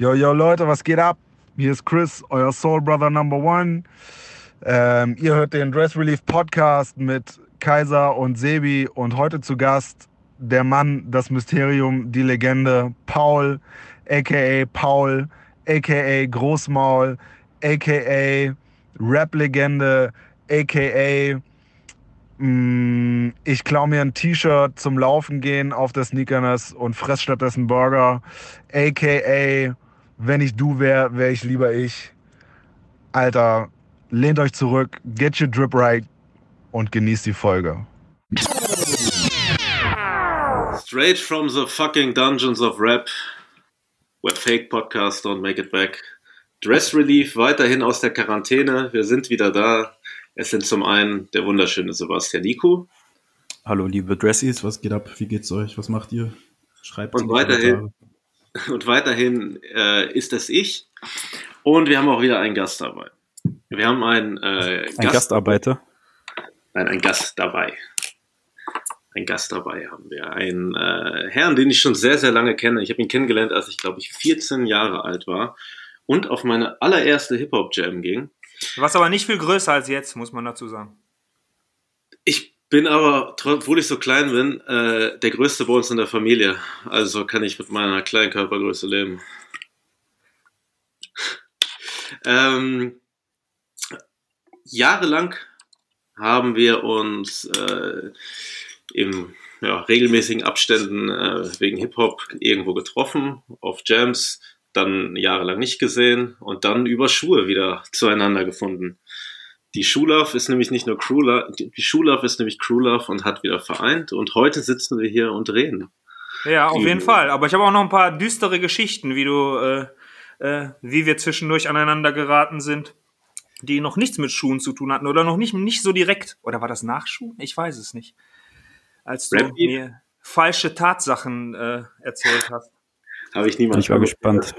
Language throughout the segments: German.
Yo, yo, Leute, was geht ab? Hier ist Chris, euer Soul Brother Number One. Ähm, ihr hört den Dress Relief Podcast mit Kaiser und Sebi und heute zu Gast der Mann, das Mysterium, die Legende, Paul, aka Paul, aka Großmaul, aka Rap-Legende, aka mm, ich klau mir ein T-Shirt zum Laufen gehen auf der Sneakerness und fress stattdessen Burger, aka wenn ich du wäre, wäre ich lieber ich. Alter, lehnt euch zurück, get your drip right und genießt die Folge. Straight from the fucking dungeons of rap, where fake podcasts don't make it back. Dress Relief weiterhin aus der Quarantäne. Wir sind wieder da. Es sind zum einen der wunderschöne Sebastian Nico. Hallo liebe Dressies, was geht ab? Wie geht's euch? Was macht ihr? Schreibt und weiterhin und weiterhin äh, ist es ich. Und wir haben auch wieder einen Gast dabei. Wir haben einen, äh, ein Gast Gastarbeiter. Nein, ein Gast dabei. Ein Gast dabei haben wir. Einen äh, Herrn, den ich schon sehr, sehr lange kenne. Ich habe ihn kennengelernt, als ich, glaube ich, 14 Jahre alt war und auf meine allererste Hip-Hop-Jam ging. Was aber nicht viel größer als jetzt, muss man dazu sagen. Ich bin aber, obwohl ich so klein bin, äh, der Größte bei uns in der Familie. Also kann ich mit meiner kleinen Körpergröße leben. ähm, jahrelang haben wir uns äh, im ja, regelmäßigen Abständen äh, wegen Hip-Hop irgendwo getroffen, auf Jams, dann jahrelang nicht gesehen und dann über Schuhe wieder zueinander gefunden. Die Schulaf ist nämlich nicht nur Crew Love, die Schulaf ist nämlich Crew Love und hat wieder vereint und heute sitzen wir hier und reden. Ja, auf jeden Fall. Aber ich habe auch noch ein paar düstere Geschichten, wie du, äh, äh, wie wir zwischendurch aneinander geraten sind, die noch nichts mit Schuhen zu tun hatten oder noch nicht, nicht so direkt. Oder war das nach Schuhen? Ich weiß es nicht. Als du Rap mir falsche Tatsachen äh, erzählt hast. Habe ich niemals. Ich war gespannt.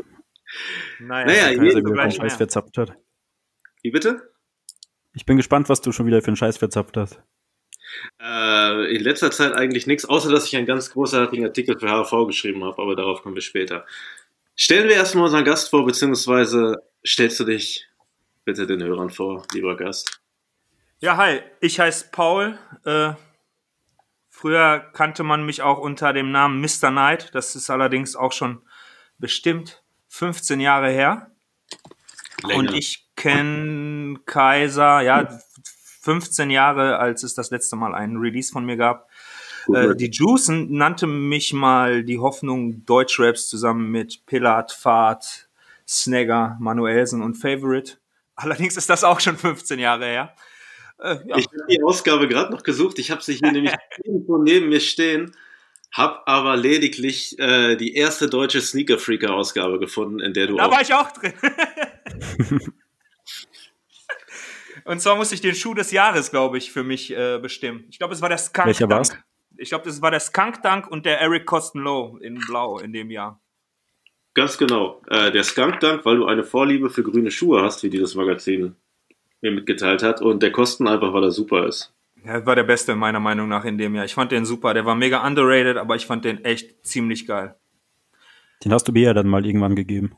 Naja, naja jeder gleich Scheiß verzapft hat. Wie bitte? Ich bin gespannt, was du schon wieder für einen Scheiß verzapft hast. Äh, in letzter Zeit eigentlich nichts, außer dass ich einen ganz großartigen Artikel für HV geschrieben habe, aber darauf kommen wir später. Stellen wir erstmal unseren Gast vor, beziehungsweise stellst du dich bitte den Hörern vor, lieber Gast. Ja, hi, ich heiße Paul. Äh, früher kannte man mich auch unter dem Namen Mr. Knight. Das ist allerdings auch schon bestimmt 15 Jahre her. Länger. Und ich kenne Kaiser, ja, 15 Jahre, als es das letzte Mal einen Release von mir gab. Äh, die Juicen nannte mich mal die Hoffnung Deutschraps zusammen mit Pilat, Fahrt, Snagger, Manuelsen und Favorite. Allerdings ist das auch schon 15 Jahre her. Äh, ja. Ich habe die Ausgabe gerade noch gesucht. Ich habe sie hier nämlich neben mir stehen, habe aber lediglich äh, die erste deutsche Sneaker Freaker Ausgabe gefunden, in der du. Da war ich auch drin. Und zwar musste ich den Schuh des Jahres, glaube ich, für mich äh, bestimmen. Ich glaube, es war der Skunk Welcher Dunk. War's? Ich glaube, das war der Skunk Dunk und der Eric Costenlow in Blau in dem Jahr. Ganz genau. Äh, der Skunk Dunk, weil du eine Vorliebe für grüne Schuhe hast, wie dieses Magazin mir mitgeteilt hat. Und der Kosten einfach, weil er super ist. Er war der Beste meiner Meinung nach in dem Jahr. Ich fand den super. Der war mega underrated, aber ich fand den echt ziemlich geil. Den hast du mir ja dann mal irgendwann gegeben.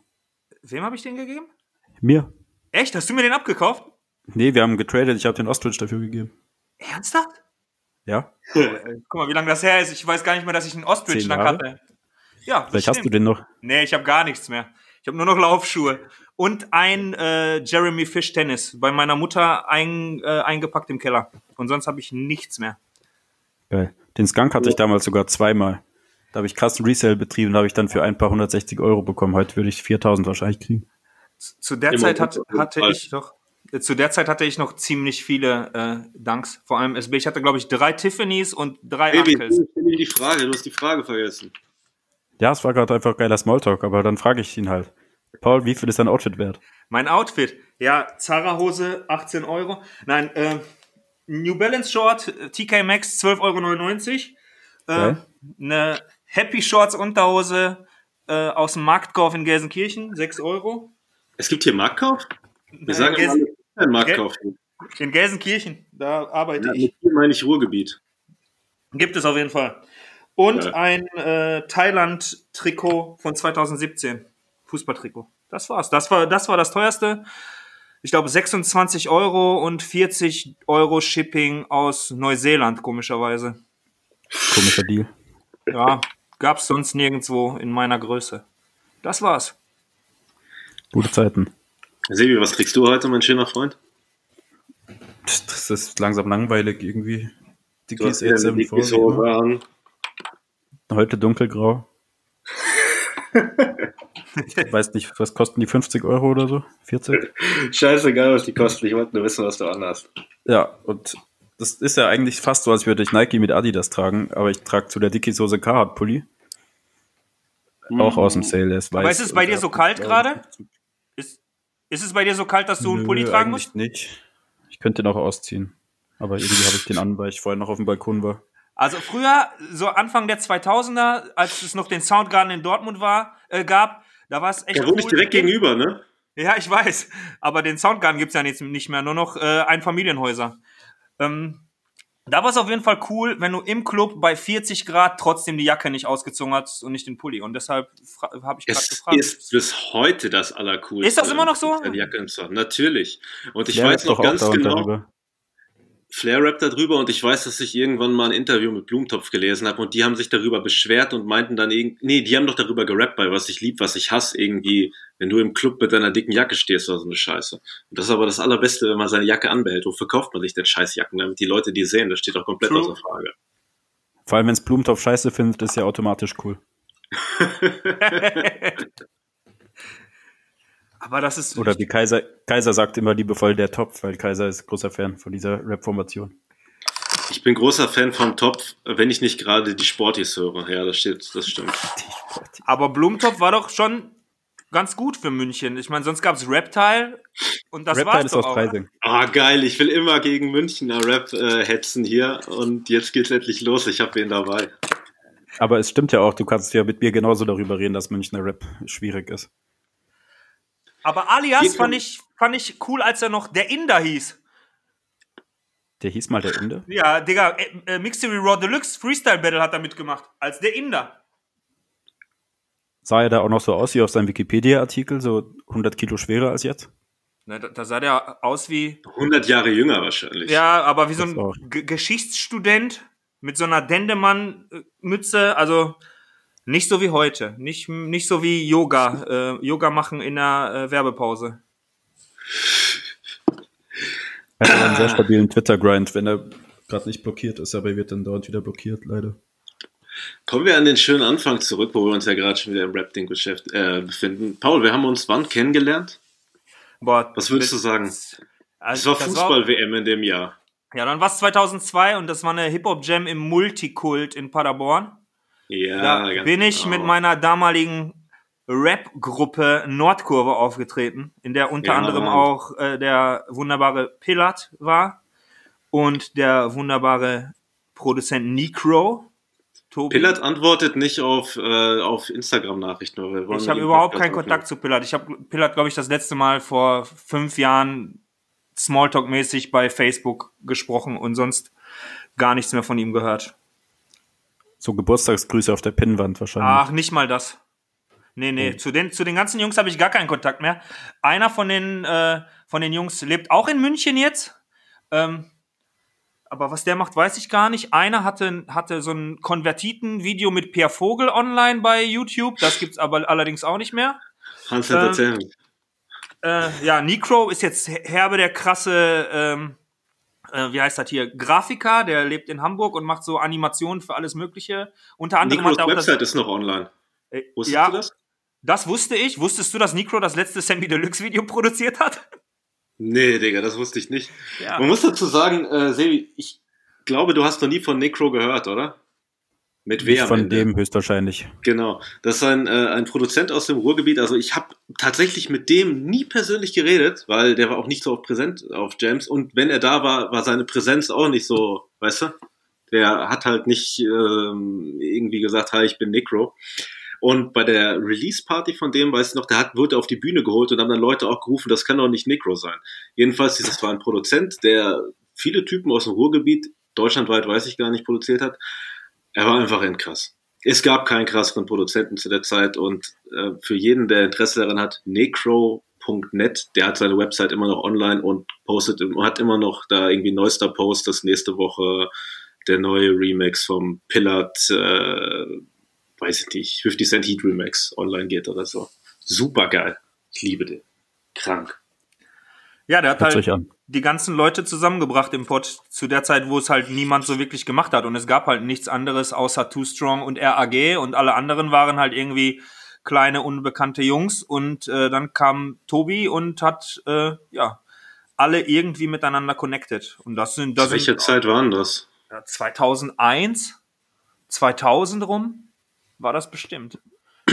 Wem habe ich den gegeben? Mir. Echt? Hast du mir den abgekauft? Nee, wir haben getradet. Ich habe den Ostrich dafür gegeben. Ernsthaft? Ja. Guck mal, wie lange das her ist. Ich weiß gar nicht mehr, dass ich einen Ostrich dann hatte. Ja, Vielleicht hast du den noch. Nee, ich habe gar nichts mehr. Ich habe nur noch Laufschuhe. Und ein äh, Jeremy Fish Tennis bei meiner Mutter ein, äh, eingepackt im Keller. Und sonst habe ich nichts mehr. Geil. Den Skunk hatte ich damals sogar zweimal. Da habe ich krassen Resale betrieben, da habe ich dann für ein paar 160 Euro bekommen. Heute würde ich 4000 wahrscheinlich kriegen. Zu der Zeit hat, hatte ich doch, zu der Zeit hatte ich noch ziemlich viele äh, Danks, vor allem SB. Ich hatte, glaube ich, drei Tiffany's und drei Baby, Uncles. Ich stelle die Frage, du hast die Frage vergessen. Ja, es war gerade einfach geiler Smalltalk, aber dann frage ich ihn halt. Paul, wie viel ist dein Outfit wert? Mein Outfit? Ja, Zara-Hose, 18 Euro. Nein, äh, New Balance Short, TK Max, 12,99 Euro. Äh, eine Happy Shorts Unterhose äh, aus dem Marktkauf in Gelsenkirchen, 6 Euro. Es gibt hier Marktkauf? Wir sagen Gelsen immer Marktkauf. In Gelsenkirchen, da arbeite ja, ich. Hier meine ich Ruhrgebiet. Gibt es auf jeden Fall. Und ja. ein äh, Thailand-Trikot von 2017 Fußballtrikot. Das war's. Das war, das war das teuerste. Ich glaube 26 Euro und 40 Euro Shipping aus Neuseeland, komischerweise. Komischer Deal. Ja, gab's sonst nirgendwo in meiner Größe. Das war's. Gute Zeiten. Sebi, was kriegst du heute, mein schöner Freund? Das ist langsam langweilig irgendwie. Die Du hast wieder Hose an. Heute dunkelgrau. Weiß nicht, was kosten die 50 Euro oder so? 40? Scheißegal, was die kosten. Ich wollte nur wissen, was du anhast. Ja, und das ist ja eigentlich fast so, als würde ich Nike mit Adidas tragen, aber ich trage zu der Dickies Hose Carhartt Pulli. Auch aus dem Sale, der ist weiß. Aber ist es bei dir so kalt gerade? Ist, es bei dir so kalt, dass du einen Nö, Pulli tragen eigentlich musst? nicht. Ich könnte den auch ausziehen. Aber irgendwie habe ich den an, weil ich vorher noch auf dem Balkon war. Also früher, so Anfang der 2000er, als es noch den Soundgarden in Dortmund war, äh, gab, da war es echt Der wohnt nicht direkt gegenüber, ne? Ja, ich weiß. Aber den Soundgarden gibt's ja nicht, nicht mehr, nur noch äh, Einfamilienhäuser. Ähm, da war es auf jeden Fall cool, wenn du im Club bei 40 Grad trotzdem die Jacke nicht ausgezogen hast und nicht den Pulli. Und deshalb habe ich gerade Es gefragt. ist bis heute das Allercoolste. Ist das immer noch so? Eine Jacke im Zorn. Natürlich. Und ich Der weiß noch ganz genau, darüber. Flair rappt darüber und ich weiß, dass ich irgendwann mal ein Interview mit Blumentopf gelesen habe und die haben sich darüber beschwert und meinten dann irgendwie, nee, die haben doch darüber gerappt bei was ich lieb, was ich hasse, irgendwie, wenn du im Club mit deiner dicken Jacke stehst oder so eine Scheiße. Und das ist aber das Allerbeste, wenn man seine Jacke anbehält. Wofür kauft man sich denn Scheißjacken, damit die Leute die sehen? Das steht doch komplett True. außer Frage. Vor allem, wenn es Blumentopf scheiße findet, ist ja automatisch cool. Aber das ist. Oder wie Kaiser, Kaiser sagt immer liebevoll der Topf, weil Kaiser ist großer Fan von dieser Rap-Formation. Ich bin großer Fan vom Topf, wenn ich nicht gerade die Sportis höre. Ja, das steht, das stimmt. Aber Blumentopf war doch schon ganz gut für München. Ich meine, sonst gab's Reptile und das Reptile war's ist doch aus auch. Freising. Ah, geil, ich will immer gegen Münchner Rap äh, hetzen hier und jetzt geht's endlich los. Ich habe wen dabei. Aber es stimmt ja auch, du kannst ja mit mir genauso darüber reden, dass Münchner Rap schwierig ist. Aber Alias fand ich, fand ich cool, als er noch der Inder hieß. Der hieß mal der Inde. Ja, Digga, äh, äh, Mixery Raw Deluxe Freestyle Battle hat er mitgemacht. Als der Inder. Sah er da auch noch so aus wie auf seinem Wikipedia-Artikel, so 100 Kilo schwerer als jetzt? Na, da, da sah der aus wie, 100 Jahre jünger wahrscheinlich. ja, aber wie so Das ein G Geschichtsstudent mit so einer Dendemann-Mütze. Also nicht so wie heute. Nicht, nicht so wie Yoga. Äh, Yoga machen in der äh, Werbepause. Er hat einen sehr stabilen Twitter-Grind, wenn er gerade nicht blockiert ist, aber er wird dann dauernd wieder blockiert, leider. Kommen wir an den schönen Anfang zurück, wo wir uns ja gerade schon wieder im Rap-Ding-Geschäft äh, befinden. Paul, wir haben uns wann kennengelernt? Boah, Was würdest du sagen? Also, Es war das Fußball-WM in dem Jahr. Ja, dann war es 2002 und das war eine Hip-Hop-Jam im Multikult in Paderborn. Ja, Da bin ich genau. mit meiner damaligen Rap-Gruppe Nordkurve aufgetreten, in der unter Ja, anderem Mann. auch äh, der wunderbare Pillat war und der wunderbare Produzent Necro. Tobi. Pillard antwortet nicht auf, äh, auf Instagram-Nachrichten. ich habe überhaupt keinen Kontakt zu Pillat. Ich habe Pillat, glaube ich, das letzte Mal vor fünf Jahren Smalltalk-mäßig bei Facebook gesprochen und sonst gar nichts mehr von ihm gehört. So Geburtstagsgrüße auf der Pinnwand wahrscheinlich. Ach, nicht mal das. Nee, nee, zu, den, zu den ganzen Jungs habe ich gar keinen Kontakt mehr. Einer von den, äh, von den Jungs lebt auch in München jetzt. Ähm, aber was der macht, weiß ich gar nicht. Einer hatte, hatte so ein Konvertiten-Video mit Pierre Vogel online bei YouTube. Das gibt's aber allerdings auch nicht mehr. Hans, Ähm, erzähl. Äh, ja, Necro ist jetzt herbe der krasse, ähm, äh, wie heißt das hier, Grafiker. Der lebt in Hamburg und macht so Animationen für alles Mögliche. Unter anderem Nikos hat er auch das, Website ist noch online. äh, Wusstest ja, du das? Das wusste ich. Wusstest du, dass Necro das letzte Sammy Deluxe Video produziert hat? Nee, Digga, das wusste ich nicht. Ja. Man muss dazu sagen, äh, Sebi, ich glaube, du hast noch nie von Necro gehört, oder? Mit am von dem höchstwahrscheinlich. Genau. Das ist ein, äh, ein Produzent aus dem Ruhrgebiet. Also ich habe tatsächlich mit dem nie persönlich geredet, weil der war auch nicht so oft präsent auf Jams. Und wenn er da war, war seine Präsenz auch nicht so, weißt du? Der hat halt nicht ähm, irgendwie gesagt, hi, ich bin Necro. Und bei der Release-Party von dem, weiß ich noch, der hat, wurde auf die Bühne geholt und haben dann Leute auch gerufen, das kann doch nicht Necro sein. Jedenfalls, dieses war ein Produzent, der viele Typen aus dem Ruhrgebiet, deutschlandweit weiß ich gar nicht, produziert hat. Er war einfach endkrass. es gab keinen krasseren Produzenten zu der Zeit und äh, für jeden, der Interesse daran hat, necro.net, der hat seine Website immer noch online und postet, hat immer noch da irgendwie neuester Post, dass nächste Woche der neue Remix vom Pillard, äh, weiß ich nicht, 50 Cent Heat Remix online geht oder so. Super geil. Ich liebe den. Krank. Ja, der hat Hört halt die ganzen Leute zusammengebracht im Pod zu der Zeit, wo es halt niemand so wirklich gemacht hat. Und es gab halt nichts anderes außer Too Strong und RAG und alle anderen waren halt irgendwie kleine, unbekannte Jungs. Und äh, dann kam Tobi und hat, äh, ja, alle irgendwie miteinander connected. Und das sind, das Welche sind Zeit waren das? ja, 2001, 2000 rum war das bestimmt.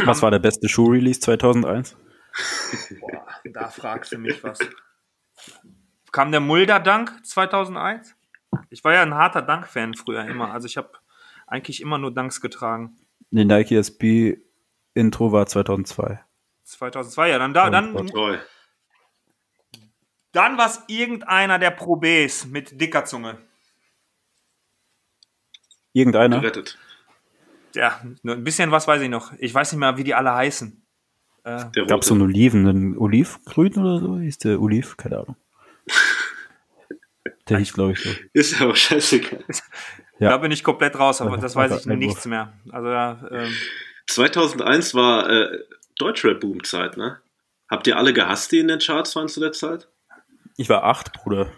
Was war der beste Schuh-Release 2001? Boah, da fragst du mich was. Kam der Mulder-Dank 2001? Ich war ja ein harter Dank-Fan früher immer. Also ich habe eigentlich immer nur Danks getragen. Die Nike SB Intro war 2002. 2002, ja, dann da, dann, Toll. dann war es irgendeiner der Pro Bs mit dicker Zunge. Irgendeiner? Gerettet. Ja, nur ein bisschen was weiß ich noch. Ich weiß nicht mehr, wie die alle heißen. Äh, Der Gab es so einen Oliven, einen Olivgrün oder so? Hieß der Oliv? Keine Ahnung. Der hieß, glaube ich, so. Ist aber scheißegal. Ja. Da bin ich komplett raus, aber das weiß ich nichts mehr. Also ähm, 2001 war äh, Deutschrap-Boom-Zeit, ne? Habt ihr alle gehasst, die in den Charts waren zu der Zeit? Ich war acht, Bruder.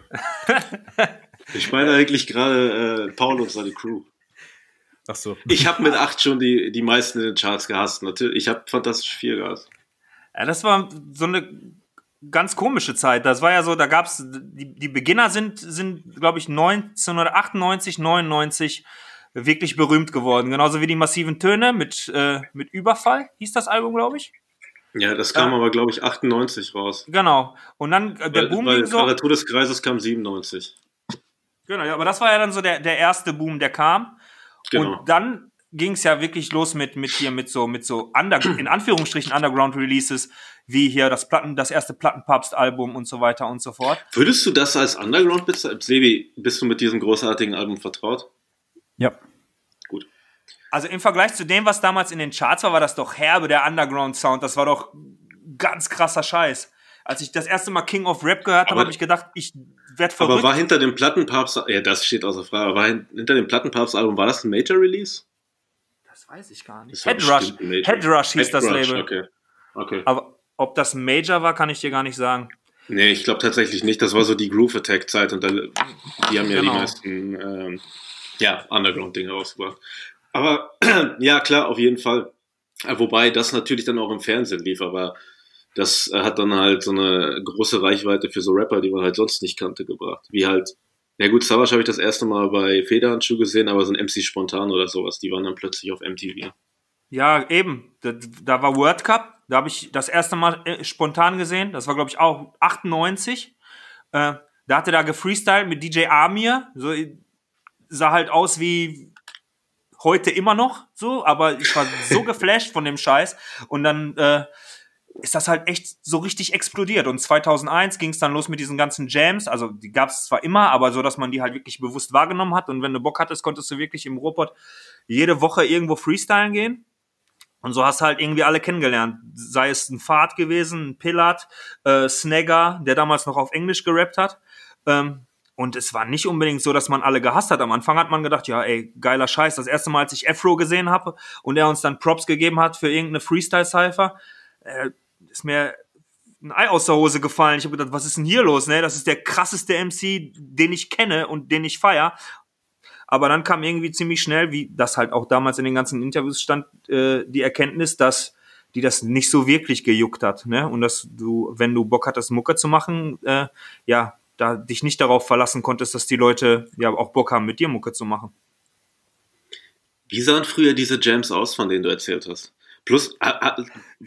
Ich meine eigentlich gerade äh, Paul und seine Crew. Ach so. Ich habe mit acht schon die, die meisten in den Charts gehasst. Natürlich, ich habe Fantastisch 4 gehasst. Ja, das war so eine ganz komische Zeit. Das war ja so, da gab's die, die Beginner sind, sind glaube ich, 1998, 99 wirklich berühmt geworden. Genauso wie die massiven Töne mit, äh, mit Überfall, hieß das Album, glaube ich. Ja, das kam Ja. aber, glaube ich, 98 raus. Genau. Und dann äh, der weil, Boom weil ging so. Quadratur des Kreises kam 97. Genau, ja, aber das war ja dann so der, der erste Boom, der kam. Genau. Und dann ging es ja wirklich los mit, mit hier mit so, mit so under, in Anführungsstrichen Underground Releases, wie hier das Platten, das erste Plattenpapst-Album und so weiter und so fort. Würdest du das als Underground bezeichnen? Sebi, bist du mit diesem großartigen Album vertraut? Ja. Gut. Also im Vergleich zu dem, was damals in den Charts war, war das doch herbe, der Underground-Sound. Das war doch ganz krasser Scheiß. Als ich das erste Mal King of Rap gehört habe, habe ich gedacht, ich werd verrückt. Aber war hinter dem Plattenpapst, ja, das steht außer Frage, aber war hin- hinter dem Plattenpapst-Album, war das ein Major-Release? das weiß ich gar nicht. Headrush, Major. Headrush hieß das Headrush, Label. Okay. okay. Aber ob das ein Major war, kann ich dir gar nicht sagen. Nee, ich glaube tatsächlich nicht. Das war so die Groove Attack Zeit und da, die haben ja Genau. die meisten ähm, ja, Underground-Dinge rausgebracht. Aber ja, klar, auf jeden Fall. Äh, Wobei das natürlich dann auch im Fernsehen lief, aber das äh, hat dann halt so eine große Reichweite für so Rapper, die man halt sonst nicht kannte, gebracht. Wie halt, ja gut, Savage habe ich das erste Mal bei Federhandschuh gesehen, aber so ein MC Spontan oder sowas, die waren dann plötzlich auf MTV. Ja, eben. Da, da war World Cup. Da habe ich das erste Mal äh, spontan gesehen. Das war, glaube ich, auch 98. Äh, da hatte da gefreestylt mit DJ Amir. So, äh, sah halt aus wie heute immer noch so, aber ich war so geflasht von dem Scheiß. Und dann äh, ist das halt echt so richtig explodiert. Und 2001 ging es dann los mit diesen ganzen Jams. Also die gab es zwar immer, aber so, dass man die halt wirklich bewusst wahrgenommen hat. Und wenn du Bock hattest, konntest du wirklich im Robot jede Woche irgendwo freestylen gehen. Und so hast du halt irgendwie alle kennengelernt. Sei es ein Fahrt gewesen, ein Pillard, äh, Snagger, der damals noch auf Englisch gerappt hat. Ähm, und es war nicht unbedingt so, dass man alle gehasst hat. Am Anfang hat man gedacht, ja, ey, geiler Scheiß. Das erste Mal, als ich Afro gesehen habe und er uns dann Props gegeben hat für irgendeine Freestyle-Cypher, äh, ist mir ein Ei aus der Hose gefallen. Ich habe gedacht, was ist denn hier los? Ne? Das ist der krasseste MC, den ich kenne und den ich feier. Aber dann kam irgendwie ziemlich schnell, wie das halt auch damals in den ganzen Interviews stand, äh, die Erkenntnis, dass die das nicht so wirklich gejuckt hat. Ne? Und dass du, wenn du Bock hattest, Mucke zu machen, äh, ja, da dich nicht darauf verlassen konntest, dass die Leute ja auch Bock haben, mit dir Mucke zu machen. Wie sahen früher diese Jams aus, von denen du erzählt hast? Plus,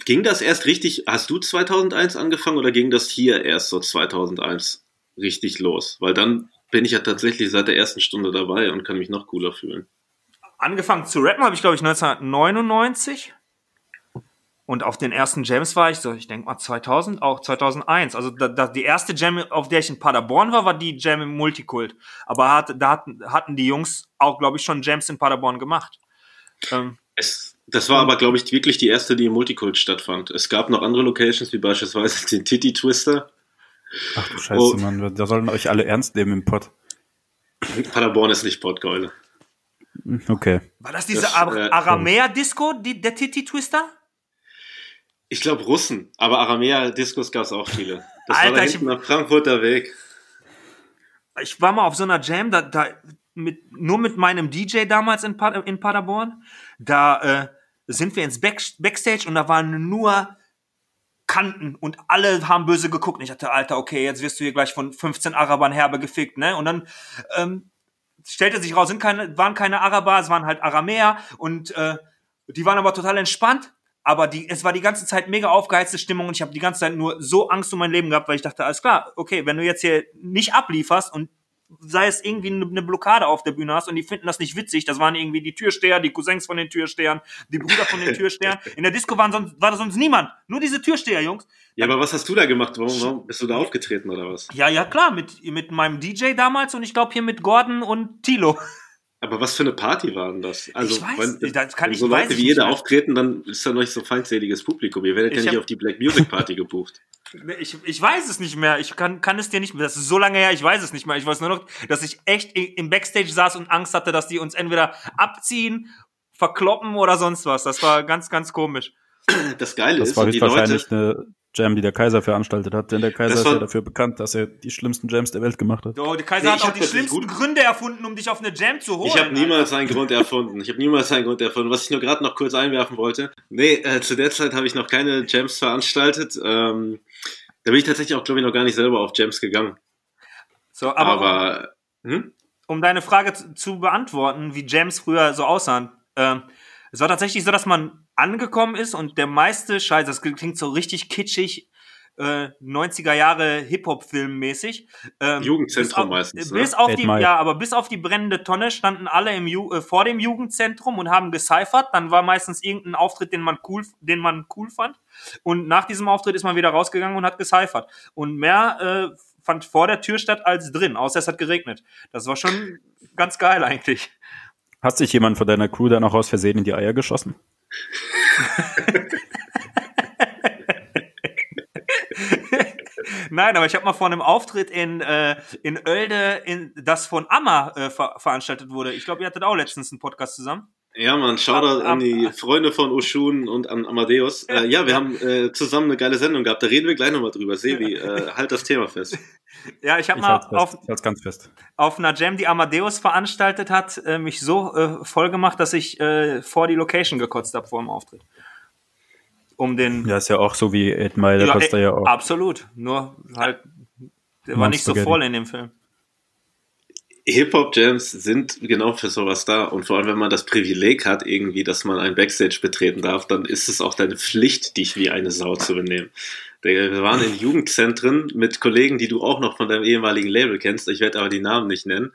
ging das erst richtig, hast du 2001 angefangen oder ging das hier erst so 2001 richtig los? Weil dann bin ich ja tatsächlich seit der ersten Stunde dabei und kann mich noch cooler fühlen. Angefangen zu rappen habe ich, glaube ich, 1999. Und auf den ersten Jams war ich so, ich denke mal 2000, auch 2001. Also da, da, die erste Jam, auf der ich in Paderborn war, war die Jam im Multikult. Aber hat, da hatten, hatten die Jungs auch, glaube ich, schon Jams in Paderborn gemacht. Ähm, Es, das war aber, glaube ich, wirklich die erste, die im Multikult stattfand. Es gab noch andere Locations, wie beispielsweise den Titty Twister. Ach du Scheiße, oh. Mann, da sollen euch alle ernst nehmen im Pott. Paderborn ist nicht Pottgeule. Okay. War das diese Ar äh, Aramea-Disco, die, der Titty Twister? Ich glaube Russen, aber Aramea-Discos gab es auch viele. Das Alter, war da hinten ich, am Frankfurter Weg. Ich war mal auf so einer Jam, da, da mit, nur mit meinem DJ damals in, in Paderborn. Da äh, sind wir ins Back Backstage und da waren nur Kanten und alle haben böse geguckt. Ich dachte, Alter, okay, jetzt wirst du hier gleich von 15 Arabern herbe gefickt, ne? Und dann ähm, stellte sich raus, sind keine, waren keine Araber, es waren halt Aramäer und äh, die waren aber total entspannt. Aber die, es war die ganze Zeit mega aufgeheizte Stimmung und ich habe die ganze Zeit nur so Angst um mein Leben gehabt, weil ich dachte, alles klar, okay, wenn du jetzt hier nicht ablieferst und sei es irgendwie eine Blockade auf der Bühne hast und die finden das nicht witzig. Das waren irgendwie die Türsteher, die Cousins von den Türstehern, die Brüder von den Türstehern. In der Disco waren sonst, war da sonst niemand. Nur diese Türsteher, Jungs. Ja, aber was hast du da gemacht? Warum, warum bist du da aufgetreten oder was? Ja, ja, klar, mit, mit meinem DJ damals und ich glaube hier mit Gordon und Tilo. Aber was für eine Party war denn das? Also, ich weiß, wenn, das kann wenn ich, so Leute wie jeder auftreten, dann ist da noch nicht so feindseliges Publikum. Ihr werdet ich ja nicht auf die Black Music Party gebucht. Ich, ich weiß es nicht mehr. Ich kann, kann es dir nicht mehr. Das ist so lange her, ich weiß es nicht mehr. Ich weiß nur noch, dass ich echt im Backstage saß und Angst hatte, dass die uns entweder abziehen, verkloppen oder sonst was. Das war ganz, ganz komisch. Das Geile das ist, war die wahrscheinlich Leute, eine Jam, die der Kaiser veranstaltet hat. Denn der Kaiser ist ja dafür bekannt, dass er die schlimmsten Jams der Welt gemacht hat. Oh, der Kaiser nee, hat auch die schlimmsten Gründe erfunden, um dich auf eine Jam zu holen. Ich habe niemals einen Grund erfunden. Ich habe niemals einen Grund erfunden. Was ich nur gerade noch kurz einwerfen wollte. Nee, äh, zu der Zeit habe ich noch keine Jams veranstaltet. Ähm, da bin ich tatsächlich auch, glaube ich, noch gar nicht selber auf Jams gegangen. So, aber, aber um, hm? um, deine Frage zu, zu, beantworten, wie Jams früher so aussahen. Ähm, es war tatsächlich so, dass man angekommen ist und der meiste Scheiß, das klingt so richtig kitschig, äh, 90er Jahre Hip-Hop-Film mäßig. Ähm, Jugendzentrum bis auf, meistens. Bis ne? auf die, ja, aber bis auf die brennende Tonne standen alle im Ju äh, vor dem Jugendzentrum und haben gecyphert. Dann war meistens irgendein Auftritt, den man cool, den man cool fand. Und nach diesem Auftritt ist man wieder rausgegangen und hat gecyphert. Und mehr äh, fand vor der Tür statt als drin, außer es hat geregnet. Das war schon ganz geil eigentlich. Hat sich jemand von deiner Crew dann auch aus Versehen in die Eier geschossen? Nein, aber ich habe mal vor einem Auftritt in, äh, in Oelde, in, das von Amma äh, ver veranstaltet wurde. Ich glaube, ihr hattet auch letztens einen Podcast zusammen. Ja, man, Shoutout an die Freunde von Oshun und an Amadeus. Äh, ja, wir haben äh, zusammen eine geile Sendung gehabt. Da reden wir gleich nochmal drüber. Sevi, äh, halt das Thema fest. Ja, ich habe mal auf, ganz fest. auf einer Jam, die Amadeus veranstaltet hat, äh, mich so äh, voll gemacht, dass ich äh, vor die Location gekotzt habe vor dem Auftritt um den. Ja, ist ja auch so wie Ed Mile, der ja, kostet ja auch. Absolut. Nur halt, der war nicht so voll in dem Film. Hip-Hop-Jams sind genau für sowas da. Und vor allem, wenn man das Privileg hat, irgendwie, dass man ein Backstage betreten darf, dann ist es auch deine Pflicht, dich wie eine Sau zu benehmen. Wir waren in Jugendzentren mit Kollegen, die du auch noch von deinem ehemaligen Label kennst. Ich werde aber die Namen nicht nennen.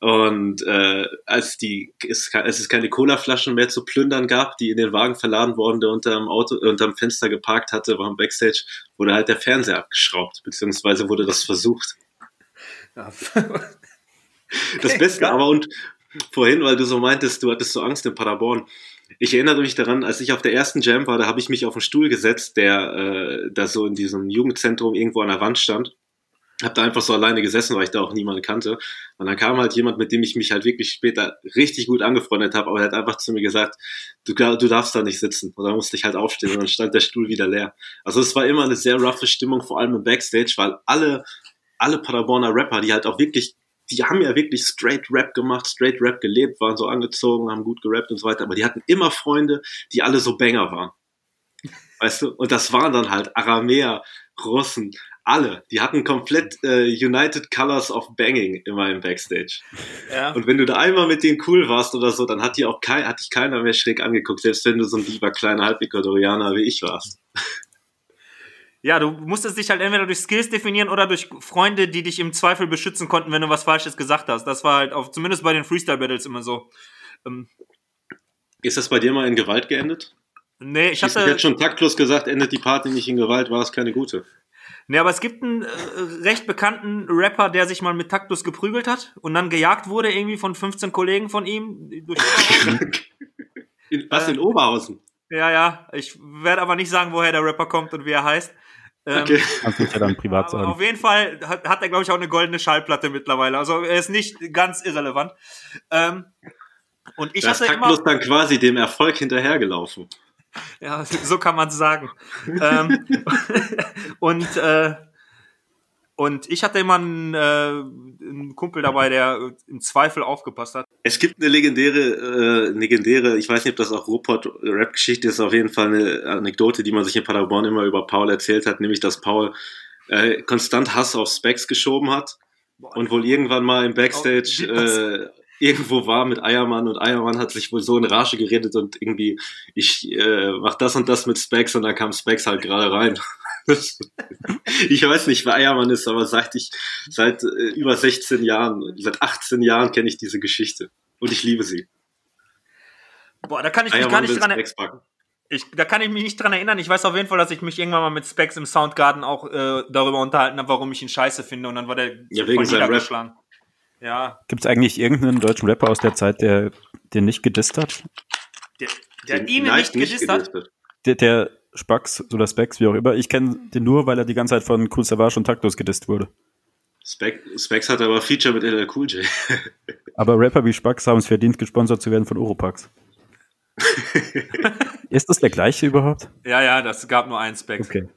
Und äh, als, die, es, als es keine Colaflaschen mehr zu plündern gab, die in den Wagen verladen wurden, der unter dem Auto, unter dem Fenster geparkt hatte, war im Backstage, wurde halt der Fernseher abgeschraubt, beziehungsweise wurde das versucht. das Beste aber und vorhin, weil du so meintest, du hattest so Angst in Paderborn. Ich erinnere mich daran, als ich auf der ersten Jam war, da habe ich mich auf einen Stuhl gesetzt, der äh, da so in diesem Jugendzentrum irgendwo an der Wand stand habe da einfach so alleine gesessen, weil ich da auch niemanden kannte. Und dann kam halt jemand, mit dem ich mich halt wirklich später richtig gut angefreundet habe, aber er hat einfach zu mir gesagt, du, du darfst da nicht sitzen. Und dann musste ich halt aufstehen und dann stand der Stuhl wieder leer. Also es war immer eine sehr roughe Stimmung, vor allem im Backstage, weil alle, alle Paderborner Rapper, die halt auch wirklich, die haben ja wirklich straight Rap gemacht, straight Rap gelebt, waren so angezogen, haben gut gerappt und so weiter, aber die hatten immer Freunde, die alle so Banger waren. Weißt du? Und das waren dann halt Aramäer, Russen, alle. Die hatten komplett äh, United Colors of Banging immer im Backstage. Ja. Und wenn du da einmal mit denen cool warst oder so, dann hat, die auch kein, hat dich keiner mehr schräg angeguckt, selbst wenn du so ein lieber kleiner Halbecuadorianer wie ich warst. Ja, du musstest dich halt entweder durch Skills definieren oder durch Freunde, die dich im Zweifel beschützen konnten, wenn du was Falsches gesagt hast. Das war halt auch, zumindest bei den Freestyle-Battles immer so. Ähm, Ist das bei dir mal in Gewalt geendet? Nee, ich hatte. Ich jetzt schon taktlos gesagt, endet die Party nicht in Gewalt, war es keine gute. Nee, aber es gibt einen äh, recht bekannten Rapper, der sich mal mit Taktus geprügelt hat und dann gejagt wurde irgendwie von 15 Kollegen von ihm. In, was Äh, in Oberhausen? Ja, ja. Ich werde aber nicht sagen, woher der Rapper kommt und wie er heißt. Ähm, Okay. Kannst du ja dann privat sagen. auf jeden Fall hat, hat er, glaube ich, auch eine goldene Schallplatte mittlerweile. Also er ist nicht ganz irrelevant. Ähm, und ich Da ist hatte immer. taktlos dann quasi dem Erfolg hinterhergelaufen. Ja, so kann man es sagen. ähm, und, äh, und ich hatte immer einen, äh, einen Kumpel dabei, der im Zweifel aufgepasst hat. Es gibt eine legendäre, äh, legendäre, ich weiß nicht, ob das auch Ruhrpott-Rap-Geschichte ist, auf jeden Fall eine Anekdote, die man sich in Paderborn immer über Paul erzählt hat, nämlich, dass Paul äh, konstant Hass auf Specs geschoben hat und wohl irgendwann mal im Backstage Oh, äh, irgendwo war mit Eiermann und Eiermann hat sich wohl so in Rage geredet und irgendwie, ich äh, mach das und das mit Specs und dann kam Specs halt gerade rein. Ich weiß nicht, wer Eiermann ist, aber seit ich, seit äh, über 16 Jahren, seit 18 Jahren kenne ich diese Geschichte. Und ich liebe sie. Boah, da kann ich mich gar nicht dran packen. ich, da kann ich mich nicht dran erinnern. Ich weiß auf jeden Fall, dass ich mich irgendwann mal mit Specs im Soundgarden auch äh, darüber unterhalten habe, warum ich ihn scheiße finde. Und dann war der Ja, wegen Rap. niedergeschlagen. Ja, Gibt es eigentlich irgendeinen deutschen Rapper aus der Zeit, der den nicht gedisst hat? der, der ihn Knight nicht gedisst hat. Der, der Spax oder Specs, wie auch immer. Ich kenne den nur, weil er die ganze Zeit von Cool Savage und Taktlos gedisst wurde. Spec, Specs hat aber Feature mit LL Cool J. Aber Rapper wie Spax haben es verdient, gesponsert zu werden von Oropax. Ist das der gleiche überhaupt? Ja, ja, das gab nur einen Specs. Okay.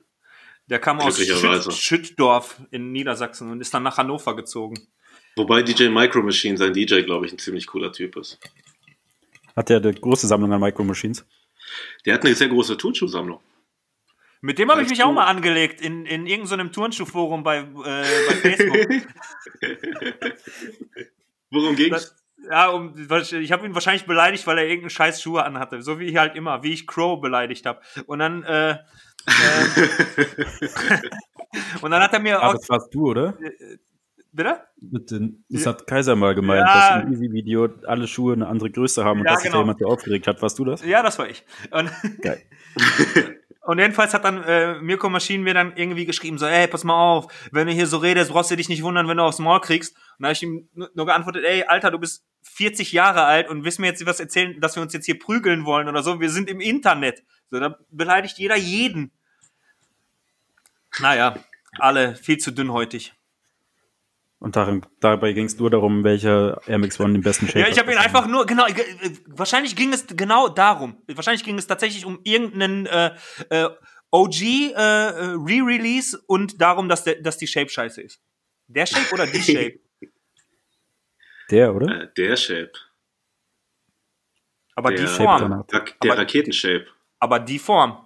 Der kam aus. Schütt, Schüttdorf in Niedersachsen und ist dann nach Hannover gezogen. Wobei DJ Micro Machine, sein DJ, glaube ich, ein ziemlich cooler Typ ist. Hat der eine große Sammlung an Micro Machines? Der hat eine sehr große Turnschuhsammlung. Mit dem habe ich mich du- auch mal angelegt in, in irgendeinem Turnschuhforum bei, äh, bei Facebook. Worum ging's? Das, ja, um, ich habe ihn wahrscheinlich beleidigt, weil er irgendeinen scheiß Schuhe anhatte. So wie halt immer, wie ich Crow beleidigt habe. Und dann, äh, äh, und dann hat er mir Ah, auch, das warst du, oder? Bitte? Das hat Kaiser mal gemeint, Ja. dass im Easy-Video alle Schuhe eine andere Größe haben und Ja, dass sich genau. da jemand so aufgeregt hat. Warst du das? Ja, das war ich. Und, Geil. und jedenfalls hat dann äh, Mirko Maschinen mir dann irgendwie geschrieben, so, ey, pass mal auf, wenn du hier so redest, brauchst du dich nicht wundern, wenn du aufs Maul kriegst. Und da habe ich ihm nur nur geantwortet, ey, Alter, du bist 40 Jahre alt und willst mir jetzt was erzählen, dass wir uns jetzt hier prügeln wollen oder so. Wir sind im Internet. So, da beleidigt jeder jeden. Naja, alle viel zu dünnhäutig. Und darin, dabei ging es nur darum, welcher Air Max One den besten Shape Ja, ich hat. habe ihn einfach nur, genau, wahrscheinlich ging es genau darum. Wahrscheinlich ging es tatsächlich um irgendeinen äh, äh, OG äh, äh, Re-Release und darum, dass, der, dass die Shape scheiße ist. Der Shape oder die Shape? Der, oder? Äh, der Shape. Aber Der die Form. Rak der Aber- Raketenshape. Aber die Form.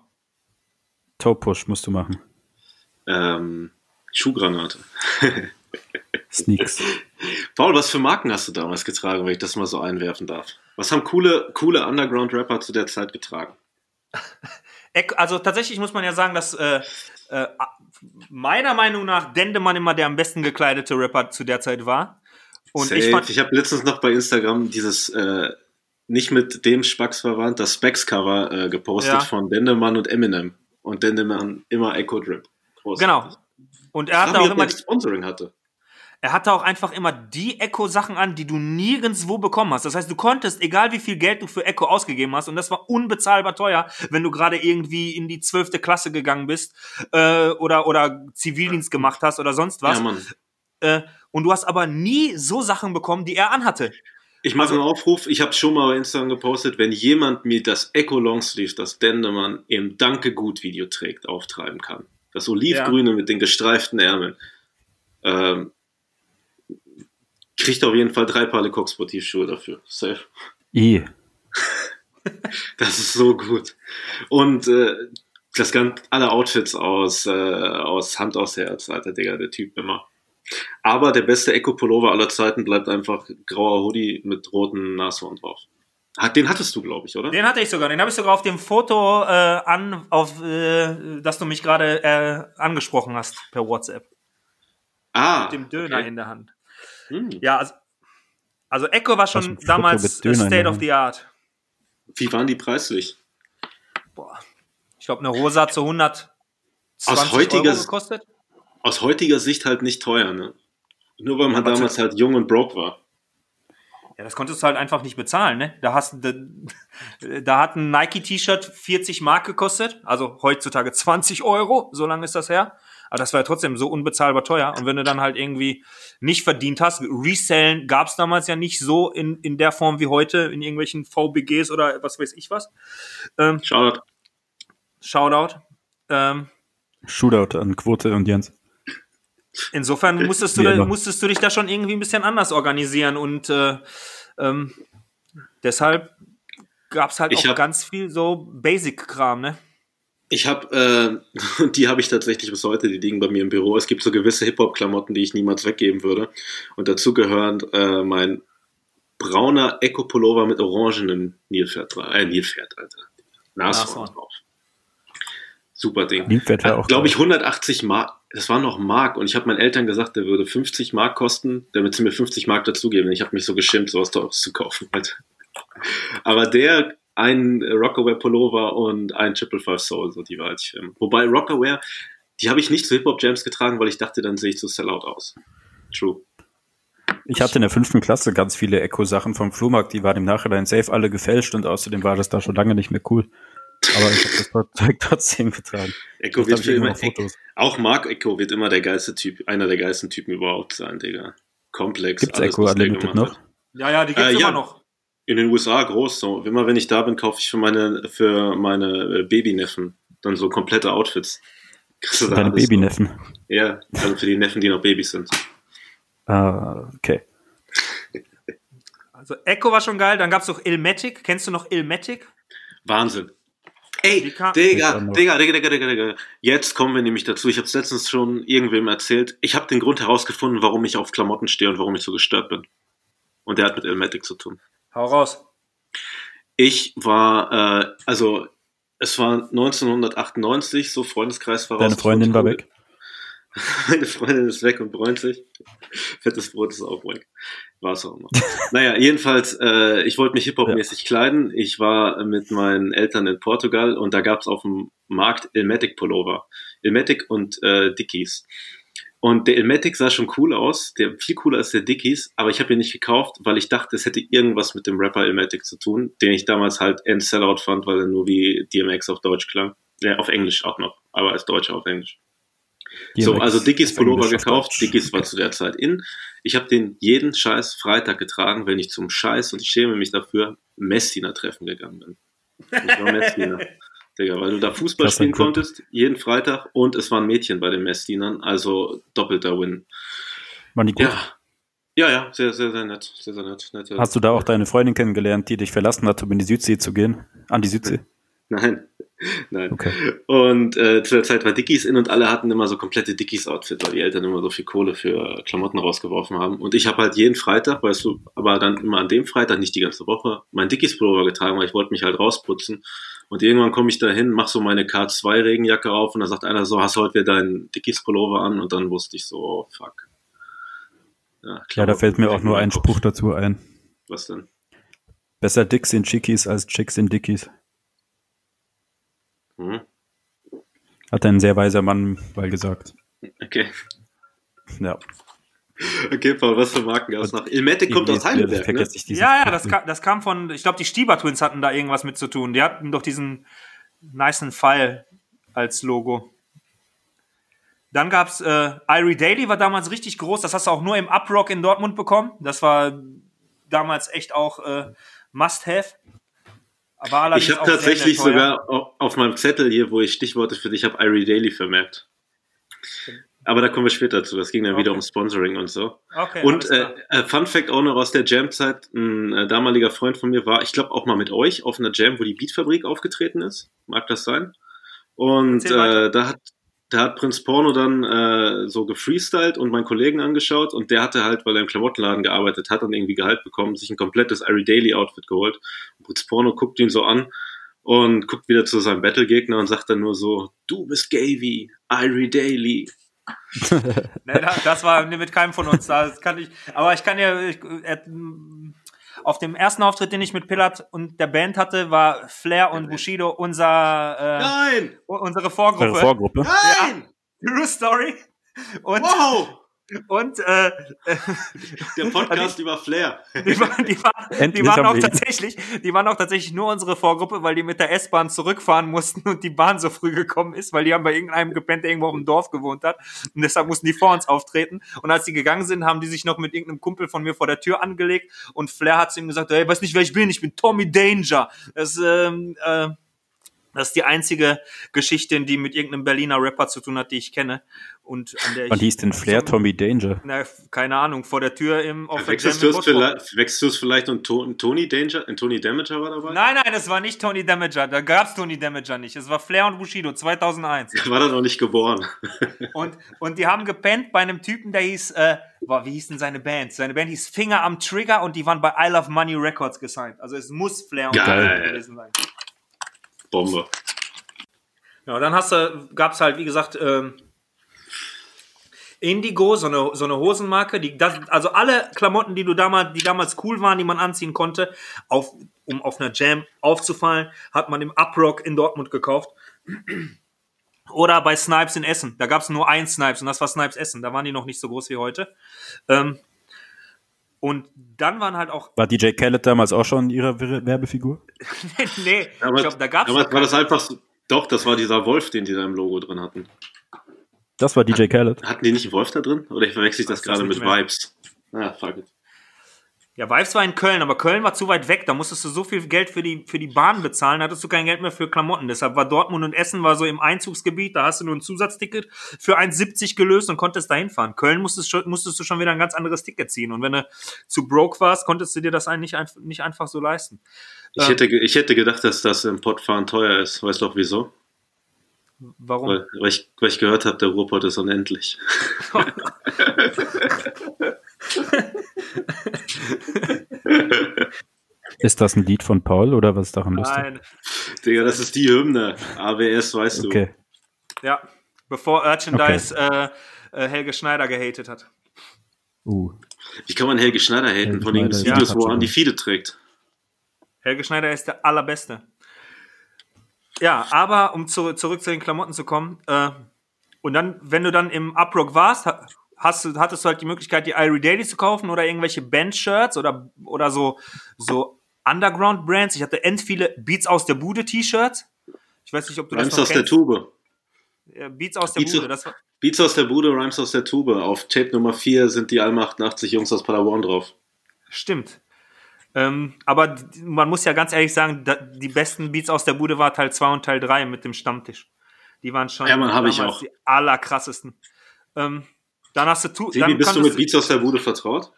Toe Push musst du machen. Ähm, Schuhgranate. Sneaks. Paul, was für Marken hast du damals getragen, wenn ich das mal so einwerfen darf? Was haben coole, coole Underground-Rapper zu der Zeit getragen? Also tatsächlich muss man ja sagen, dass äh, äh, meiner Meinung nach Dendemann immer der am besten gekleidete Rapper zu der Zeit war. Und Safe. ich fand, ich habe letztens noch bei Instagram dieses äh, nicht mit dem Spax verwandt, das Specs-Cover äh, gepostet Ja. von Dendemann und Eminem. Und Dendemann immer Echo Drip. Großartig. genau. Und er hatte auch immer, Sponsoring hatte. Er hatte auch einfach immer die Echo-Sachen an, die du nirgendwo bekommen hast. Das heißt, du konntest, egal wie viel Geld du für Echo ausgegeben hast, und das war unbezahlbar teuer, wenn du gerade irgendwie in die zwölfte Klasse gegangen bist äh, oder, oder Zivildienst gemacht hast oder sonst was. Ja, Mann. äh, und du hast aber nie so Sachen bekommen, die er anhatte. Ich mache Also- einen Aufruf, ich habe schon mal bei Instagram gepostet, wenn jemand mir das Echo Longsleeve, das Dendemann im Danke gut Video trägt, auftreiben kann. Das olivgrüne mit den gestreiften Ärmeln. Ähm, kriegt auf jeden Fall drei Paar Lecoq Sportivschuhe dafür. Safe. I. Das ist so gut. Und äh, das ganz alle Outfits aus, äh, aus Hand aus Herz, alter Digga, der Typ immer. Aber der beste Echo-Pullover aller Zeiten bleibt einfach grauer Hoodie mit roten Nashorn drauf. Hat, den hattest du, glaube ich, oder? Den hatte ich sogar. Den habe ich sogar auf dem Foto äh, an, auf, äh, das du mich gerade äh, angesprochen hast per WhatsApp. ah, Mit dem Döner okay. in der Hand. Hm. Ja, also, also Echo war schon damals Döner State of Hand. the Art. Wie waren die preislich? Boah. Ich glaube, eine Rosa hat so 120 Aus heutiger- Euro gekostet. Aus heutiger Sicht halt nicht teuer, ne? Nur weil man Aber damals halt jung und broke war. Ja, das konntest du halt einfach nicht bezahlen, ne? Da hast da, da hat ein Nike-T-Shirt 40 Mark gekostet, also heutzutage 20 Euro, so lange ist das her. Aber das war ja trotzdem so unbezahlbar teuer. Und wenn du dann halt irgendwie nicht verdient hast, Resellen gab es damals ja nicht so in, in der Form wie heute, in irgendwelchen VBGs oder was weiß ich was. Ähm, Shoutout. Shoutout. Ähm, Shootout an Quote und Jens. Insofern musstest du, da, musstest du dich da schon irgendwie ein bisschen anders organisieren und äh, ähm, deshalb gab es halt Ich auch ganz viel so Basic-Kram, ne? Ich habe, äh, die habe ich tatsächlich bis heute, die liegen bei mir im Büro. Es gibt so gewisse Hip-Hop-Klamotten, die ich niemals weggeben würde. Und dazu gehören äh, mein brauner Eco-Pullover mit orangenem Nilpferd, äh, Nilpferd, Alter. Nashorn Nashorn. drauf. Super Ding. Nilpferd war auch glaube ich, geil. 180 Mark. Das war noch Mark. Und ich habe meinen Eltern gesagt, der würde 50 Mark kosten, damit sie mir 50 Mark dazugeben. Ich habe mich so geschämt, sowas Teures zu kaufen. Halt. Aber der, ein Rockaware Pullover und ein Triple Five Soul, so die war halt schlimm. Wobei Rockaware, die habe ich nicht zu Hip-Hop Jams getragen, weil ich dachte, dann sehe ich zu Sellout aus. True. Ich hatte in der fünften Klasse ganz viele Echo-Sachen vom Flohmarkt, die waren im Nachhinein safe alle gefälscht und außerdem war das da schon lange nicht mehr cool. Aber ich habe das Zeug trotzdem getragen. Echo wird immer, Fotos. auch Mark Echo wird immer der geilste Typ, einer der geilsten Typen überhaupt sein, Digga. Komplex. Gibt's alles, Echo Unlimited noch? Ja, ja, die gibt's Äh, immer ja. noch. In den USA groß, so. Immer wenn ich da bin, kaufe ich für meine, für meine äh, Babyneffen dann so komplette Outfits. Kriegst du Deine. Babyneffen. Ja, also für die Neffen, die noch Babys sind. Ah, okay. Also Echo war schon geil, dann gab's noch Ilmatic. Kennst du noch Ilmatic? Wahnsinn. Ey, Digga. Digga, Digga, Digga, Digga, Digga. Jetzt kommen wir nämlich dazu. Ich habe es letztens schon irgendwem erzählt. Ich habe den Grund herausgefunden, warum ich auf Klamotten stehe und warum ich so gestört bin. Und der hat mit Elmatic zu tun. Hau raus. Ich war, äh, also es war 1998, so Freundeskreis war Deine raus. Freundin war weg. Meine Freundin ist weg und bräunt sich. Fettes Brot ist auch weg. War es auch noch. naja, jedenfalls, äh, ich wollte mich Hip-Hop-mäßig kleiden. Ich war mit meinen Eltern in Portugal und da gab es auf dem Markt Ilmatic Pullover. Ilmatic und äh, Dickies. Und der Ilmatic sah schon cool aus, der viel cooler als der Dickies, aber ich habe ihn nicht gekauft, weil ich dachte, es hätte irgendwas mit dem Rapper Ilmatic zu tun, den ich damals halt end Sellout fand, weil er nur wie DMX auf Deutsch klang. Ja, auf Englisch auch noch, aber als Deutscher auf Englisch. So, DMX also Dickies Pullover gekauft. Dickies war zu der Zeit in. Ich habe den jeden scheiß Freitag getragen, wenn ich zum Scheiß, und ich schäme mich dafür, Messdiener-Treffen gegangen bin. Ich war Messdiener. Digga, weil du da Fußball spielen konntest, jeden Freitag, und es waren Mädchen bei den Messdienern, also doppelter Win. Waren die gut? Ja. Ja, ja, sehr, sehr, sehr nett. Sehr, sehr nett. Nette, Hast du da auch deine Freundin kennengelernt, die dich verlassen hat, um in die Südsee zu gehen? An die Südsee? Nein. Nein. Okay. Und äh, zu der Zeit war Dickies in und alle hatten immer so komplette Dickies-Outfit, weil die Eltern immer so viel Kohle für Klamotten rausgeworfen haben. Und ich habe halt jeden Freitag, weißt du, aber dann immer an dem Freitag, nicht die ganze Woche, mein Dickies-Pullover getragen, weil ich wollte mich halt rausputzen. Und irgendwann komme ich da hin, mach so meine K2-Regenjacke auf und dann sagt einer so, hast du heute wieder deinen Dickies-Pullover an? Und dann wusste ich so, oh, fuck. Ja, Ja, da fällt mir auch nur ein. Spruch dazu ein. Was denn? Besser Dicks in Chickies als Chicks in Dickies. Hm? Hat ein sehr weiser Mann mal gesagt. Okay. Ja. Okay, Paul, was für Marken gab es noch? Ilmatic kommt aus Heidelberg, ne? Ja, ja, das kam, das kam von, ich glaube, die Stieber Twins hatten da irgendwas mit zu tun. Die hatten doch diesen nicen Pfeil als Logo. Dann gab's äh, Irie Daily war damals richtig groß. Das hast du auch nur im Uprock in Dortmund bekommen. Das war damals echt auch äh, Must-Have. Ich habe tatsächlich sogar au- auf meinem Zettel hier, wo ich Stichworte für dich habe, Irie Daily vermerkt. Aber da kommen wir später zu. Das ging dann wieder Okay. um Sponsoring und so. Okay, und äh, äh, Fun Fact auch noch aus der Jam-Zeit: Ein äh, damaliger Freund von mir war, ich glaube auch mal mit euch auf einer Jam, wo die Beatfabrik aufgetreten ist. Mag das sein? Und äh, da hat da hat Prinz Porno dann äh, so gefreestylt und meinen Kollegen angeschaut und der hatte halt, weil er im Klamottenladen gearbeitet hat und irgendwie Gehalt bekommen, sich ein komplettes Irie Daily Outfit geholt. Und Prinz Porno guckt ihn so an und guckt wieder zu seinem Battle-Gegner und sagt dann nur so, du bist gay wie Irie Daily. Nee, da- das war mit keinem von uns da. Das kann ich, aber ich kann ja, ich, äh, auf dem ersten Auftritt, den ich mit Pillard und der Band hatte, war Flair und Bushido unser, äh, Nein! unsere Vorgruppe. Vorgruppe. Nein! True Story. Und Wow! Und äh, Der Podcast über Flair. die, waren, die, waren, die, waren auch Leben. tatsächlich, die waren auch tatsächlich nur unsere Vorgruppe, weil die mit der S-Bahn zurückfahren mussten und die Bahn so früh gekommen ist, weil die haben bei irgendeinem gepennt, der irgendwo auf dem Dorf gewohnt hat. Und deshalb mussten die vor uns auftreten. Und als die gegangen sind, haben die sich noch mit irgendeinem Kumpel von mir vor der Tür angelegt und Flair hat zu ihm gesagt, hey, weiß nicht, wer ich bin, ich bin Tommy Danger. Das, ähm, äh, das ist die einzige Geschichte, die mit irgendeinem Berliner Rapper zu tun hat, die ich kenne. Und an der Wann ich, hieß denn Flair Tommy Danger? na, keine Ahnung, vor der Tür im auf der Wechselst du es vielleicht, es vielleicht und To- Tony Danger, und Tony Damager war dabei? Nein, nein, es war nicht Tony Damager. Da gab's Tony Damager nicht. Es war Flair und Bushido 2001. War da noch nicht geboren. Und, und die haben gepennt bei einem Typen, der hieß, äh, boah, wie hieß denn seine Band? Seine Band hieß Finger am Trigger und die waren bei I Love Money Records gesigned. Also es muss Flair und Geil. Bushido gewesen sein. Bombe. Ja, dann hast du, gab's halt, wie gesagt, ähm, Indigo, so eine, so eine Hosenmarke, die, das, also alle Klamotten, die du damals, die damals cool waren, die man anziehen konnte, auf, um auf einer Jam aufzufallen, hat man im Uprock in Dortmund gekauft. Oder bei Snipes in Essen. Da gab's nur ein Snipes und das war Snipes Essen. Da waren die noch nicht so groß wie heute. Ähm, und dann waren halt auch, War DJ Khaled damals auch schon ihre Wer- Werbefigur? nee, Damals, ich glaube, da gab's damals noch war das einfach so, doch, das war dieser Wolf, den die da im Logo drin hatten. Das war DJ Khaled. Hatten die nicht einen Wolf da drin? Oder ich verwechsel das Weiß das gerade mit mehr. Vibes. Ah, fuck it. Ja, Vibes war in Köln, aber Köln war zu weit weg. Da musstest du so viel Geld für die, für die Bahn bezahlen, da hattest du kein Geld mehr für Klamotten. Deshalb war Dortmund und Essen war so im Einzugsgebiet, da hast du nur ein Zusatzticket für 1,70 gelöst und konntest da hinfahren. Köln musstest, musstest du schon wieder ein ganz anderes Ticket ziehen. Und wenn du zu broke warst, konntest du dir das eigentlich nicht, einf- nicht einfach so leisten. Ich, Ja. hätte, ich hätte gedacht, dass das im Pottfahren teuer ist. Weißt du auch wieso? Warum? Weil, weil, ich, weil ich gehört habe, der Ruhrpott ist unendlich. Ist das ein Lied von Paul oder was ist daran lustig? Nein. Digga, das ist die Hymne. AWS, weißt du. Okay. Ja, bevor Urchandise äh, äh, Helge Schneider gehatet hat. Uh. Wie kann man Helge Schneider haten Helge von den Schneider ist Videos, wo er an die. Fiede trägt? Helge Schneider ist der allerbeste. Ja, aber um zu, zurück zu den Klamotten zu kommen, äh, und dann, wenn du dann im Uprock warst, hast du, hattest du halt die Möglichkeit, die Irie Daily zu kaufen oder irgendwelche Band-Shirts oder, oder so, so Underground-Brands. Ich hatte end viele Beats aus der Bude T-Shirts. Ich weiß nicht, ob du Rhymes das noch aus der kennst. Tube. Äh, Beats aus der Beats Bude. aus- Das war, Beats aus der Bude, Rhymes aus der Tube. Auf Tape Nummer 4 sind die Alma 88 Jungs aus Paderborn drauf. Stimmt. Ähm, aber man muss ja ganz ehrlich sagen, die besten Beats aus der Bude war Teil 2 und Teil 3 mit dem Stammtisch. Die waren schon Ja, Mann, hab ich damals auch. die allerkrassesten. Ähm, dann hast du tu, Sebi, dann bist du mit Beats aus der Bude vertraut?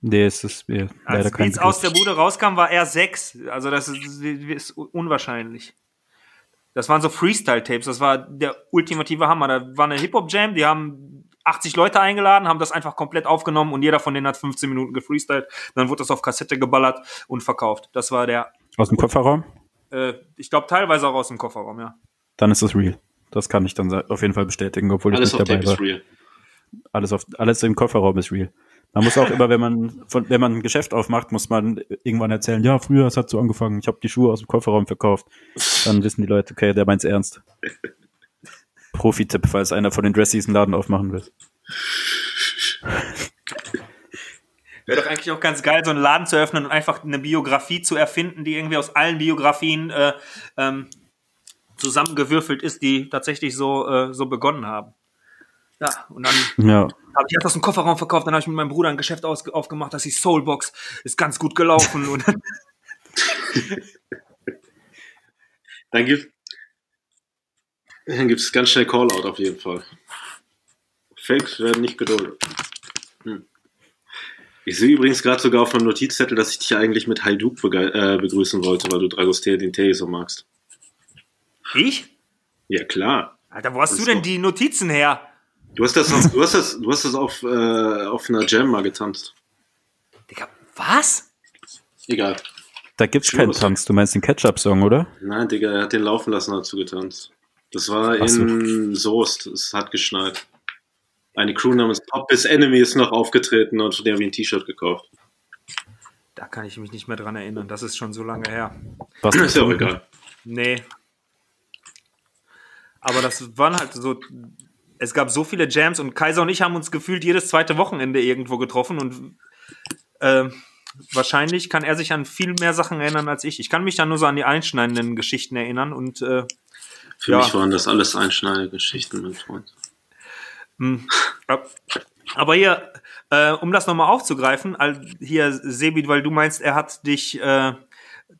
Nee, es ist mir leider als kein Beats Begriff. aus der Bude rauskam, war er 6. Also das ist, ist unwahrscheinlich. Das waren so Freestyle-Tapes, das war der ultimative Hammer. Da war eine Hip-Hop-Jam, die haben 80 Leute eingeladen, haben das einfach komplett aufgenommen und jeder von denen hat 15 Minuten gefreestylt. Dann wurde das auf Kassette geballert und verkauft. Das war der Aus dem Kofferraum? Äh, ich glaube teilweise auch aus dem Kofferraum, ja. Dann ist es real. Das kann ich dann auf jeden Fall bestätigen, obwohl Alles ich auf nicht Tape dabei ist war. real. Alles, auf, alles im Kofferraum ist real. Man muss auch immer, wenn man, von, wenn man ein Geschäft aufmacht, muss man irgendwann erzählen, ja, früher, es hat so angefangen, ich habe die Schuhe aus dem Kofferraum verkauft. Dann wissen die Leute, okay, der meint's ernst. Profi-Tipp, falls einer von den Dressies einen Laden aufmachen will. Wäre doch eigentlich auch ganz geil, so einen Laden zu öffnen und einfach eine Biografie zu erfinden, die irgendwie aus allen Biografien äh, ähm, zusammengewürfelt ist, die tatsächlich so, äh, so begonnen haben. Ja, und dann Ja, habe ich erst aus dem Kofferraum verkauft, dann habe ich mit meinem Bruder ein Geschäft aus, aufgemacht, das hieß Soulbox, ist ganz gut gelaufen und dann, Dann gibt dann gibt's ganz schnell Callout auf jeden Fall. Fakes werden nicht geduldet. Hm. Ich sehe übrigens gerade sogar auf meinem Notizzettel, dass ich dich eigentlich mit Hajduk äh, begrüßen wollte, weil du Dragostea Dintei so magst. ich? Ja, klar. Alter, wo hast Das du denn doch- die Notizen her? Du hast das, du hast das, du hast das auf, äh, auf einer Jam mal getanzt. Digga, was? Egal. da gibt's keinen. Tanz. Du meinst den Ketchup-Song, oder? Nein, Digga, er hat den laufen lassen dazu getanzt. Das war Ach so. in Soest. Es hat geschneit. Eine Crew namens Pop is Enemy ist noch aufgetreten und von der habe ich ein T-Shirt gekauft. Da kann ich mich nicht mehr dran erinnern, das ist schon so lange her. Was Ist ja auch egal. Nee. Aber das waren halt so es gab so viele Jams und Kaiser und ich haben uns gefühlt jedes zweite Wochenende irgendwo getroffen und äh, wahrscheinlich kann er sich an viel mehr Sachen erinnern als ich. Ich kann mich dann nur so an die einschneidenden Geschichten erinnern und äh, Für Ja. mich waren das alles einschneidende Geschichten, mein Freund. Hm. Ab- Aber hier, äh, um das nochmal aufzugreifen, hier, Sebi, weil du meinst, er hat dich äh,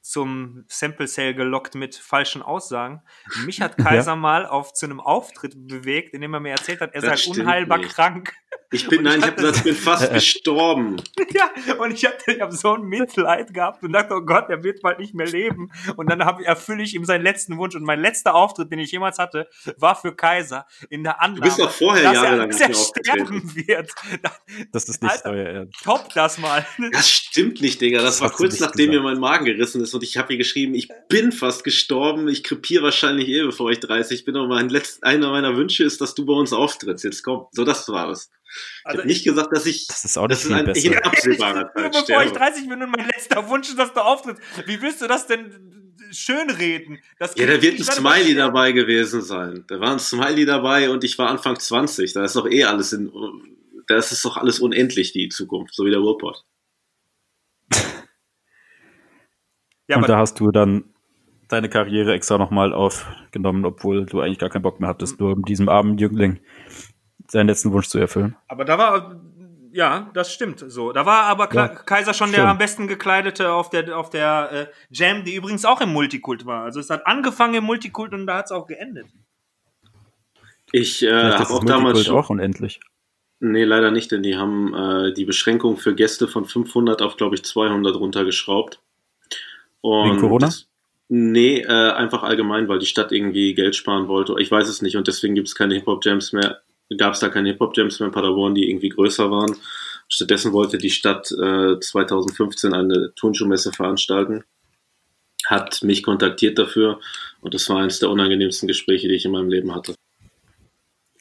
zum Sample Sale gelockt mit falschen Aussagen. Mich hat Kaiser mal auf zu einem Auftritt bewegt, in dem er mir erzählt hat, er sei Das stimmt unheilbar nicht. krank. Ich bin, Und nein, ich ich habe gesagt, ich bin fast gestorben. Ja, und ich hatte, ich habe so ein Mitleid gehabt und dachte, oh Gott, der wird bald nicht mehr leben. Und dann hab, erfülle ich ihm seinen letzten Wunsch. Und mein letzter Auftritt, den ich jemals hatte, war für Kaiser in der Annahme, bist doch vorher dass er, jahrelang dass er sterben wird. Das ist nicht Alter. euer Ernst. Top das mal. Das stimmt nicht, Digga. Das Das war du kurz nachdem mir gesagt. mein Magen gerissen ist und ich habe hier geschrieben, ich bin fast gestorben, ich krepiere wahrscheinlich eh, bevor ich 30 bin, aber mein letzt, einer meiner Wünsche ist, dass du bei uns auftrittst. Jetzt komm. So, das war es. Ich Also habe nicht gesagt, dass ich, Das ist auch das nicht ist viel ein besser. in absehbarer Nur Zeit bevor ich sterbe. 30 bin und mein letzter Wunsch ist, dass du auftrittst. Wie willst du das denn schönreden? Das Ja, da wird ein ich Smiley dabei gewesen sein. Da war ein Smiley dabei und ich war Anfang 20. Da ist doch eh alles in, da ist es doch alles unendlich, die Zukunft, so wie der Ruhrpott. Ja, und aber da hast du dann deine Karriere extra nochmal aufgenommen, obwohl du eigentlich gar keinen Bock mehr hattest, nur um diesem armen Jüngling seinen letzten Wunsch zu erfüllen. Aber da war, ja, das stimmt so. Da war aber Kla Ja, Kaiser schon der schön. am besten gekleidete auf der, auf der äh, Jam, die übrigens auch im Multikult war. Also es hat angefangen im Multikult und da hat es auch geendet. Ich äh, habe auch das damals Multikult schon, auch unendlich. Nee, leider nicht, denn die haben äh, die Beschränkung für Gäste von 500 auf, glaube ich, 200 runtergeschraubt. Und Wegen Corona? Das, nee, äh, einfach allgemein, weil die Stadt irgendwie Geld sparen wollte. Ich weiß es nicht und deswegen gibt es keine Hip-Hop-Jams mehr. Gab es da keine Hip-Hop-Jams mehr in Paderborn, die irgendwie größer waren. Stattdessen wollte die Stadt äh, 2015 eine Turnschuhmesse veranstalten. Hat mich kontaktiert dafür und das war eines der unangenehmsten Gespräche, die ich in meinem Leben hatte.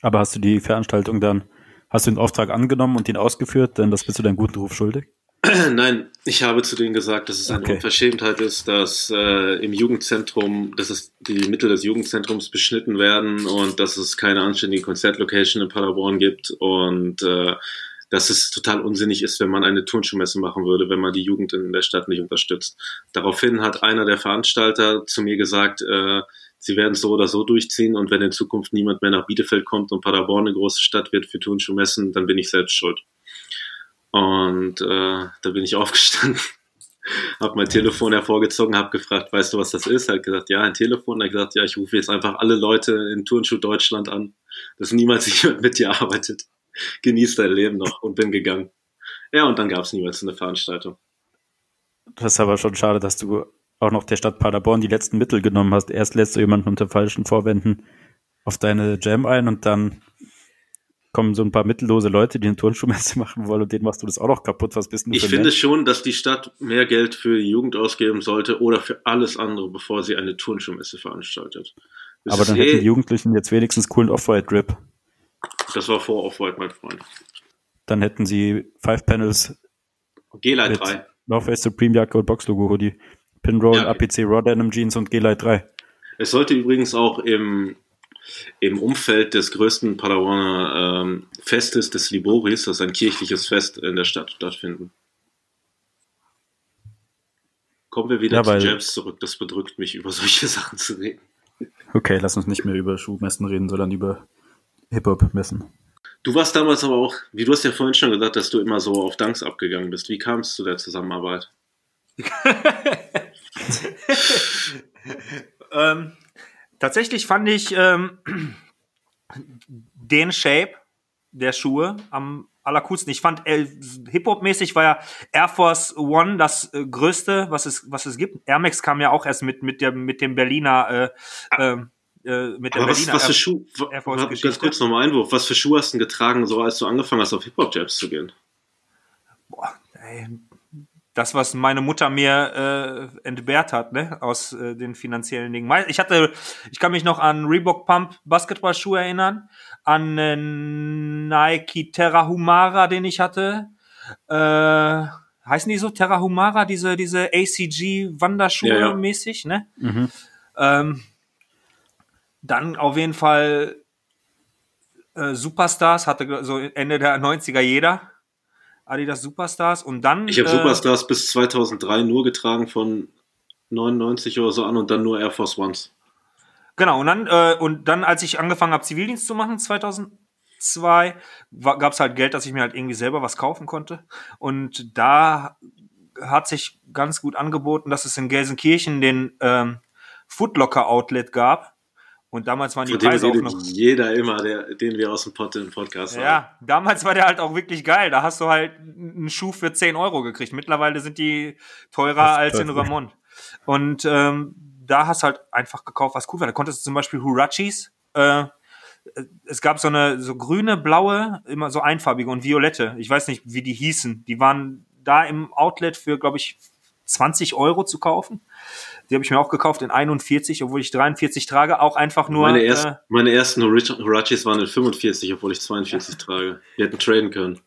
Aber hast du die Veranstaltung dann, hast du den Auftrag angenommen und ihn ausgeführt, denn das bist du deinen guten Ruf schuldig? Nein, ich habe zu denen gesagt, dass es eine Okay. Unverschämtheit ist, dass äh, im Jugendzentrum, dass es die Mittel des Jugendzentrums beschnitten werden und dass es keine anständige Konzertlocation in Paderborn gibt und äh, dass es total unsinnig ist, wenn man eine Turnschuhmesse machen würde, wenn man die Jugend in der Stadt nicht unterstützt. Daraufhin hat einer der Veranstalter zu mir gesagt, äh, sie werden es so oder so durchziehen und wenn in Zukunft niemand mehr nach Bielefeld kommt und Paderborn eine große Stadt wird für Turnschuhmessen, dann bin ich selbst schuld. Und äh, da bin ich aufgestanden, habe mein Telefon hervorgezogen, habe gefragt, weißt du, was das ist? Hat gesagt, ja, ein Telefon. Hat gesagt, ja, ich rufe jetzt einfach alle Leute in Turnschuh Deutschland an, dass niemals jemand mit dir arbeitet. Genieß dein Leben noch und bin gegangen. Ja, und dann gab es niemals eine Veranstaltung. Das ist aber schon schade, dass du auch noch der Stadt Paderborn die letzten Mittel genommen hast. Erst lädst du jemanden unter falschen Vorwänden auf deine Jam ein und dann kommen so ein paar mittellose Leute, die eine Turnschuhmesse machen wollen und denen machst du das auch noch kaputt. Was bist du Ich finde Mensch? schon, dass die Stadt mehr Geld für die Jugend ausgeben sollte oder für alles andere, bevor sie eine Turnschuhmesse veranstaltet. Das Aber dann eh- hätten die Jugendlichen jetzt wenigstens coolen Off-White-Drip. das war vor Off-White, mein Freund. Dann hätten sie Five Panels G-Light mit 3. North Face Supreme Jacke und Boxlogo Hoodie. Pinroll, Ja, okay. APC Raw Denim Jeans und G-Light 3. Es sollte übrigens auch im, im Umfeld des größten Padawaner ähm, Festes des Liboris, das ist ein kirchliches Fest in der Stadt, stattfinden. Kommen wir wieder Ja, zu Jams zurück. Das bedrückt mich, über solche Sachen zu reden. Okay, lass uns nicht mehr über Schuhmessen reden, sondern über Hip-Hop-Messen. Du warst damals aber auch, wie du hast ja vorhin schon gesagt, dass du immer so auf Danks abgegangen bist. Wie kam es zu der Zusammenarbeit? ähm, tatsächlich fand ich ähm, den Shape der Schuhe am allercoolsten. Ich fand äh, Hip-Hop-mäßig war ja Air Force One das äh, größte, was es, was es gibt. Air Max kam ja auch erst mit, mit, der, mit dem Berliner, äh, ähm, äh, mit der Aber was, Berliner was für Schuhe, ganz kurz nochmal Einwurf, was für Schuhe hast du denn getragen, so als du angefangen hast, auf Hip-Hop-Jabs zu gehen? Boah, ey, das, was meine Mutter mir äh, entbehrt hat, ne, aus äh, den finanziellen Dingen. Ich hatte, ich kann mich noch an Reebok Pump Basketballschuhe erinnern, an äh, Nike Terra Humara, den ich hatte. Äh, heißen die so Terra Humara, diese diese ACG Wanderschuhe Ja, ja. mäßig, ne? Mhm. Ähm, dann auf jeden Fall äh, Superstars hatte so Ende der 90er jeder. Adidas Superstars und dann. Ich habe äh, Superstars bis 2003 nur getragen von 99 oder so an und dann nur Air Force Ones. Genau, und dann, äh, und dann, als ich angefangen habe, Zivildienst zu machen, 2002, gab es halt Geld, dass ich mir halt irgendwie selber was kaufen konnte. Und da hat sich ganz gut angeboten, dass es in Gelsenkirchen den ähm, Footlocker Outlet gab. Und damals waren die Von Preise auch noch. jeder immer, der, den wir aus dem Pod, Podcast haben. Ja, damals war der halt auch wirklich geil. Da hast du halt einen Schuh für 10 Euro gekriegt. Mittlerweile sind die teurer als in. Ramon. Und ähm, da hast du halt einfach gekauft, was cool war. Da konntest du zum Beispiel Hurachis. Äh, es gab so eine so grüne, blaue, immer so einfarbige und violette. Ich weiß nicht, wie die hießen. Die waren da im Outlet für, glaube ich, 20 Euro zu kaufen. Die habe ich mir auch gekauft in 41, obwohl ich 43 trage. Auch einfach nur. Meine, äh, erst, meine ersten Hurachis waren in 45, obwohl ich 42 trage. Wir hätten traden können.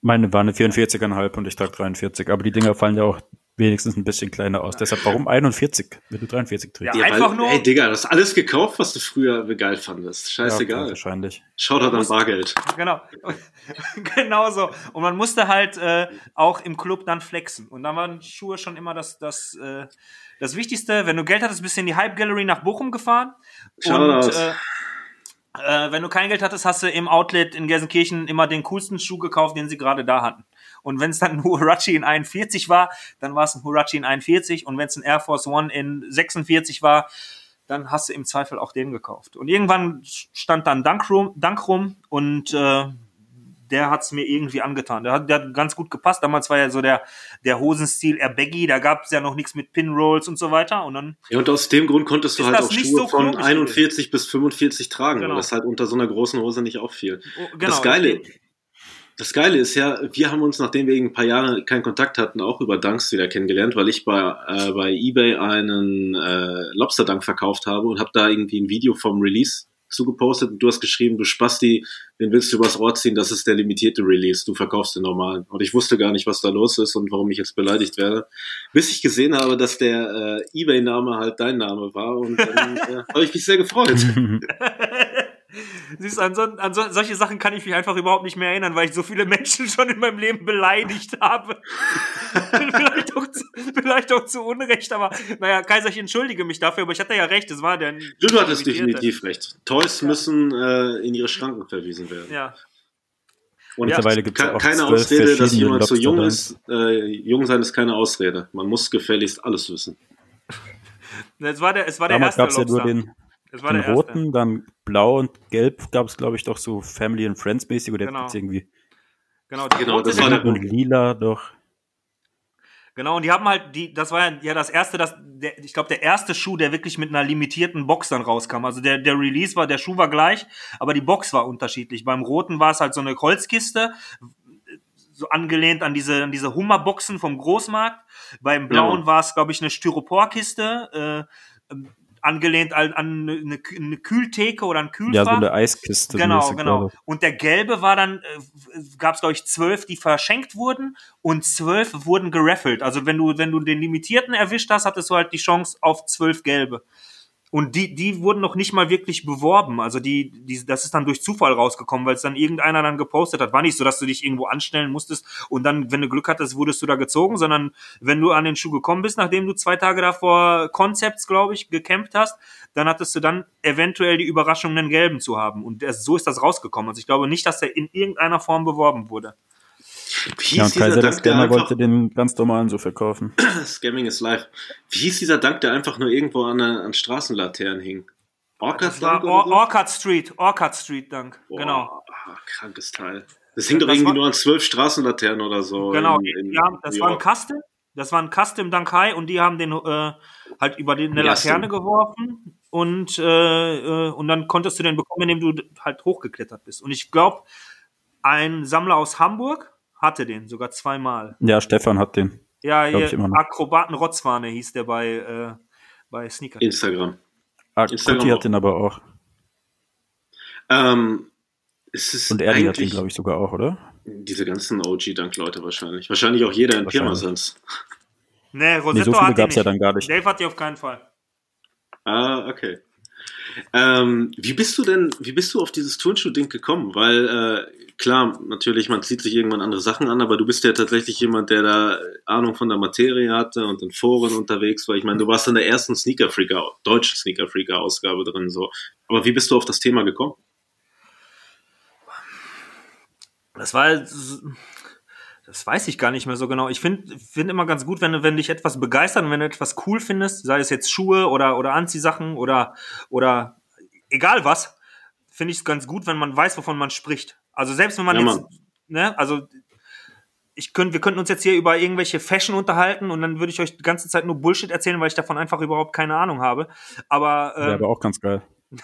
Meine war eine 44,5 und ich trage 43. Aber die Dinger fallen ja auch wenigstens ein bisschen kleiner aus. Deshalb, warum 41, wenn du 43 trägst? Ja, einfach weil, nur- Ey, Digga, du hast alles gekauft, was du früher geil fandest. Scheißegal. wahrscheinlich. Schaut halt an Bargeld. Genau. genau so. Und man musste halt äh, auch im Club dann flexen. Und dann waren Schuhe schon immer das, das, äh, das Wichtigste. Wenn du Geld hattest, bist du in die Hype Gallery nach Bochum gefahren. Shoutout. Und äh, äh, wenn du kein Geld hattest, hast du im Outlet in Gelsenkirchen immer den coolsten Schuh gekauft, den sie gerade da hatten. Und wenn es dann ein Huarachi in 41 war, dann war es ein Huarachi in 41. Und wenn es ein Air Force One in 46 war, dann hast du im Zweifel auch den gekauft. Und irgendwann stand dann Dunk rum, Dunk rum und äh, der hat's mir irgendwie angetan. Der hat, der hat ganz gut gepasst. Damals war ja so der, der Hosenstil eher baggy, da gab's ja noch nichts mit Pinrolls und so weiter. Und dann, Ja, und aus dem Grund konntest du halt auch Schuhe so von komisch 41 bis 45 tragen, Genau. weil das halt unter so einer großen Hose nicht auffiel. oh, Das Geile, das Geile ist ja, wir haben uns, nachdem wir ein paar Jahre keinen Kontakt hatten, auch über Dunks wieder kennengelernt, weil ich bei, äh, bei eBay einen äh, Lobster Dunk verkauft habe und habe da irgendwie ein Video vom Release zugepostet und du hast geschrieben, du Spasti, den willst du übers Ohr ziehen, das ist der limitierte Release, du verkaufst den normalen. Und ich wusste gar nicht, was da los ist und warum ich jetzt beleidigt werde, bis ich gesehen habe, dass der äh, eBay-Name halt dein Name war und dann äh, habe ich mich sehr gefreut. Siehst du, an, so, an so, solche Sachen kann ich mich einfach überhaupt nicht mehr erinnern, weil ich so viele Menschen schon in meinem Leben beleidigt habe. vielleicht, auch zu, vielleicht auch zu Unrecht, aber naja, Kaiser, ich entschuldige mich dafür, aber ich hatte ja recht, es war der. Du, hattest definitiv recht. Toys müssen äh, in ihre Schranken verwiesen werden. Ja, Und Mittlerweile gibt's ke- ja auch keine Ausrede, dass jemand zu jung Lobster ist. Äh, jung sein ist keine Ausrede. Man muss gefälligst alles wissen. es war der, es war der Damals erste gab's ja nur Lobster. den, es war den der erste. roten, dann blau und gelb gab es, glaube ich, doch so Family and Friends mäßig oder Genau. jetzt gibt's irgendwie Genau, die Genau, rote das war der- und lila doch. Genau, und die haben halt, die, das war ja, ja das erste, das, der, ich glaube, der erste Schuh, der wirklich mit einer limitierten Box dann rauskam. Also der, der Release war, der Schuh war gleich, aber die Box war unterschiedlich. Beim roten war es halt so eine Holzkiste, so angelehnt an diese, an diese Hummerboxen vom Großmarkt. Beim blauen Ja. war es, glaube ich, eine Styroporkiste, äh, ähm, angelehnt an, an eine, eine Kühltheke oder ein Kühlfach. Ja, so eine Eiskiste. Genau, genau. Und der gelbe war dann, äh, gab es glaube ich zwölf, die verschenkt wurden und zwölf wurden geraffelt. Also wenn du, wenn du den limitierten erwischt hast, hattest du halt die Chance auf zwölf gelbe. Und die, die wurden noch nicht mal wirklich beworben. Also die, die, das ist dann durch Zufall rausgekommen, weil es dann irgendeiner dann gepostet hat. War nicht so, dass du dich irgendwo anstellen musstest und dann, wenn du Glück hattest, wurdest du da gezogen, sondern wenn du an den Schuh gekommen bist, nachdem du zwei Tage davor Concepts, glaube ich, gecampt hast, dann hattest du dann eventuell die Überraschung, einen gelben zu haben. Und so ist das rausgekommen. Also ich glaube nicht, dass der in irgendeiner Form beworben wurde. Wie Ja, hieß und Kaiser dieser Dank, der wollte den ganz normalen so verkaufen. Scamming is live. Wie hieß dieser Dank, der einfach nur irgendwo an, an Straßenlaternen hing? War Dank Or? Orchard Street, Orchard Street Dank. Boah, Genau. krankes Teil. Das hing doch Das irgendwie war- nur an zwölf Straßenlaternen oder so. Genau, in- in ja, das war ein. Custom. Das war ein Custom Dankai und die haben den äh, halt über die, eine Ja, Laterne geworfen und, äh, äh, und dann konntest du den bekommen, indem du halt hochgeklettert bist. Und ich glaube, ein Sammler aus Hamburg hatte den sogar zweimal. Ja, Stefan hat den. Ja, hier. Akrobaten Rotzfahne hieß der bei, äh, bei Sneaker. Instagram. Ah, Instagram hat den aber auch. Ähm, es ist Und Erdi hat den, glaube ich, sogar auch, oder? diese ganzen OG-Dank-Leute wahrscheinlich. Wahrscheinlich auch jeder in. Pirmasens. Nee, Nee, Rosetto so viele gab es ja dann gar nicht. Dave hat die auf keinen Fall. Ah, okay. Ähm, wie bist du denn, wie bist du auf dieses Turnschuh-Ding gekommen? Weil, äh, klar, natürlich, man zieht sich irgendwann andere Sachen an, aber du bist ja tatsächlich jemand, der da Ahnung von der Materie hatte und in Foren unterwegs war. Ich meine, du warst in der ersten Sneaker Freaker, deutschen Sneaker Freaker Ausgabe drin, so. Aber wie bist du auf das Thema gekommen? Das war, das weiß ich gar nicht mehr so genau. Ich finde find immer ganz gut, wenn, wenn dich etwas begeistert und wenn du etwas cool findest, sei es jetzt Schuhe oder, oder Anziehsachen oder, oder egal was, finde ich es ganz gut, wenn man weiß, wovon man spricht. Also selbst wenn man Ja, jetzt, ne, also ich könnt, wir könnten uns jetzt hier über irgendwelche Fashion unterhalten und dann würde ich euch die ganze Zeit nur Bullshit erzählen, weil ich davon einfach überhaupt keine Ahnung habe. Aber, Wäre äh, aber auch ganz geil.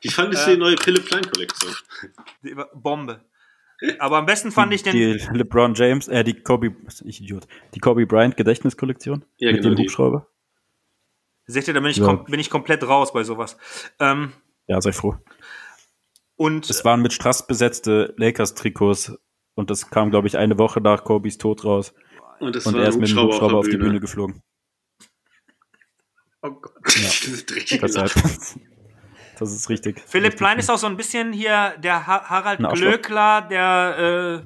Wie fandest Äh, du die neue Philipp Klein Kollektion? die- Bombe. Aber am besten fand ich den, Die LeBron James, äh, die Kobe, ich Idiot, die Kobe Bryant Gedächtniskollektion Ja, mit genau, dem die. Hubschrauber. seht ihr, da bin ich, Ja. kom bin ich komplett raus bei sowas. Ähm, Ja, sei froh. Und Es waren mit Strass besetzte Lakers-Trikots und das kam, glaube ich, eine Woche nach Kobes Tod raus. Und Und war er ist mit dem Hubschrauber, auf der die Bühne geflogen. oh Gott. Diese dreckige. Das ist richtig. Philipp richtig Klein ist auch so ein bisschen hier der ha Harald. Glöckler der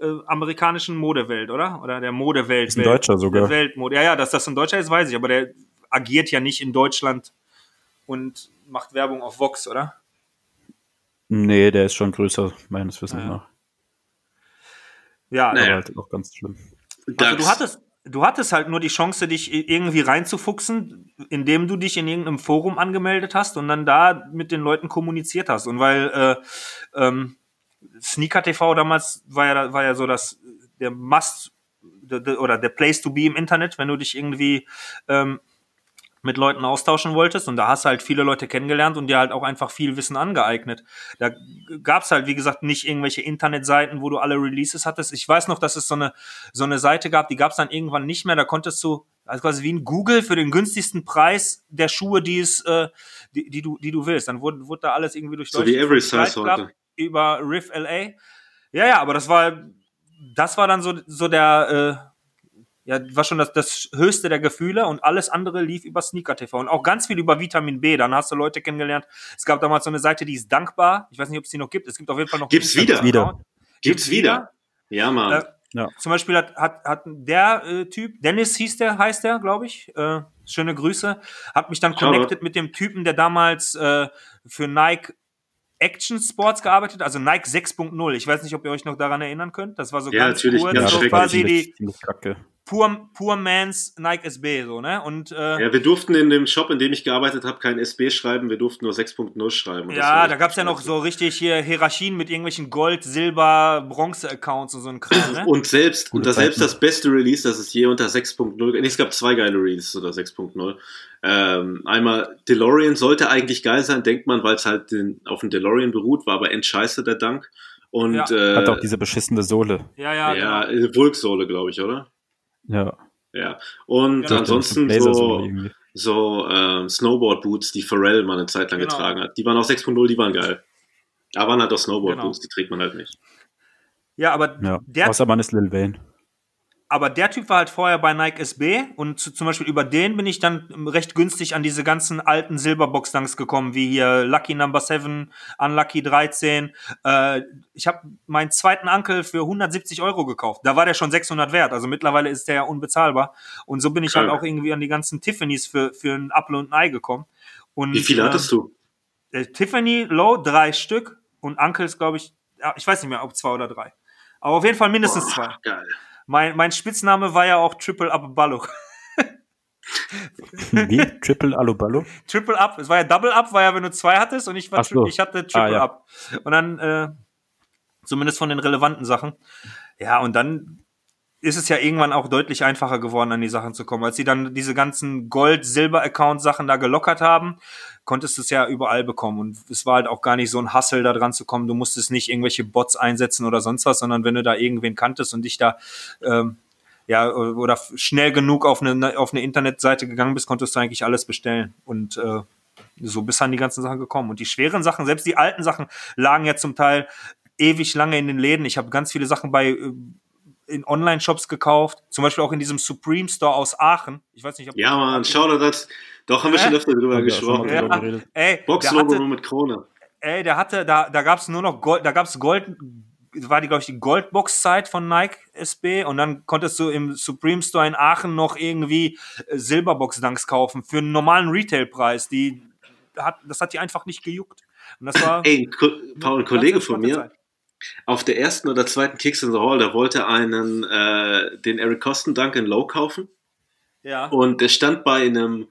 äh, äh, amerikanischen Modewelt, oder? Oder der Modewelt. Ist ein Deutscher sogar. Der Weltmode. Ja, ja, dass das ein Deutscher ist, weiß ich, aber der agiert ja nicht in Deutschland und macht Werbung auf Vox, oder? Nee, der ist schon größer, meines Wissens Ja. nach. Ja, Naja. Aber halt auch ganz schlimm. Also du hattest, du hattest halt nur die Chance, dich irgendwie reinzufuchsen, indem du dich in irgendeinem Forum angemeldet hast und dann da mit den Leuten kommuniziert hast. Und weil äh, ähm, Sneaker TV damals war ja, war ja so das der Must der, der, oder der Place to be im Internet, wenn du dich irgendwie ähm, mit Leuten austauschen wolltest und da hast du halt viele Leute kennengelernt und dir halt auch einfach viel Wissen angeeignet. Da gab's halt, wie gesagt, nicht irgendwelche Internetseiten, wo du alle Releases hattest. Ich weiß noch, dass es so eine, so eine Seite gab, die gab's dann irgendwann nicht mehr. Da konntest du, also quasi wie ein Google für den günstigsten Preis der Schuhe, die es, äh, die, die du, die du willst. Dann wurde, wurde da alles irgendwie durch So wie Every Size heute. über Riff LA. Ja, ja, aber das war, das war dann so, so der, äh, ja, war schon das, das höchste der Gefühle und alles andere lief über Sneaker TV und auch ganz viel über Vitamin B. Dann hast du Leute kennengelernt. Es gab damals so eine Seite, die ist dankbar. Ich weiß nicht, ob es die noch gibt. Es gibt auf jeden Fall noch. Gibt's wieder? Instagram-Account. Gibt's wieder? Ja, Mann. Äh, Ja. Zum Beispiel hat, hat, hat der äh, Typ, Dennis hieß der, heißt der, glaube ich. Äh, schöne Grüße. Hat mich dann connected mit dem Typen, der damals äh, für Nike Action Sports gearbeitet, also Nike 6.0. Ich weiß nicht, ob ihr euch noch daran erinnern könnt. Das war so Ja, ganz natürlich, kurz, ganz so quasi die. Poor, Poor Man's Nike SB, so, ne? Und äh, ja, wir durften in dem Shop, in dem ich gearbeitet habe, kein SB schreiben, wir durften nur 6.0 schreiben. Ja, da gab's ja noch so richtig hier Hierarchien mit irgendwelchen Gold, Silber, Bronze-Accounts und so ein Kram, ne? Und selbst, Gute und das selbst das beste Release, das es je unter 6.0, nee, es gab zwei geile Releases unter 6.0. Ähm, einmal DeLorean sollte eigentlich geil sein, denkt man, weil es halt den, auf dem DeLorean beruht, war aber endscheiße der Dank. Und Ja. äh, Hat auch diese beschissene Sohle. Ja, ja, ja, genau. äh, Vulksohle, glaube ich, oder? Ja. Ja. Und Genau. ansonsten so, so ähm, Snowboard-Boots, die Pharrell mal eine Zeit lang Genau. getragen hat. Die waren auch 6.0, die waren geil. Aber waren halt auch Snowboard-Boots, Genau. die trägt man halt nicht. Ja, aber Ja. der Außer man ist Lil Wayne. Aber der Typ war halt vorher bei Nike SB und zu, zum Beispiel über den bin ich dann recht günstig an diese ganzen alten Silberbox-Dunks gekommen, wie hier Lucky Number 7, Unlucky 13. Äh, ich habe meinen zweiten Ankel für 170 Euro gekauft. Da war der schon 600 wert, also mittlerweile ist der ja unbezahlbar. Und so bin ich Krank. halt auch irgendwie an die ganzen Tiffany's für, für ein Apfel und ein Ei gekommen. Und, Wie viele äh, hattest du? äh, Tiffany Low drei Stück und Uncles, glaube ich, ich weiß nicht mehr, ob zwei oder drei. Aber auf jeden Fall mindestens zwei. Boah, geil. Mein, mein Spitzname war ja auch Triple Up Ballo. Wie? Triple Aluballo? Triple Up, es war ja Double Up, war ja, wenn du zwei hattest und ich, war so. ich hatte Triple Ah, ja. Up. Und dann, äh, zumindest von den relevanten Sachen. Ja, und dann ist es ja irgendwann auch deutlich einfacher geworden, an die Sachen zu kommen. Als sie dann diese ganzen Gold-Silber-Account-Sachen da gelockert haben, konntest du es ja überall bekommen. Und es war halt auch gar nicht so ein Hassel, da dran zu kommen. Du musstest nicht irgendwelche Bots einsetzen oder sonst was, sondern wenn du da irgendwen kanntest und dich da ähm, ja, oder schnell genug auf eine, auf eine Internetseite gegangen bist, konntest du eigentlich alles bestellen. Und äh, so bist an die ganzen Sachen gekommen. Und die schweren Sachen, selbst die alten Sachen, lagen ja zum Teil ewig lange in den Läden. Ich habe ganz viele Sachen bei äh, in Online-Shops gekauft, zum Beispiel auch in diesem Supreme Store aus Aachen. Ich weiß nicht, ob Ja, Mann, schau dir das. Doch, haben wir schon öfter drüber mal gesprochen. drüber Ja, geredet. ey, Boxlogo hatte, nur mit Krone. ey, der hatte, da, da gab's nur noch Gold, da gab's Gold, war die, glaube ich, die Goldbox-Zeit von Nike SB und dann konntest du im Supreme Store in Aachen noch irgendwie äh, Silberbox-Dunks kaufen für einen normalen Retailpreis. Die hat, das hat die einfach nicht gejuckt. Und das war Ey, Paul, ein Kollege von mir, Zeit. Auf der ersten oder zweiten Kicks in the Hall, der wollte einen, äh, den Eric Kosten Dunk in Low kaufen. Ja. Und der stand bei einem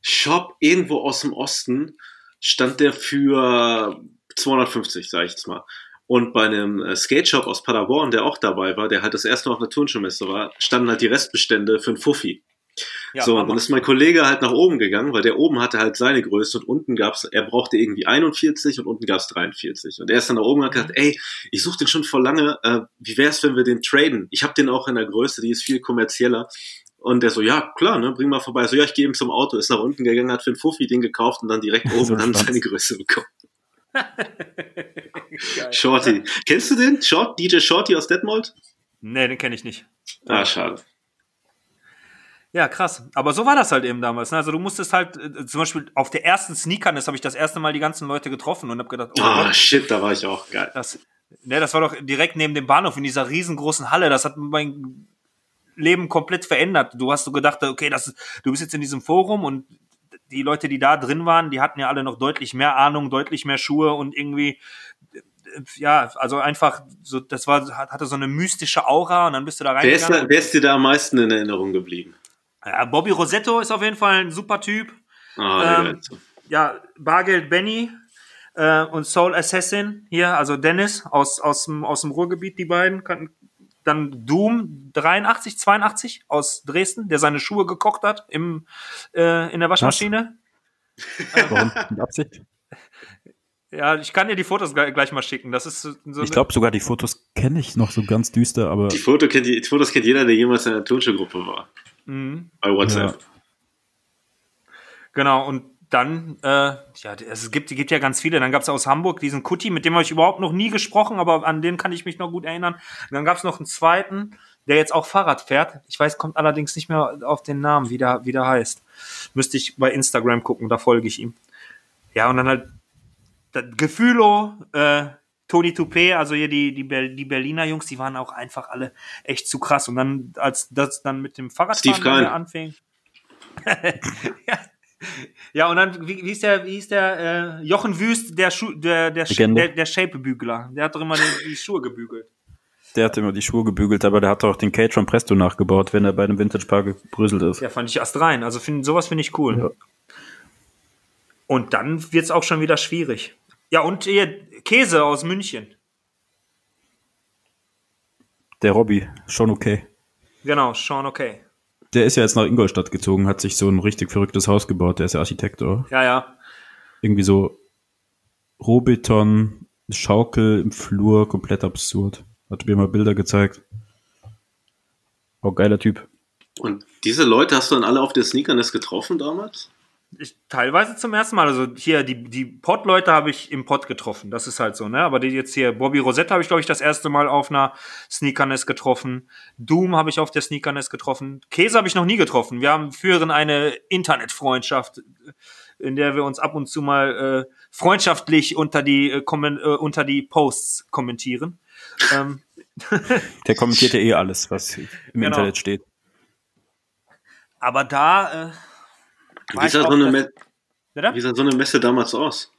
Shop irgendwo aus dem Osten, stand der für 250, sag ich jetzt mal. Und bei einem äh, Skate Shop aus Paderborn, der auch dabei war, der halt das erste Mal auf einer Turnschuhmesse war, standen halt die Restbestände für einen Fuffi. Ja so, und dann ist mein Kollege halt nach oben gegangen, weil der oben hatte halt seine Größe und unten gab's, er brauchte irgendwie 41 und unten gab's 43. Und er ist dann nach oben und hat gesagt, ey, ich suche den schon vor lange, äh, wie wär's, wenn wir den traden? Ich habe den auch in der Größe, die ist viel kommerzieller. Und der so, ja, klar, ne, bring mal vorbei. So, ja, ich gehe ihm zum Auto, ist nach unten gegangen, hat für einen Fuffi den gekauft und dann direkt So oben ein dann seine Größe bekommen. Shorty. Kennst du den? Short, DJ Shorty aus Detmold? Nee, den kenne ich nicht. Ah, schade. Ja, krass. Aber so war das halt eben damals. Ne? Also du musstest halt, äh, zum Beispiel auf der ersten Sneakerness habe ich das erste Mal die ganzen Leute getroffen und habe gedacht, oh Ah, Gott, shit, da war ich auch geil. das, ne, das war doch direkt neben dem Bahnhof in dieser riesengroßen Halle. Das hat mein Leben komplett verändert. Du hast so gedacht, okay, das du bist jetzt in diesem Forum und die Leute, die da drin waren, die hatten ja alle noch deutlich mehr Ahnung, deutlich mehr Schuhe und irgendwie, äh, ja, also einfach so, das war, hat- hatte so eine mystische Aura und dann bist du da Wer ist, reingegangen. wer ist dir da am meisten in Erinnerung geblieben? Ja, Bobby Rosetto ist auf jeden Fall ein super Typ. Der Ähm, ja, Bargeld Benny äh, und Soul Assassin hier, also Dennis aus, aus, dem, aus dem Ruhrgebiet, die beiden. Kann, dann Doom 83, 82 aus Dresden, der seine Schuhe gekocht hat im, äh, in der Waschmaschine. Warum? Mit Absicht? Ja, ich kann dir die Fotos gleich, mal schicken. Das ist so Ich glaube sogar die Fotos kenne ich noch so ganz düster, aber Die, Foto kennt, die Fotos kennt jeder, der jemals in einer Turnschuhgruppe war. Mhm. Bei WhatsApp. Ja. Genau, und dann, äh, ja, es gibt, es gibt ja ganz viele. Dann gab es aus Hamburg diesen Kutti, mit dem habe ich überhaupt noch nie gesprochen, aber an den kann ich mich noch gut erinnern. Und dann gab es noch einen zweiten, der jetzt auch Fahrrad fährt. Ich weiß, kommt allerdings nicht mehr auf den Namen, wie der, wie der heißt. Müsste ich bei Instagram gucken, da folge ich ihm. Ja, und dann halt das Gefühlo, äh, Toni Toupé, also hier die, die, Ber die Berliner Jungs, die waren auch einfach alle echt zu krass. Und dann, als das dann mit dem Fahrradfahren anfing. ja. ja, und dann, wie, wie hieß der, wie hieß der, äh, Jochen Wüst, der Schuh, der, der, der, der Shape-Bügler. Der hat doch immer die, die Schuhe gebügelt. der hat immer die Schuhe gebügelt, aber der hat auch den Cage von Presto nachgebaut, wenn er bei einem Vintage-Paar gebröselt ist. Ja, fand ich erst rein. Also find, sowas finde ich cool. Ja. Und dann wird's auch schon wieder schwierig. Ja, und hier, Käse aus München. Der Robby, schon okay. Genau, Sean okay. Der ist ja jetzt nach Ingolstadt gezogen, hat sich so ein richtig verrücktes Haus gebaut. Der ist ja Architekt, oder? Ja, ja. Irgendwie so Rohbeton, Schaukel im Flur, komplett absurd. Hat mir mal Bilder gezeigt. Oh, geiler Typ. Und diese Leute hast du dann alle auf der Sneakerness getroffen damals? Ich, teilweise zum ersten Mal. Also hier, die, die Pod-Leute habe ich im Pod getroffen. Das ist halt so, ne? Aber die jetzt hier, Bobby Rosette habe ich, glaube ich, das erste Mal auf einer Sneakerness getroffen. Doom habe ich auf der Sneakerness getroffen. Käse habe ich noch nie getroffen. Wir haben führen eine Internetfreundschaft, in der wir uns ab und zu mal äh, freundschaftlich unter die, äh, kommen, äh, unter die Posts kommentieren. ähm, Der kommentiert ja eh alles, was im Genau. Internet steht. aber da äh, Wie sah, auch so eine Me- wie sah so eine Messe damals aus?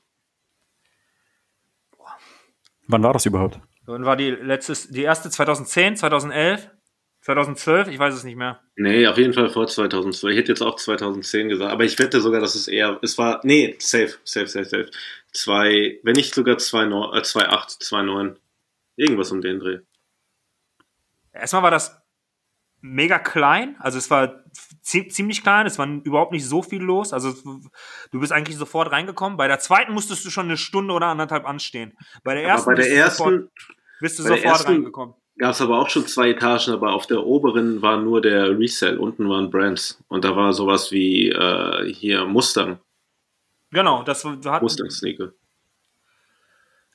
Wann war das überhaupt? Wann war die letzte, die erste 2010, 2011, 2012? Ich weiß es nicht mehr. Nee, auf jeden Fall vor 2002. Ich hätte jetzt auch 2010 gesagt, aber ich wette sogar, dass es eher, es war, nee, safe, safe, safe, safe. Zwei, wenn nicht sogar 2,9, äh, 2,8, 2,9. Irgendwas um den Dreh. Erstmal war das mega klein, also es war zie- ziemlich klein, es war überhaupt nicht so viel los, also du bist eigentlich sofort reingekommen. Bei der zweiten musstest du schon eine Stunde oder anderthalb anstehen. Bei der Aber ersten bei der bist du sofort, bist du bei der sofort ersten- reingekommen. gab es aber auch schon zwei Etagen, aber auf der oberen war nur der Resell, unten waren Brands. Und da war sowas wie äh, hier Mustang, Genau, das hat, Mustang-Sneaker.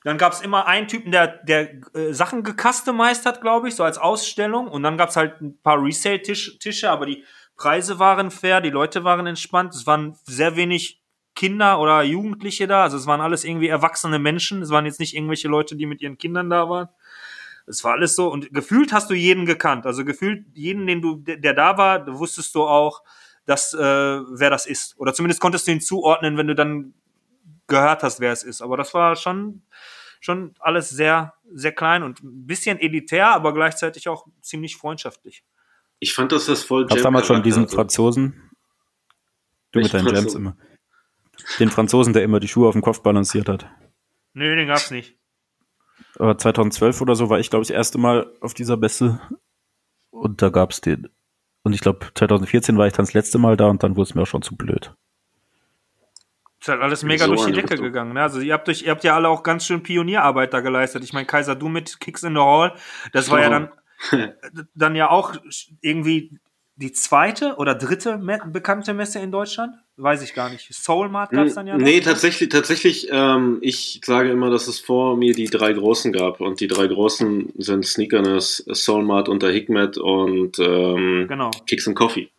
Dann gab es immer einen Typen, der, der äh, Sachen gecustomized hat, glaube ich, so als Ausstellung. Und dann gab es halt ein paar Resale-Tische, aber die Preise waren fair, die Leute waren entspannt, es waren sehr wenig Kinder oder Jugendliche da, also es waren alles irgendwie erwachsene Menschen, es waren jetzt nicht irgendwelche Leute, die mit ihren Kindern da waren. Es war alles so. Und gefühlt hast du jeden gekannt, also gefühlt jeden, den du, der da war, wusstest du auch, dass äh, wer das ist. Oder zumindest konntest du ihn zuordnen, wenn du dann gehört hast, wer es ist. Aber das war schon schon alles sehr sehr klein und ein bisschen elitär, aber gleichzeitig auch ziemlich freundschaftlich. Ich fand, dass das voll Gab damals schon diesen Franzosen? Du mit deinen Jams immer. Den Franzosen, der immer die Schuhe auf dem Kopf balanciert hat. Nö, den gab's nicht. Aber 2012 oder so war ich, glaube ich, das erste Mal auf dieser Messe. Und da gab's den. Und ich glaube, 2014 war ich dann das letzte Mal da und dann wurde es mir auch schon zu blöd. Ist halt alles mega So durch die Decke Richtung. gegangen. Ne? Also ihr habt, euch, ihr habt ja alle auch ganz schön Pionierarbeit da geleistet. Ich meine, Kaiser, du mit Kicks in the Hall, das war ja dann, dann ja auch irgendwie die zweite oder dritte bekannte Messe in Deutschland? Weiß ich gar nicht. Soulmart gab's dann ja noch. Nee, tatsächlich, tatsächlich, ähm, ich sage immer, dass es vor mir die drei Großen gab. Und die drei Großen sind Sneakerness, Soulmart unter Hikmet und ähm, Genau. Kicks and Coffee.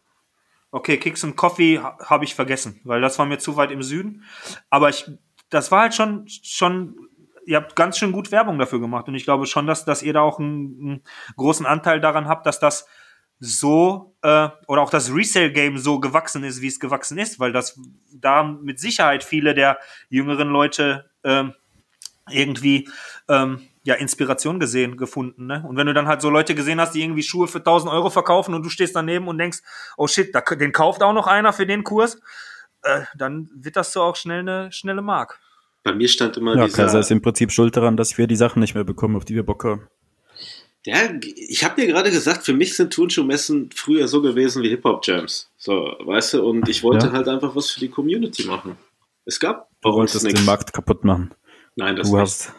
Okay, Kicks und Coffee ha- habe ich vergessen, weil das war mir zu weit im Süden. Aber ich, das war halt schon, schon, ihr habt ganz schön gut Werbung dafür gemacht. Und ich glaube schon, dass, dass ihr da auch einen, einen großen Anteil daran habt, dass das so, äh, oder auch das Resale-Game so gewachsen ist, wie es gewachsen ist, weil das da mit Sicherheit viele der jüngeren Leute ähm, irgendwie ähm, ja Inspiration gesehen gefunden ne und wenn du dann halt so Leute gesehen hast die irgendwie Schuhe für 1000 Euro verkaufen und du stehst daneben und denkst oh shit da, den kauft auch noch einer für den Kurs äh, dann wird das so auch schnell eine schnelle Mark Bei mir stand immer Ja, dieser. Kaiser ist im Prinzip schuld daran, dass wir die Sachen nicht mehr bekommen, auf die wir Bock haben. Ja, ich habe dir gerade gesagt, für mich sind Turnschuhmessen früher so gewesen wie Hip-Hop-Jams. So, weißt du, und ich wollte Ja. halt einfach was für die Community machen. Es gab Du uns wolltest nichts. den Markt kaputt machen. Nein, das Du nicht. hast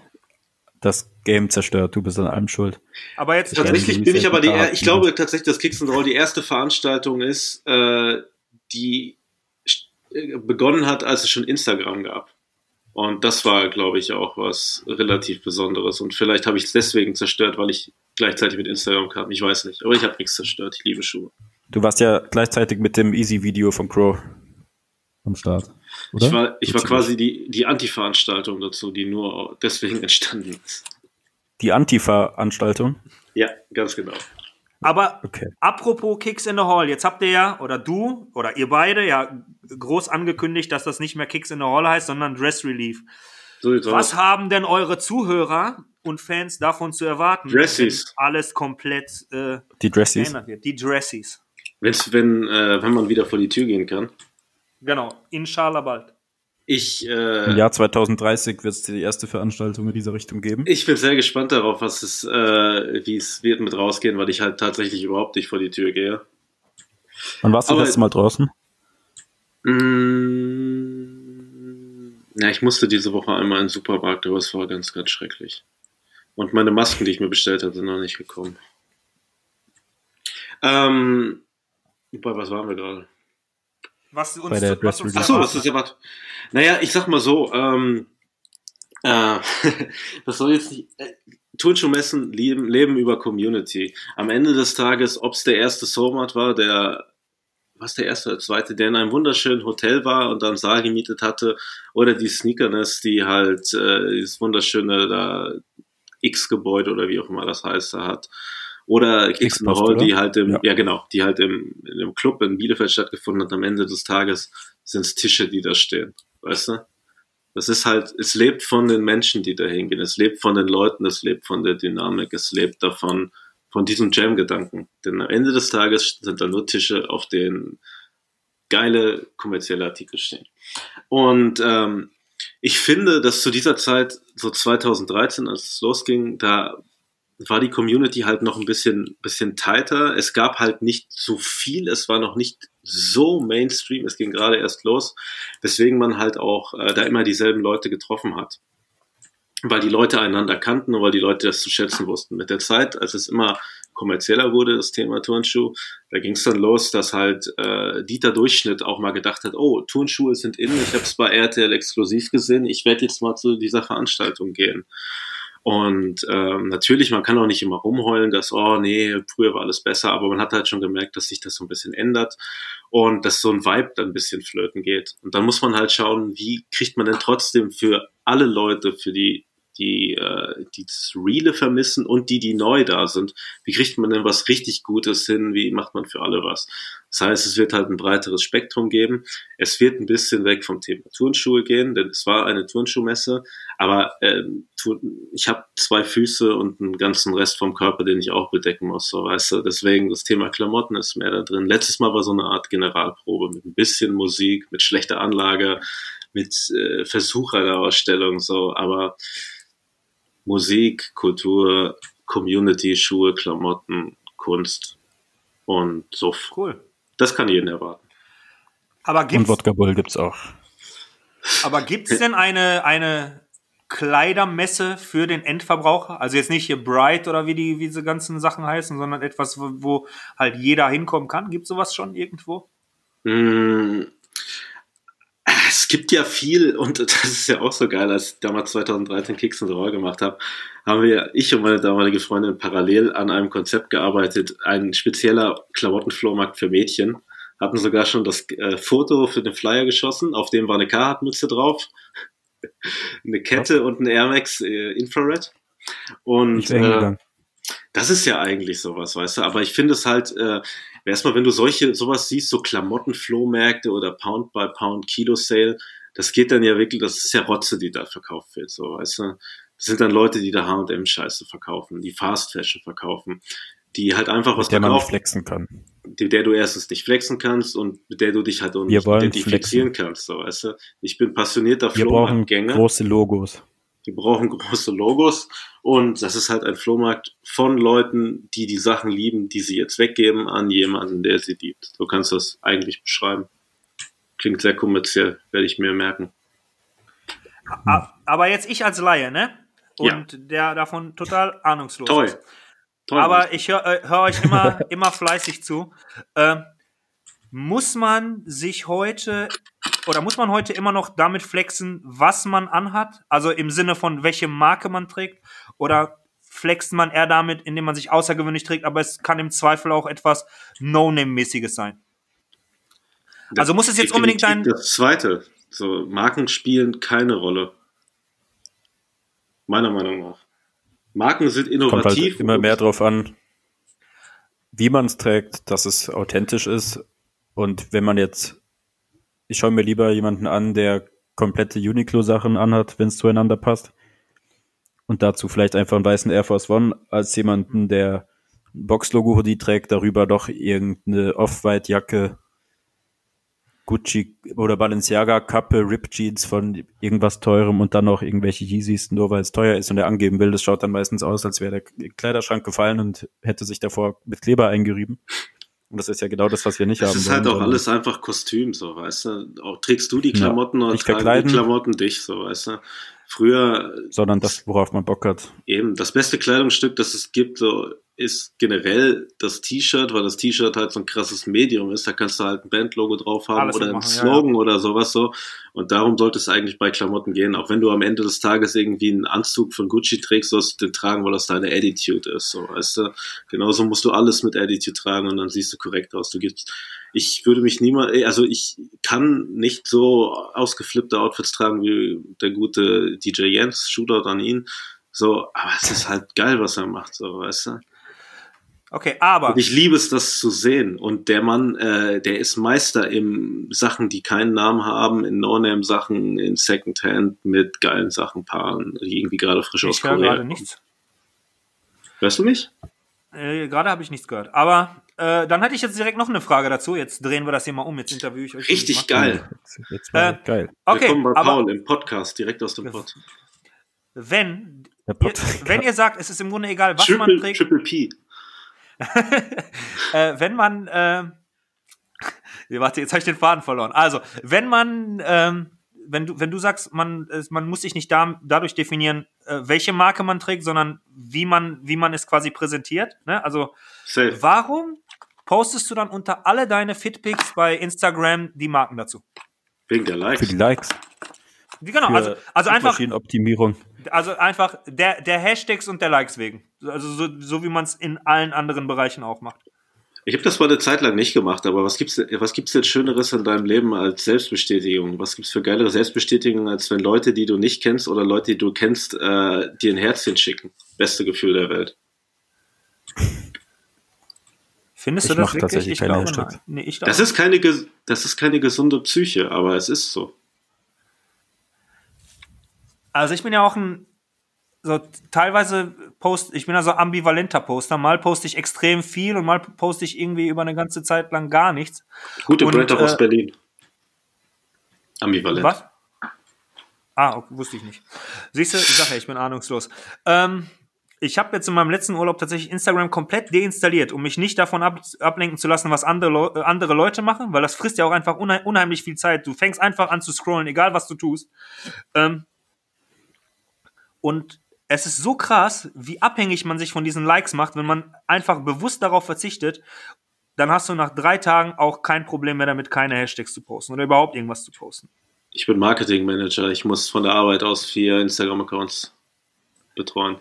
das Game zerstört. Du bist an allem schuld. aber jetzt Tatsächlich bin ich aber die, ich glaube tatsächlich, dass Kicks and Roll die erste Veranstaltung ist, äh, die äh, begonnen hat, als es schon Instagram gab. Und das war, glaube ich, auch was relativ Besonderes. Und vielleicht habe ich es deswegen zerstört, weil ich gleichzeitig mit Instagram kam. Ich weiß nicht. Aber ich habe nichts zerstört. Ich liebe Schuhe. Du warst ja gleichzeitig mit dem Easy-Video von Crow am Start. Oder? Ich war, ich war quasi die, die Anti-Veranstaltung dazu, die nur deswegen entstanden ist. Die Antifa-Anstaltung. Ja, ganz genau. aber Okay. Apropos Kicks in the Hall, jetzt habt ihr ja, oder du, oder ihr beide, ja groß angekündigt, dass das nicht mehr Kicks in the Hall heißt, sondern Dress Relief. So Was aus. haben denn eure Zuhörer und Fans davon zu erwarten, Dressies. wenn alles komplett äh, Die Dressies. geändert wird? Die Dressies. Wenn's, wenn, äh, wenn man wieder vor die Tür gehen kann. Genau, inshallah bald. Ich, Im äh, Jahr 2030 wird es die erste Veranstaltung in dieser Richtung geben. ich bin sehr gespannt darauf, was es, äh, wie es wird mit rausgehen, weil ich halt tatsächlich überhaupt nicht vor die Tür gehe. Wann warst du das letzte Mal draußen? Mm, ja, ich musste diese Woche einmal in den Supermarkt, aber es war ganz, ganz schrecklich. Und meine Masken, die ich mir bestellt hatte, sind noch nicht gekommen. Ähm, bei was waren wir gerade? Was uns, Bei der was uns Dress Ach so, erwartet. das ist ja was. Naja, ich sag mal so, ähm, äh, das soll jetzt nicht. Äh, Turnschuhmessen leben, leben über Community. Am Ende des Tages, ob es der erste Soulmart war, der, was der erste oder zweite, der in einem wunderschönen Hotel war und dann Saal gemietet hatte, oder die Sneakerness, die halt äh, dieses wunderschöne da X-Gebäude oder wie auch immer das heißt, da hat. Oder Kicks oder? die halt im, ja. Ja. genau, die halt im, einem Club in Bielefeld stattgefunden hat. Am Ende des Tages sind es Tische, die da stehen. Weißt du? Das ist halt, es lebt von den Menschen, die da hingehen. Es lebt von den Leuten, es lebt von der Dynamik, es lebt davon, von diesem Jam-Gedanken. Denn am Ende des Tages sind da nur Tische, auf denen geile kommerzielle Artikel stehen. Und ähm, ich finde, dass zu dieser Zeit, so 2013, als es losging, da war die Community halt noch ein bisschen, bisschen tighter. Es gab halt nicht so viel, es war noch nicht so Mainstream, es ging gerade erst los, weswegen man halt auch äh, da immer dieselben Leute getroffen hat. Weil die Leute einander kannten und weil die Leute das zu schätzen wussten. Mit der Zeit, als es immer kommerzieller wurde, das Thema Turnschuh, da ging es dann los, dass halt äh, Dieter Durchschnitt auch mal gedacht hat, oh, Turnschuhe sind in, ich habe es bei RTL exklusiv gesehen, ich werde jetzt mal zu dieser Veranstaltung gehen. Und ähm, natürlich, man kann auch nicht immer rumheulen, dass, oh nee, früher war alles besser, aber man hat halt schon gemerkt, dass sich das so ein bisschen ändert und dass so ein Vibe dann ein bisschen flöten geht. Und dann muss man halt schauen, wie kriegt man denn trotzdem für alle Leute, für die die, äh, die das Reale vermissen und die, die neu da sind. Wie kriegt man denn was richtig Gutes hin? Wie macht man für alle was? Das heißt, es wird halt ein breiteres Spektrum geben. Es wird ein bisschen weg vom Thema Turnschuhe gehen, denn es war eine Turnschuhmesse. Aber ähm, ich habe zwei Füße und einen ganzen Rest vom Körper, den ich auch bedecken muss. So, weißt du? Deswegen das Thema Klamotten ist mehr da drin. Letztes Mal war so eine Art Generalprobe mit ein bisschen Musik, mit schlechter Anlage, mit äh, Versuch einer Ausstellung. So, aber Musik, Kultur, Community, Schuhe, Klamotten, Kunst und so. Cool. Das kann jeden erwarten. Aber gibt's, und Wodka Bull gibt's auch. Aber gibt es denn eine, eine Kleidermesse für den Endverbraucher? Also jetzt nicht hier Bright oder wie die wie diese ganzen Sachen heißen, sondern etwas, wo, wo halt jeder hinkommen kann. Gibt es sowas schon irgendwo? Mm, es gibt ja viel, und das ist ja auch so geil, als ich damals 2013 Kicks and Roll gemacht habe, haben wir, ich und meine damalige Freundin, parallel an einem Konzept gearbeitet, ein spezieller Klamottenflohmarkt für Mädchen. Hatten sogar schon das äh, Foto für den Flyer geschossen, auf dem war eine Carhartt-Mütze drauf, eine Kette und ein Air Max äh, Infrared. Und äh, das ist ja eigentlich sowas, weißt du, aber ich finde es halt, äh, erstmal, wenn du solche, sowas siehst, so Klamottenflohmärkte oder Pound by Pound Kilo Sale, das geht dann ja wirklich, das ist ja Rotze, die da verkauft wird, so, weißt du. Das sind dann Leute, die da H&M Scheiße verkaufen, die Fast Fashion verkaufen, die halt einfach was mit der verkaufen, man nicht flexen kann. Die, der du erstens nicht flexen kannst und mit der du dich halt auch nicht identifizieren flexen. kannst, so, weißt du. Ich bin passionierter Flohmarktgänger. Wir brauchen große Logos. Die brauchen große Logos und das ist halt ein Flohmarkt von Leuten, die die Sachen lieben, die sie jetzt weggeben an jemanden, der sie liebt. So kannst du das eigentlich beschreiben. Klingt sehr kommerziell, werde ich mir merken. Aber jetzt ich als Laie, ne? Und ja. der davon total ahnungslos Toll. ist. Toll. Aber ich höre hör euch immer, immer fleißig zu. Ähm, muss man sich heute oder muss man heute immer noch damit flexen, was man anhat? Also im Sinne von welche Marke man trägt? Oder flext man eher damit, indem man sich außergewöhnlich trägt, aber es kann im Zweifel auch etwas No-Name-mäßiges sein? Das also muss es jetzt unbedingt dein. Das zweite. So, Marken spielen keine Rolle. Meiner Meinung nach. Marken sind innovativ. Kommt halt immer mehr darauf an, wie man es trägt, dass es authentisch ist und wenn man jetzt, ich schaue mir lieber jemanden an, der komplette Uniqlo-Sachen anhat, wenn es zueinander passt. Und dazu vielleicht einfach einen weißen Air Force One, als jemanden, der Box-Logo-Hoodie trägt, darüber doch irgendeine Off-White-Jacke, Gucci oder Balenciaga Kappe, Rip Jeans von irgendwas teurem und dann noch irgendwelche Yeezys, nur weil es teuer ist und er angeben will. Das schaut dann meistens aus, als wäre der Kleiderschrank gefallen und hätte sich davor mit Kleber eingerieben. Und das ist ja genau das, was wir nicht das haben. Das ist halt auch alles einfach Kostüm, so, weißt du. Auch trägst du die Klamotten ja, oder tragen die Klamotten dich, so, weißt du. Früher. Sondern das, worauf man Bock hat. Eben, das beste Kleidungsstück, das es gibt, so, ist generell das T-Shirt, weil das T-Shirt halt so ein krasses Medium ist. Da kannst du halt ein Bandlogo drauf haben Alles oder ein machen, Slogan ja, ja. oder sowas so. Und darum sollte es eigentlich bei Klamotten gehen. Auch wenn du am Ende des Tages irgendwie einen Anzug von Gucci trägst, sollst du den tragen, weil das deine Attitude ist. So, weißt du? Genauso musst du alles mit Attitude tragen und dann siehst du korrekt aus. Du gibst, ich würde mich niemals, also ich kann nicht so ausgeflippte Outfits tragen wie der gute DJ Jens, Shootout an ihn. So, aber es ist halt geil, was er macht, so, weißt du? Okay, aber. Und ich liebe es, das zu sehen. Und der Mann, äh, der ist Meister in Sachen, die keinen Namen haben, in No-Name-Sachen, in Secondhand mit geilen Sachen paaren, die irgendwie gerade frisch ich aus Korea. Ich höre gerade nichts. Hörst du mich? Äh, gerade habe ich nichts gehört. Aber äh, dann hatte ich jetzt direkt noch eine Frage dazu. Jetzt drehen wir das hier mal um. Jetzt interviewe ich euch. Richtig geil. Jetzt äh, geil. Okay, Willkommen bei Paul im Podcast, direkt aus dem Pod. Wenn, ihr, wenn ihr sagt, es ist im Grunde egal, was Triple, man trägt. Triple P. äh, wenn man, äh, warte, jetzt habe ich den Faden verloren. Also, wenn man, ähm, wenn du, wenn du sagst, man, man muss sich nicht da, dadurch definieren, äh, welche Marke man trägt, sondern wie man, wie man es quasi präsentiert. Ne? Also, Safe. warum postest du dann unter alle deine Fitpics bei Instagram die Marken dazu? Wegen der Likes. Für die Likes. Genau, also, also einfach. Optimierung. Also einfach der, der Hashtags und der Likes wegen. Also so, so wie man es in allen anderen Bereichen auch macht. Ich habe das mal eine Zeit lang nicht gemacht, aber was gibt's, was gibt's denn Schöneres in deinem Leben als Selbstbestätigung? Was gibt's für geilere Selbstbestätigung, als wenn Leute, die du nicht kennst oder Leute, die du kennst, äh, dir ein Herzchen schicken? Beste Gefühl der Welt. Findest Ich du das mach wirklich? tatsächlich Ich keine glaube, Hashtags. nein. Nee, ich Das glaube- ist keine, das ist keine gesunde Psyche, aber es ist so. Also ich bin ja auch ein so teilweise post, ich bin also ambivalenter Poster. Mal poste ich extrem viel und mal poste ich irgendwie über eine ganze Zeit lang gar nichts. Gute Brand auch aus äh, Berlin. Ambivalent. Was? Ah, okay, wusste ich nicht. Siehst du, ich sag ja, ich bin ahnungslos. Ähm, ich habe jetzt in meinem letzten Urlaub tatsächlich Instagram komplett deinstalliert, um mich nicht davon ab, ablenken zu lassen, was andere, Leu- äh, andere Leute machen, weil das frisst ja auch einfach unheim unheimlich viel Zeit. Du fängst einfach an zu scrollen, egal was du tust. Ähm, und es ist so krass, wie abhängig man sich von diesen Likes macht, wenn man einfach bewusst darauf verzichtet. Dann hast du nach drei Tagen auch kein Problem mehr damit, keine Hashtags zu posten oder überhaupt irgendwas zu posten. Ich bin Marketingmanager. Ich muss von der Arbeit aus vier Instagram-Accounts betreuen.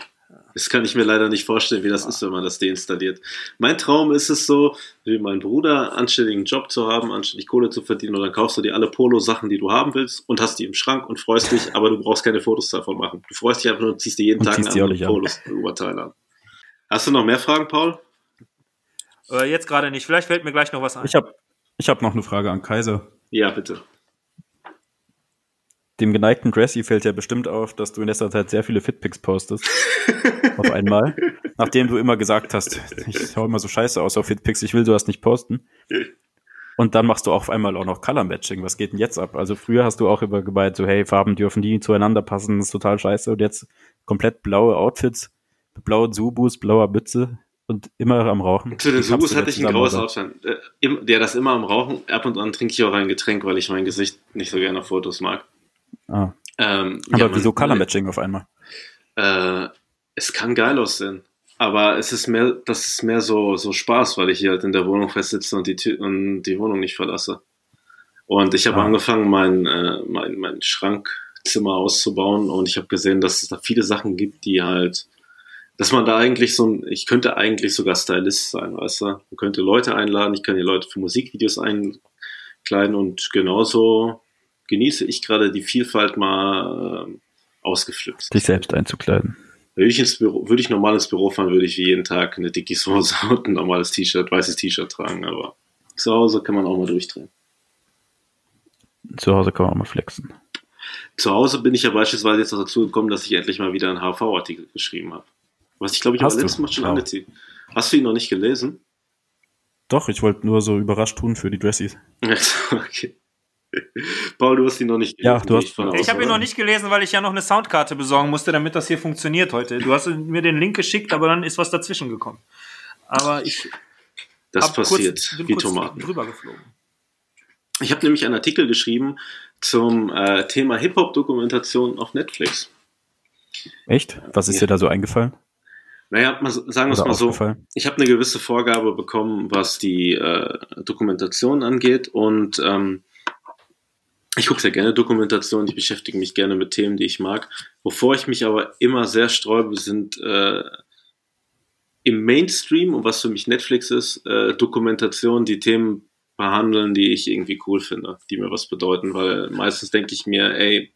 Das kann ich mir leider nicht vorstellen, wie das ist, wenn man das deinstalliert. Mein Traum ist es so, wie mein Bruder, anständigen Job zu haben, anständig Kohle zu verdienen und dann kaufst du dir alle Polo-Sachen, die du haben willst und hast die im Schrank und freust dich, aber du brauchst keine Fotos davon machen. Du freust dich einfach nur und ziehst dir jeden Und Tag einen. Polos-Oberteil an. Hast du noch mehr Fragen, Paul? Äh, jetzt gerade nicht. Vielleicht fällt mir gleich noch was ein. Ich habe ich hab noch eine Frage an Kaiser. Ja, bitte. Dem geneigten Dressy fällt ja bestimmt auf, dass du in letzter Zeit sehr viele Fitpics postest. auf einmal. Nachdem du immer gesagt hast, ich schau immer so scheiße aus auf Fitpics, ich will sowas nicht posten. Und dann machst du auf einmal auch noch Color Matching. Was geht denn jetzt ab? Also früher hast du auch immer gemeint, so hey, Farben dürfen die zueinander passen, das ist total scheiße. Und jetzt komplett blaue Outfits, mit blauen Subus, blauer Mütze und immer am Rauchen. Zu den Subus du hatte ich ein graues? Outfit. Äh, der das immer am Rauchen. Ab und an trinke ich auch ein Getränk, weil ich mein Gesicht nicht so gerne auf Fotos mag. Ah. Ähm, Aber ja, wieso Color Matching auf einmal? Äh, es kann geil aussehen. Aber es ist mehr, das ist mehr so, so Spaß, weil ich hier halt in der Wohnung festsitze und die, Tür, und die Wohnung nicht verlasse. Und ich habe Ah. angefangen, mein, äh, mein, mein Schrankzimmer auszubauen und ich habe gesehen, dass es da viele Sachen gibt, die halt, dass man da eigentlich so ein, ich könnte eigentlich sogar Stylist sein, weißt du? Man könnte Leute einladen, ich kann die Leute für Musikvideos einkleiden und genauso genieße ich gerade die Vielfalt mal äh, ausgeflippt. Dich selbst einzukleiden. Würde ich, ins Büro, würde ich normal ins Büro fahren, würde ich wie jeden Tag eine Dickies Hose und ein normales T-Shirt, weißes T-Shirt tragen, aber zu Hause kann man auch mal durchdrehen. Zu Hause kann man auch mal flexen. Zu Hause bin ich ja beispielsweise jetzt dazu gekommen, dass ich endlich mal wieder einen HV-Artikel geschrieben habe. Was ich glaube ich aber letztes Mal schon angezieht. Hast du ihn noch nicht gelesen? Doch, ich wollte nur so überrascht tun für die Dressies. okay. Paul, du hast ihn noch nicht Ja, du hast- ich Ich habe ihn noch nicht gelesen, weil ich ja noch eine Soundkarte besorgen musste, damit das hier funktioniert heute. Du hast mir den Link geschickt, aber dann ist was dazwischen gekommen. Aber ich Das passiert kurz, bin wie kurz Tomaten. drüber geflogen. Ich habe nämlich einen Artikel geschrieben zum äh, Thema Hip-Hop-Dokumentation auf Netflix. Echt? Was ist Ja. dir da so eingefallen? Naja, mal, sagen wir es mal so. Ich habe eine gewisse Vorgabe bekommen, was die äh, Dokumentation angeht und ähm, ich gucke sehr gerne Dokumentation, ich beschäftige mich gerne mit Themen, die ich mag. Wovor ich mich aber immer sehr sträube, sind äh, im Mainstream und was für mich Netflix ist, äh, Dokumentationen, die Themen behandeln, die ich irgendwie cool finde, die mir was bedeuten, weil meistens denke ich mir, ey,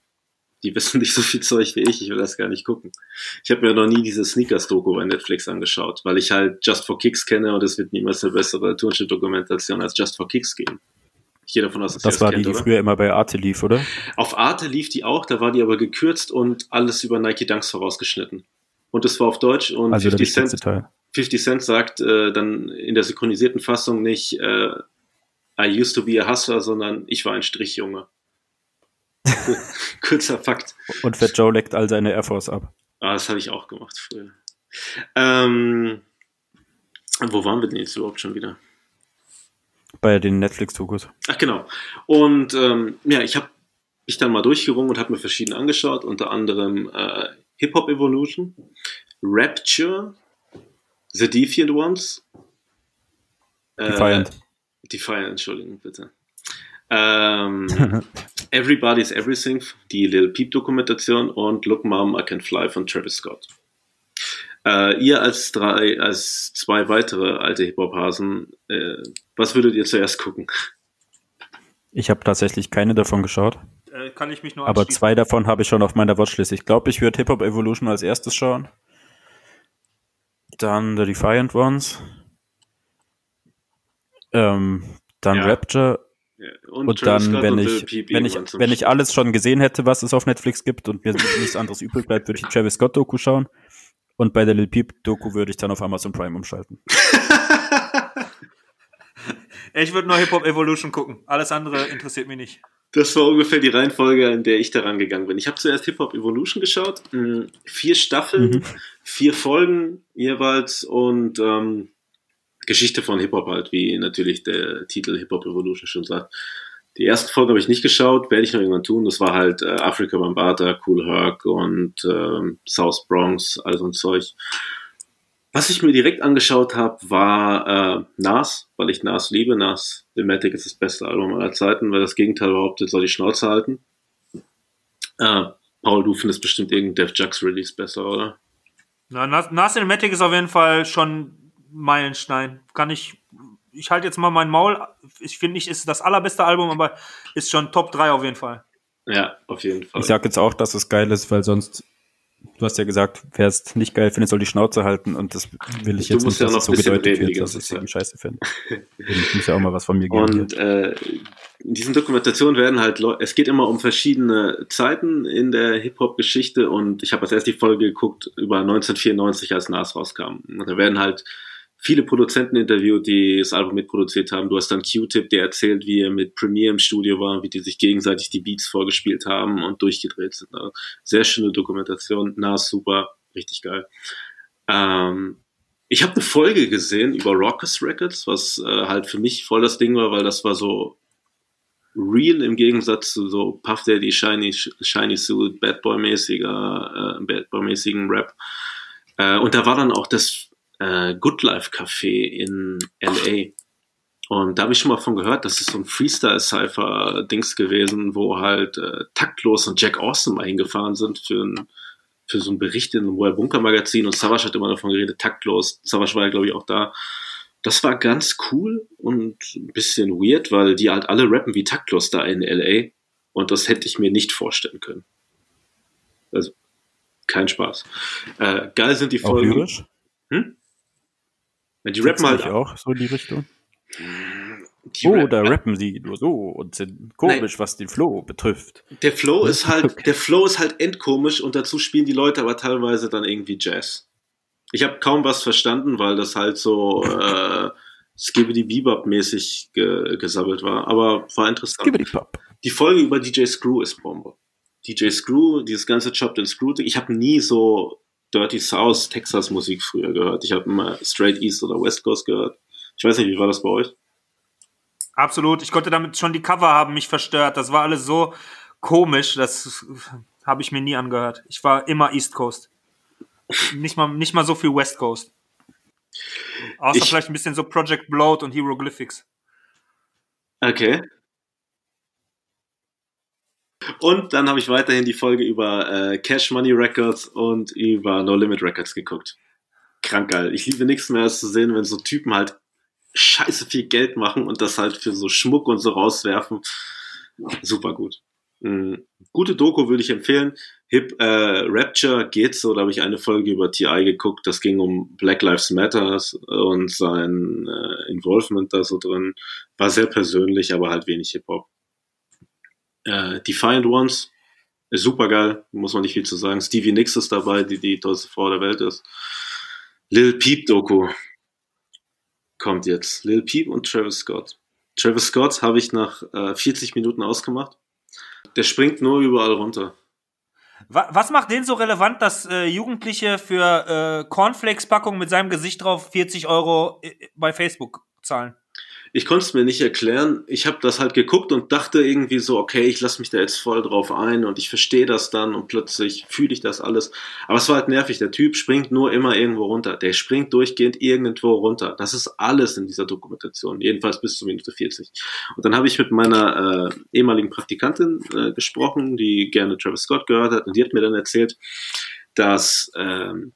die wissen nicht so viel Zeug wie ich, ich will das gar nicht gucken. Ich habe mir noch nie diese Sneakers-Doku bei Netflix angeschaut, weil ich halt Just for Kicks kenne und es wird niemals eine bessere Turnschritt-Dokumentation als Just for Kicks geben. Ich gehe davon aus, dass Das ihr war die, kennt, die oder? früher immer bei Arte lief, oder? Auf Arte lief die auch, da war die aber gekürzt und alles über Nike Dunks vorausgeschnitten. Und es war auf Deutsch und Also der 50 wichtigste Cent, Teil. 50 Cent sagt äh, dann in der synchronisierten Fassung nicht äh, I used to be a hustler, sondern ich war ein Strichjunge. Kurzer Fakt. Und Fat Joe leckt all seine Air Force ab. Ah, das habe ich auch gemacht früher. Ähm, wo waren wir denn jetzt überhaupt schon wieder? Bei den Netflix-Dokus. Ach genau. Und ähm, ja, ich habe mich dann mal durchgerungen und habe mir verschiedene angeschaut, unter anderem äh, Hip Hop Evolution, Rapture, The Defiant Ones, äh, Defiant. Defiant, Entschuldigung, bitte. Ähm, Everybody's Everything, die Lil Peep Dokumentation und Look Mom, I Can Fly von Travis Scott. Äh, ihr als drei, als zwei weitere alte Hip-Hop-Hasen, äh, was würdet ihr zuerst gucken? Ich habe tatsächlich keine davon geschaut. Äh, kann ich mich nur Aber zwei davon habe ich schon auf meiner Watchlist. Ich glaube, ich würde Hip-Hop Evolution als erstes schauen. Dann The Defiant Ones. Ähm, dann Ja. Rapture. Ja, Und Travis dann, Scott wenn und ich, wenn ich, wenn ich alles schon gesehen hätte, was es auf Netflix gibt und mir nichts anderes übrig bleibt, würde ich Travis Scott Doku schauen. Und bei der Lil Peep Doku würde ich dann auf Amazon Prime umschalten. Ich würde nur Hip-Hop Evolution gucken. Alles andere interessiert mich nicht. Das war ungefähr die Reihenfolge, in der ich daran gegangen bin. Ich habe zuerst Hip Hop Evolution geschaut, mh, vier Staffeln, Mhm. vier Folgen jeweils und ähm, Geschichte von Hip Hop halt, wie natürlich der Titel Hip Hop Evolution schon sagt. Die erste Folge habe ich nicht geschaut, werde ich noch irgendwann tun. Das war halt äh, Africa Bambata, Cool Herc und ähm, South Bronx, all so ein Zeug. Was ich mir direkt angeschaut habe, war äh, Nas, weil ich Nas liebe. Nas Ilmatic ist das beste Album aller Zeiten, weil das Gegenteil behauptet, soll die Schnauze halten. Äh, Paul, du findest bestimmt irgendein Def Jux Release besser, oder? Na, Nas Nas Cinematic ist auf jeden Fall schon Meilenstein. Kann ich. Ich halte jetzt mal mein Maul. Ich finde nicht, ist das allerbeste Album, aber ist schon Top 3 auf jeden Fall. Ja, auf jeden Fall. Ich sag jetzt auch, dass es geil ist, weil sonst, du hast ja gesagt, wer es nicht geil findet, soll die Schnauze halten und das will ich Du jetzt musst nicht, ja dass noch es so gedeutet reden wird, dass ich es scheiße finde. Ich muss ja auch mal was von mir geben. Und äh, in diesen Dokumentationen werden halt Leute, es geht immer um verschiedene Zeiten in der Hip-Hop-Geschichte und ich habe als erst die Folge geguckt über 1994, als Nas rauskam. Und da werden halt viele Produzenten interviewt, die das Album mitproduziert haben. Du hast dann Q-Tip, der erzählt, wie er mit Premiere im Studio war, wie die sich gegenseitig die Beats vorgespielt haben und durchgedreht sind. Also sehr schöne Dokumentation. Nas super, richtig geil. Ähm, ich habe eine Folge gesehen über Raucous Records, was äh, halt für mich voll das Ding war, weil das war so real im Gegensatz zu so Puff Daddy, Shiny, Shiny Suit, Bad Boy mäßiger, äh, Boy Rap. Äh, und da war dann auch das äh, Good Life Café in LA. Und da habe ich schon mal von gehört, das ist so ein Freestyle-Cypher-Dings gewesen, wo halt äh, Taktlos und Jack Austin mal hingefahren sind für ein für so einen Bericht in einem World Bunker Magazin und Savage hat immer davon geredet, taktlos. Savage war ja, glaube ich, auch da. Das war ganz cool und ein bisschen weird, weil die halt alle rappen wie taktlos da in LA und das hätte ich mir nicht vorstellen können. Also, kein Spaß. Äh, geil sind die Auch Folgen. lyrisch? Hm? Ja, Die rappen halt. Auch so in die Richtung. Die Oh, rappen- da rappen sie nur so und sind komisch, was den Flow betrifft. Der Flow ist halt, Okay. der Flow ist halt endkomisch und dazu spielen die Leute aber teilweise dann irgendwie Jazz. Ich habe kaum was verstanden, weil das halt so äh, Skibbity Bebop mäßig ge gesabbelt war, aber war interessant. Die Folge über DJ Screw ist Bombe. DJ Screw, dieses ganze Chopped and Screw, ich habe nie so Dirty South Texas Musik früher gehört. Ich habe immer Straight East oder West Coast gehört. Ich weiß nicht, wie war das bei euch? Absolut. Ich konnte damit schon die Cover haben mich verstört. Das war alles so komisch. Das habe ich mir nie angehört. Ich war immer East Coast. Nicht mal, nicht mal so viel West Coast. Außer Ich- vielleicht ein bisschen so Project Bloat und Hieroglyphics. Okay. Und dann habe ich weiterhin die Folge über äh, Cash Money Records und über No Limit Records geguckt. Krank geil. Ich liebe nichts mehr als zu sehen, wenn so Typen halt scheiße viel Geld machen und das halt für so Schmuck und so rauswerfen. Super gut. Mhm. Gute Doku würde ich empfehlen. Hip äh, Rapture geht so, da habe ich eine Folge über TI geguckt. Das ging um Black Lives Matter und sein äh, Involvement da so drin. War sehr persönlich, aber halt wenig Hip-Hop. Äh, Defiant Ones ist super geil, muss man nicht viel zu sagen. Stevie Nicks ist dabei, die die tollste Frau der Welt ist. Lil Peep Doku kommt jetzt. Lil Peep und Travis Scott. Travis Scott habe ich nach äh, 40 Minuten ausgemacht. Der springt nur überall runter. Wa- Was macht den so relevant, dass äh, Jugendliche für äh, Cornflakes-Packungen mit seinem Gesicht drauf 40 Euro äh, bei Facebook zahlen? Ich konnte es mir nicht erklären. Ich habe das halt geguckt und dachte irgendwie so, okay, ich lasse mich da jetzt voll drauf ein und ich verstehe das dann und plötzlich fühle ich das alles. Aber es war halt nervig. Der Typ springt nur immer irgendwo runter. Der springt durchgehend irgendwo runter. Das ist alles in dieser Dokumentation. Jedenfalls bis zur Minute 40. Und dann habe ich mit meiner äh, ehemaligen Praktikantin äh, gesprochen, die gerne Travis Scott gehört hat und die hat mir dann erzählt, dass ähm,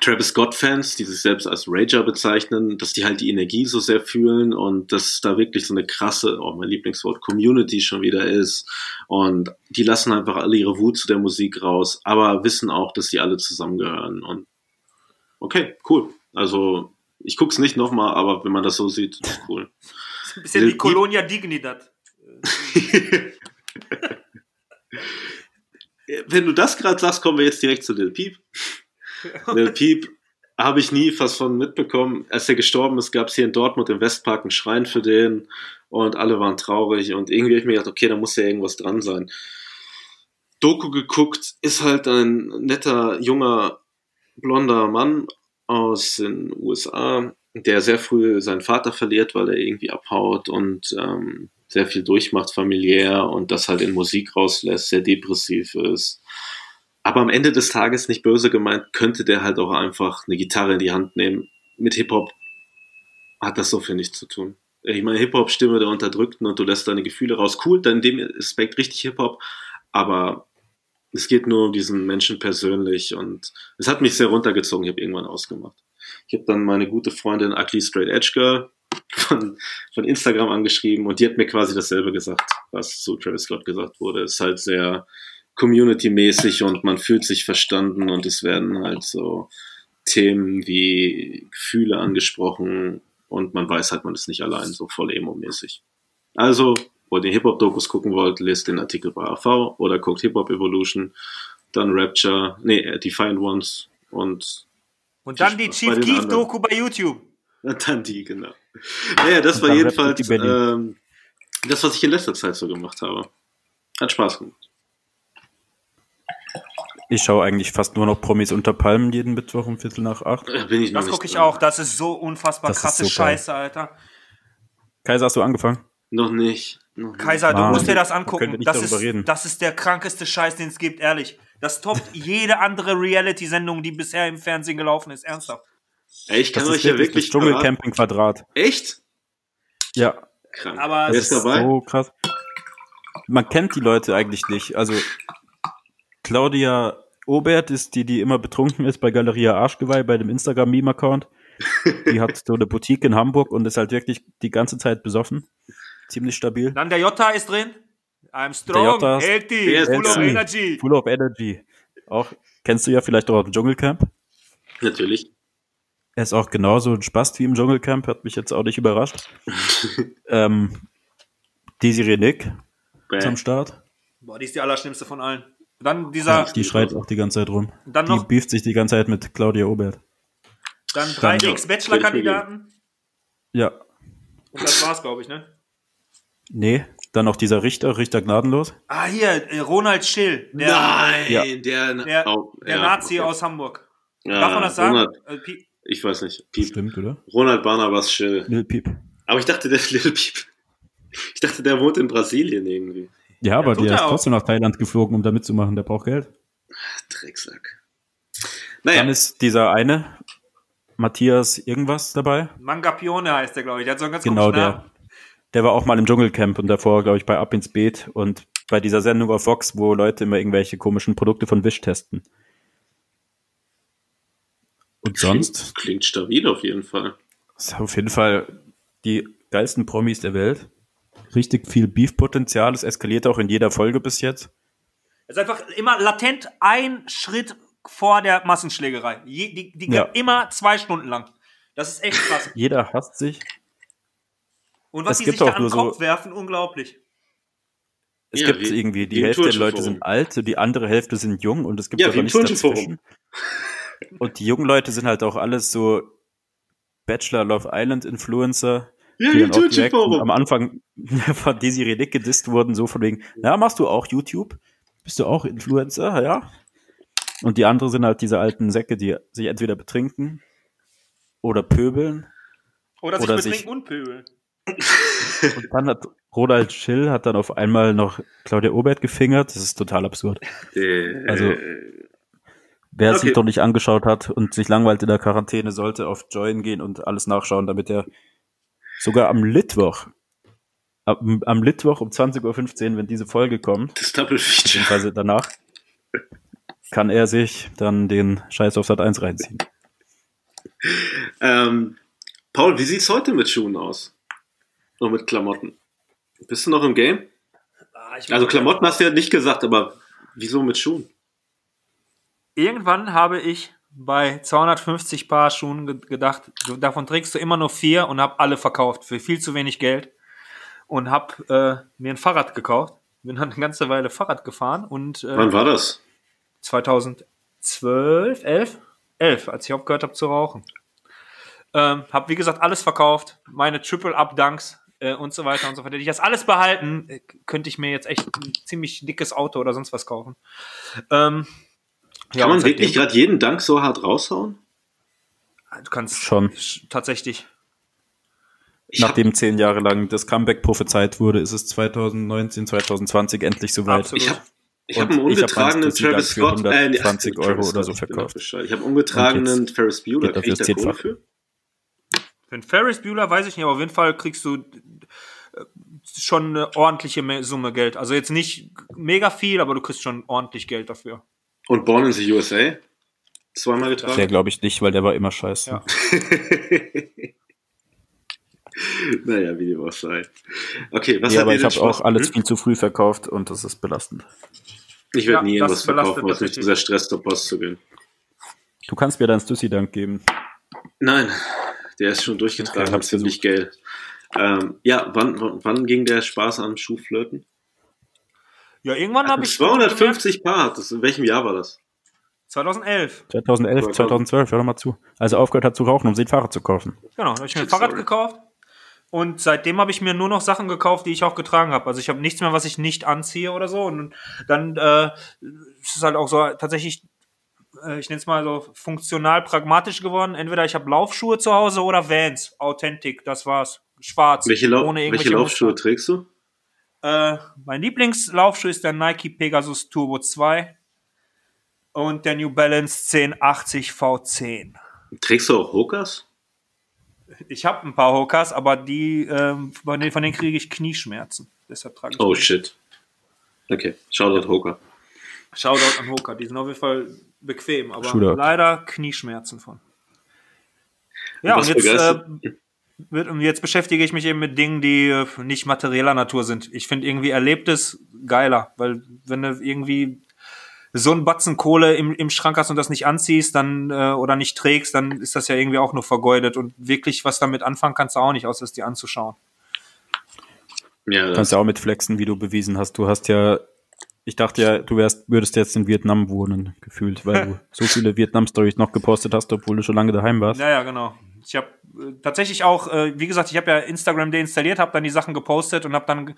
Travis Scott-Fans, die sich selbst als Rager bezeichnen, dass die halt die Energie so sehr fühlen und dass da wirklich so eine krasse, oh mein Lieblingswort, Community schon wieder ist. Und die lassen einfach alle ihre Wut zu der Musik raus, aber wissen auch, dass sie alle zusammengehören. Und okay, cool. Also ich guck's nicht nochmal, aber wenn man das so sieht, ist cool. Ein bisschen wie Colonia Dignidad. wenn du das gerade sagst, kommen wir jetzt direkt zu Lil Peep. Lil Peep habe ich nie fast von mitbekommen. Als er gestorben ist, gab es hier in Dortmund im Westpark einen Schrein für den und alle waren traurig und irgendwie habe ich mir gedacht, okay, da muss ja irgendwas dran sein. Doku geguckt, ist halt ein netter, junger, blonder Mann aus den USA, der sehr früh seinen Vater verliert, weil er irgendwie abhaut und ähm, sehr viel durchmacht familiär und das halt in Musik rauslässt, sehr depressiv ist. Aber am Ende des Tages, nicht böse gemeint, könnte der halt auch einfach eine Gitarre in die Hand nehmen. Mit Hip-Hop hat das so viel nichts zu tun. Ich meine, Hip-Hop-Stimme der Unterdrückten und du lässt deine Gefühle raus. Cool, dann in dem Aspekt richtig Hip-Hop, aber es geht nur um diesen Menschen persönlich und es hat mich sehr runtergezogen. Ich habe irgendwann ausgemacht. Ich habe dann meine gute Freundin Ugly Straight Edge Girl von, von Instagram angeschrieben und die hat mir quasi dasselbe gesagt, was zu Travis Scott gesagt wurde. Ist halt sehr community-mäßig und man fühlt sich verstanden und es werden halt so Themen wie Gefühle angesprochen und man weiß halt, man ist nicht allein, so voll emo-mäßig. Also, wo ihr Hip-Hop-Dokus gucken wollt, lest den Artikel bei AV oder guckt Hip-Hop Evolution, dann Rapture, nee, Defiant Ones und und dann die Chief Keef Doku bei YouTube. Und dann die, genau. Naja, das war jedenfalls ähm, das, was ich in letzter Zeit so gemacht habe. Hat Spaß gemacht. Ich schaue eigentlich fast nur noch Promis unter Palmen jeden Mittwoch um Viertel nach acht. Bin ich das gucke ich auch. Das ist so unfassbar das krasse so Scheiße, Alter. Kaiser, hast du angefangen? Noch nicht. Noch Kaiser, nicht. du musst dir das angucken. Das ist, reden. das ist der krankeste Scheiß, den es gibt, ehrlich. Das toppt jede andere Reality-Sendung, die bisher im Fernsehen gelaufen ist. Ernsthaft. Ey, ich kann das euch ja wirklich. Dschungelcamping Quadrat. Echt? Ja. Krank. Aber Wer ist dabei? So krass. Man kennt die Leute eigentlich nicht. Also Claudia Obert ist die, die immer betrunken ist bei Galeria Arschgeweih, bei dem Instagram-Meme-Account. Die hat so eine Boutique in Hamburg und ist halt wirklich die ganze Zeit besoffen. Ziemlich stabil. Dann der Jota ist drin. I'm strong, Jota healthy, full of energy. Full of energy. Auch, kennst du ja vielleicht auch im Dschungelcamp. Natürlich. Er ist auch genauso ein Spast wie im Dschungelcamp, hat mich jetzt auch nicht überrascht. ähm, Desiree Nick Bäh. ist am Start. Boah, die ist die allerschlimmste von allen. Dann dieser. Ja, die schreit auch die ganze Zeit rum. Dann die noch, beeft sich die ganze Zeit mit Claudia Obert. Dann drei Ex-Bachelor-Kandidaten. Ja. Und das war's, glaube ich, ne? Nee, dann noch dieser Richter, Richter gnadenlos. Ah, hier, äh, Ronald Schill. Der, Nein, ja. der, der, oh, der ja, Nazi okay. aus Hamburg. Ja, Darf man das sagen? Ronald, Äh, ich weiß nicht. Piep. Stimmt, oder? Ronald Barnabas Schill. Lil Peep. Aber ich dachte, der Little Piep. Ich dachte, der wohnt in Brasilien irgendwie. Ja, aber der er ist auch. trotzdem nach Thailand geflogen, um da mitzumachen. Der braucht Geld. Drecksack. Dann Naja, ist dieser eine, Matthias irgendwas dabei. Mangapione heißt der, glaube ich. Der hat so einen ganz Genau, der, Namen. der war auch mal im Dschungelcamp und davor, glaube ich, bei Ab ins Beet und bei dieser Sendung auf Vox, wo Leute immer irgendwelche komischen Produkte von Wish testen. Und sonst Klingt, klingt stabil auf jeden Fall. ist auf jeden Fall die geilsten Promis der Welt. Richtig viel Beef-Potenzial. Es eskaliert auch in jeder Folge bis jetzt. Es ist einfach immer latent ein Schritt vor der Massenschlägerei. Je, die die Ja. geht immer zwei Stunden lang. Das ist echt krass. Jeder hasst sich. Und was Es die gibt sich da auch an den nur so- Kopf werfen, unglaublich. Es Ja, gibt wie- irgendwie, die Hälfte der. Leute sind alt, die andere Hälfte sind jung und es gibt Ja, im nichts dazwischen. Und die jungen Leute sind halt auch alles so Bachelor Love Island Influencer, Ja, die Turnschulforum. am Anfang von Desiree Nick gedisst wurden, so von wegen, ja, machst du auch YouTube? Bist du auch Influencer? Ja. Und die anderen sind halt diese alten Säcke, die sich entweder betrinken oder pöbeln Oder sich Oder betrinken sich- und pöbeln. Und dann hat Ronald Schill hat dann auf einmal noch Claudia Obert gefingert. Das ist total absurd. Äh, Also- Wer es Okay. sich doch nicht angeschaut hat und sich langweilt in der Quarantäne, sollte auf Join gehen und alles nachschauen, damit er sogar am Mittwoch, am, am Mittwoch um 20.15 Uhr, wenn diese Folge kommt, das Double Feature. beziehungsweise danach, kann er sich dann den Scheiß auf Sat 1 reinziehen. Ähm, Paul, wie sieht's heute mit Schuhen aus? Und mit Klamotten? Bist du noch im Game? Also Klamotten hast du ja nicht gesagt, aber wieso mit Schuhen? Irgendwann habe ich bei 250 Paar Schuhen ge gedacht, du, davon trägst du immer nur vier und habe alle verkauft für viel zu wenig Geld und habe äh, mir ein Fahrrad gekauft. Bin dann eine ganze Weile Fahrrad gefahren und äh, Wann war das? 2012, 11, 11, als ich aufgehört habe zu rauchen. Ähm, hab wie gesagt alles verkauft, meine Triple Up Dunks äh, und so weiter und so fort. Hätte ich das alles behalten, äh, könnte ich mir jetzt echt ein ziemlich dickes Auto oder sonst was kaufen. Ähm, Kann man wirklich gerade jeden Dank so hart raushauen? Du kannst Schon. sch- tatsächlich. Ich hab, Nachdem zehn Jahre lang das Comeback prophezeit wurde, ist es 2019, 2020 endlich soweit. Absolut. ich hab, ich Und hab einen ich hab ungetragenen die Travis Scott. Äh, nee, 120 Travis Euro oder so ich verkauft. Ich habe einen ungetragenen Ferris Bueller. er Krieg ich da Kohle für? Für einen Ferris Bueller weiß ich nicht, aber auf jeden Fall kriegst du äh, schon eine ordentliche Me- Summe Geld. Also jetzt nicht mega viel, aber du kriegst schon ordentlich Geld dafür. Und Born in the USA? Zweimal Der getragen? glaube ich nicht, weil der war immer scheiße. Ja. naja, wie dem auch sei. Okay, was Nee, hat aber ich habe auch alles Hm? viel zu früh verkauft und das ist belastend. Ich werde Ja, nie irgendwas verkaufen, weil es mich sehr stresst, zur Post zu gehen. Du kannst mir deinen Stussy-Dank geben. Nein, der ist schon durchgetragen, Okay, ziemlich Geld. Ähm, ja, wann, wann, wann ging der Spaß am Schuhflirten? Ja, irgendwann habe ich 250 Paar hat das. In welchem Jahr war das? 2011. 2011, Aber- 2012, hör doch mal zu. Also aufgehört hat zu rauchen, um sich ein Fahrrad zu kaufen. Genau, da habe ich mir ein Sorry. Fahrrad gekauft. Und seitdem habe ich mir nur noch Sachen gekauft, die ich auch getragen habe. Also ich habe nichts mehr, was ich nicht anziehe oder so. Und dann äh, ist es halt auch so tatsächlich, äh, ich nenne es mal so funktional pragmatisch geworden. Entweder ich habe Laufschuhe zu Hause oder Vans, Authentic, das war's. Schwarz, Welche, Lau ohne welche irgendwelche Laufschuhe Muster. trägst du? Äh, mein Lieblingslaufschuh ist der Nike Pegasus Turbo 2 und der New Balance 1080 V10. Trägst du auch Hokas? Ich habe ein paar Hokas, aber die ähm, von denen, denen kriege ich Knieschmerzen. Deshalb trage ich Oh die. shit. Okay, Shoutout Hoka. Shoutout an Hoka, die sind auf jeden Fall bequem, aber Shootout. leider Knieschmerzen von. Ja, Was und jetzt, äh, und jetzt beschäftige ich mich eben mit Dingen, die äh, nicht materieller Natur sind. Ich finde irgendwie Erlebtes geiler, weil wenn du irgendwie so einen Batzen Kohle im, im Schrank hast und das nicht anziehst, dann äh, oder nicht trägst, dann ist das ja irgendwie auch nur vergeudet und wirklich was damit anfangen kannst du auch nicht, außer es dir anzuschauen. Ja, Du das, kannst ja auch mit flexen, wie du bewiesen hast. Du hast ja, ich dachte ja, du wärst, würdest jetzt in Vietnam wohnen, gefühlt, weil du so viele Vietnam-Stories noch gepostet hast, obwohl du schon lange daheim warst. Ja, ja, genau. Ich habe äh, tatsächlich auch, äh, wie gesagt, ich habe ja Instagram deinstalliert, habe dann die Sachen gepostet und habe dann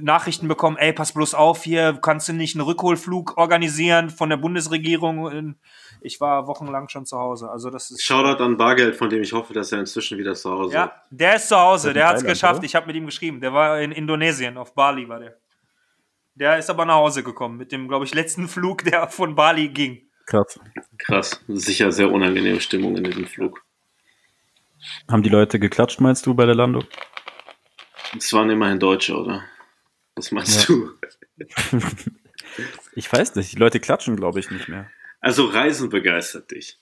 Nachrichten bekommen, ey, pass bloß auf, hier kannst du nicht einen Rückholflug organisieren von der Bundesregierung. Und Ich war wochenlang schon zu Hause. Also das ist Shoutout an Bargeld, von dem ich hoffe, dass er inzwischen wieder zu Hause ja, der ist zu Hause, der hat's Thailand, geschafft. oder? Ich habe mit ihm geschrieben. Der war in Indonesien, auf Bali war der. Der ist aber nach Hause gekommen mit dem, glaube ich, letzten Flug, der von Bali ging. Krass. Krass. Sicher sehr unangenehme Stimmung in diesem Flug. Haben die Leute geklatscht, meinst du, bei der Landung? Es waren immerhin Deutsche, oder? Was meinst du? Ich weiß nicht, die Leute klatschen, glaube ich, nicht mehr. Also Reisen begeistert dich.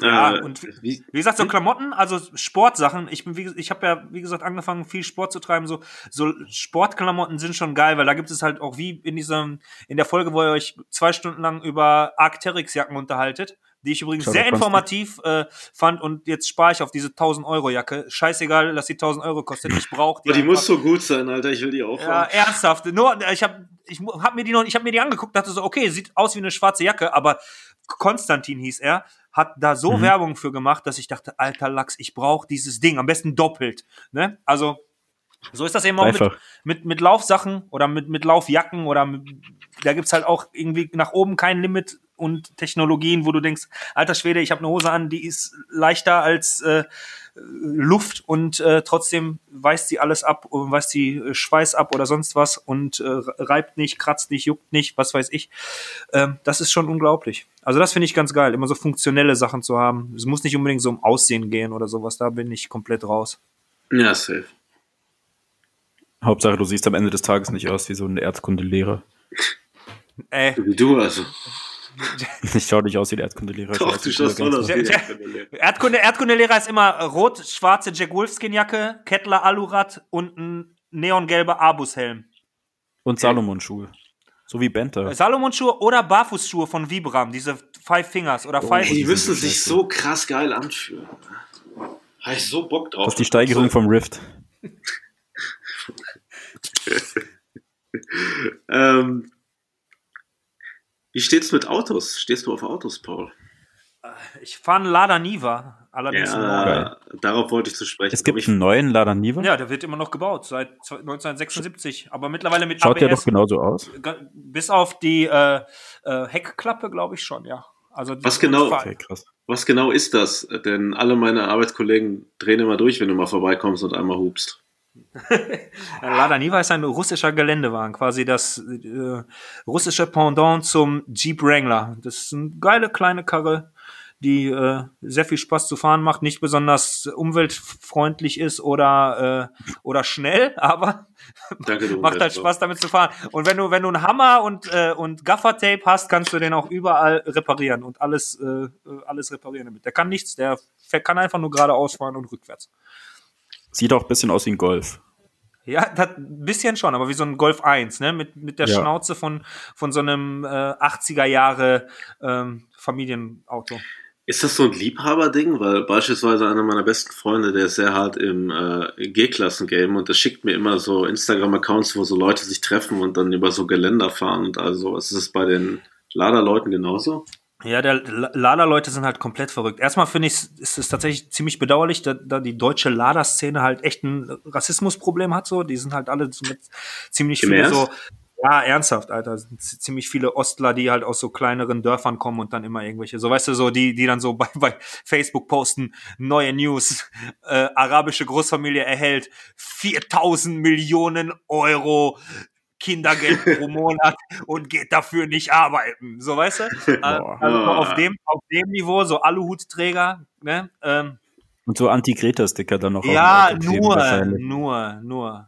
Ja, Äh, und wie, Wie gesagt, so Klamotten, also Sportsachen. Ich bin, wie, ich habe ja, wie gesagt, angefangen, viel Sport zu treiben. So, so Sportklamotten sind schon geil, weil da gibt es halt auch wie in diesem, in der Folge, wo ihr euch zwei Stunden lang über Arcteryx-Jacken unterhaltet, die ich übrigens Schau, sehr informativ äh, fand und jetzt spare ich auf diese 1000 Euro Jacke. Scheißegal, dass die 1000 Euro kostet. Ich brauche die. oh, die muss einfach. so gut sein, Alter. Ich will die auch Ja, haben. ernsthaft. Nur, ich habe ich hab mir die noch, ich habe mir die angeguckt, dachte so, okay, sieht aus wie eine schwarze Jacke, aber Konstantin hieß er, hat da so Mhm. Werbung für gemacht, dass ich dachte, alter Lachs, ich brauche dieses Ding, am besten doppelt. Ne? Also so ist das eben auch mit, mit, mit Laufsachen oder mit, mit Laufjacken oder mit, da gibt's halt auch irgendwie nach oben kein Limit und Technologien, wo du denkst, alter Schwede, ich habe eine Hose an, die ist leichter als äh, Luft und äh, trotzdem weist sie alles ab und weist sie äh, Schweiß ab oder sonst was und äh, reibt nicht, kratzt nicht, juckt nicht, was weiß ich. Ähm, das ist schon unglaublich. Also das finde ich ganz geil, immer so funktionelle Sachen zu haben. Es muss nicht unbedingt so um Aussehen gehen oder sowas, da bin ich komplett raus. Ja, safe. Hauptsache, du siehst am Ende des Tages nicht aus wie so ein Erzkundelehrer. Ey, Wie du also. Ich schaue nicht aus wie der Erzkundelehrer. Doch, du schaust voll aus wie der Erdkunde, Erdkundelehrer ist immer rot, schwarze Jack Wolfskin Jacke, Kettler Alurad und ein neongelber Abus-Helm. Und Salomon-Schuhe. So wie Benter. Salomon-Schuhe oder Barfußschuhe von Vibram, diese Five Fingers oder Five. Ey, die die müssen sich so krass geil anfühlen. Habe ich so Bock drauf. Das ist die Steigerung vom Rift. Ähm, wie steht's mit Autos? Stehst du auf Autos, Paul? Ich fahre einen Lada Niva, allerdings. Geil. darauf wollte ich zu sprechen. Es gibt ich, einen neuen Lada Niva. Ja, der wird immer noch gebaut, seit 1976, aber mittlerweile mit Schaut der ABS. doch genauso aus. Bis auf die äh, äh, Heckklappe, glaube ich schon, ja. Also die- Was genau? Okay, krass. Was genau ist das? Denn alle meine Arbeitskollegen drehen immer durch, wenn du mal vorbeikommst und einmal hupst. Lada Niva ist ein russischer Geländewagen, quasi das äh, russische Pendant zum Jeep Wrangler. Das ist eine geile kleine Karre, die äh, sehr viel Spaß zu fahren macht, nicht besonders umweltfreundlich ist oder äh, oder schnell, aber Danke, macht halt Spaß damit zu fahren. Und wenn du wenn du einen Hammer und äh, und Gaffertape hast, kannst du den auch überall reparieren und alles äh, alles reparieren damit. Der kann nichts, der kann einfach nur geradeaus fahren und rückwärts. Sieht auch ein bisschen aus wie ein Golf. Ja, das, ein bisschen schon, aber wie so ein Golf 1, ne? Mit, mit der Ja. Schnauze von, von so einem äh, 80er Jahre ähm, Familienauto. Ist das so ein Liebhaberding? Weil beispielsweise einer meiner besten Freunde, der ist sehr hart im äh, G-Klassen-Game und der schickt mir immer so Instagram-Accounts, wo so Leute sich treffen und dann über so Geländer fahren und also ist es bei den Lader-Leuten genauso? Ja, der La- Lada-Leute sind halt komplett verrückt. Erstmal finde ich, ist es tatsächlich ziemlich bedauerlich, da, da die deutsche Lada-Szene halt echt ein Rassismusproblem hat. So, die sind halt alle so mit ziemlich Im viele Ernst? so. Ja, ernsthaft, Alter. Es sind ziemlich viele Ostler, die halt aus so kleineren Dörfern kommen und dann immer irgendwelche, so weißt du, so die, die dann so bei, bei Facebook posten, neue News, äh, arabische Großfamilie erhält 4000 Millionen Euro Kindergeld pro Monat und geht dafür nicht arbeiten. So, weißt du? Äh, Boah. also auf dem, auf dem Niveau, so Aluhutträger, ne? Ähm, Und so Anti-Greta-Sticker dann noch. ja, nur, wahrscheinlich. nur, nur.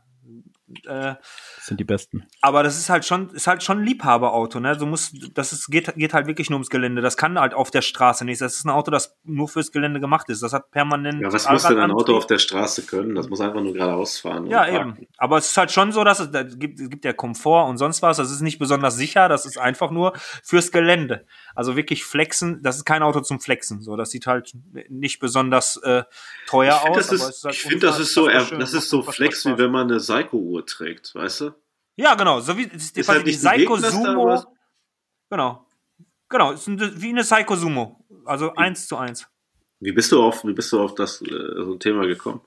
Äh, Das sind die besten. aber das ist halt schon, ist halt schon ein Liebhaberauto, ne? Du musst, das ist, geht, geht halt wirklich nur ums Gelände. Das kann halt auf der Straße nicht. Das ist ein Auto, das nur fürs Gelände gemacht ist. Das hat permanent. Ja, was muss denn ein Auto auf der Straße können? Das muss einfach nur geradeaus fahren. Ja, eben. Aber es ist halt schon so, dass es, da gibt, es gibt ja Komfort und sonst was. Das ist nicht besonders sicher. Das ist einfach nur fürs Gelände. Also wirklich flexen. Das ist kein Auto zum Flexen. So, das sieht halt nicht besonders äh, teuer Ich finde, aus. das, aber ist, es ist halt ich find, das ist so, das ist so flex, wie wenn man eine Seiko-Uhr trägt, weißt du? Ja, genau. So wie ist Ist halt die aber Sumo. Genau. Genau. Ist wie eine Seiko Sumo. Also eins zu eins. Wie bist du auf, wie bist du auf das äh, so ein Thema gekommen?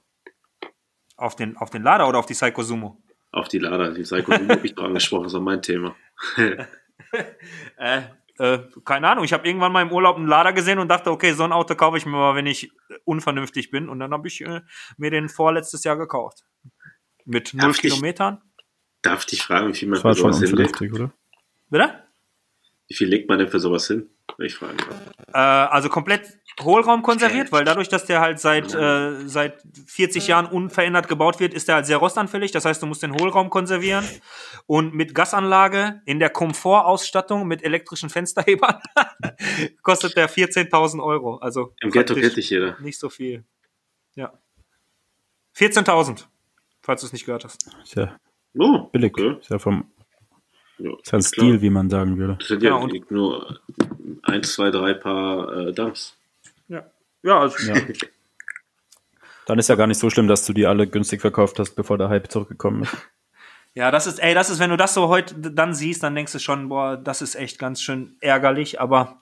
Auf den, auf den Lader oder auf die Seiko Sumo? Auf die Lader, die Seiko-Uhr habe ich doch angesprochen, das war mein Thema. Äh, äh, keine Ahnung. Ich habe irgendwann mal im Urlaub einen Lader gesehen und dachte, okay, so ein Auto kaufe ich mir mal, wenn ich unvernünftig bin. Und dann habe ich äh, mir den vorletztes Jahr gekauft. Mit null Darf ich- Kilometern. Darf ich dich fragen, wie viel man für sowas hinlegt? oder? Bitte? Wie viel legt man denn für sowas hin? Wenn ich fragen darf. Äh, also komplett Hohlraum konserviert, weil dadurch, dass der halt seit, äh, seit 40 Jahren unverändert gebaut wird, ist der halt sehr rostanfällig. Das heißt, du musst den Hohlraum konservieren. Und mit Gasanlage in der Komfortausstattung mit elektrischen Fensterhebern kostet der 14.000 Euro. Also Im Ghetto kennt dich jeder. nicht so viel. Ja. 14.000, falls du es nicht gehört hast. Ist ja Oh, billig. okay. Ist ja vom Ja, ist ja ein ist klar. Stil, wie man sagen würde. Das sind Ja, ja, und- nur eins, zwei, drei Paar äh, Dumps. Ja. Ja, also Ja. Dann ist ja gar nicht so schlimm, dass du die alle günstig verkauft hast, bevor der Hype zurückgekommen ist. Ja, das ist, ey, das ist, wenn du das so heute dann siehst, dann denkst du schon, boah, das ist echt ganz schön ärgerlich, aber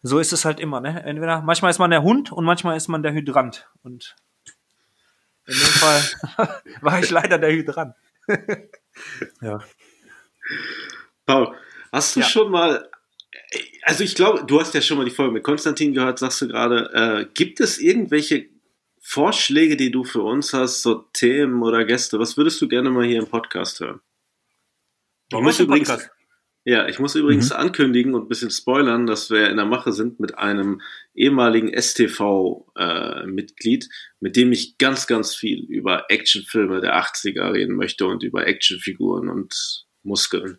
so ist es halt immer, ne? Entweder, manchmal ist man der Hund und manchmal ist man der Hydrant. Und in dem Fall war ich leider der Hydrant. Ja. Paul, hast du Ja. schon mal Also ich glaube, du hast ja schon mal die Folge mit Konstantin gehört, sagst du gerade. Äh, gibt es irgendwelche Vorschläge, die du für uns hast, so Themen oder Gäste? Was würdest du gerne mal hier im Podcast hören? Ich muss übrigens, Podcast? Ja, ich muss übrigens mhm. ankündigen und ein bisschen spoilern, dass wir in der Mache sind mit einem ehemaligen STV-Mitglied, äh, mit dem ich ganz, ganz viel über Actionfilme der 80er reden möchte und über Actionfiguren und Muskeln.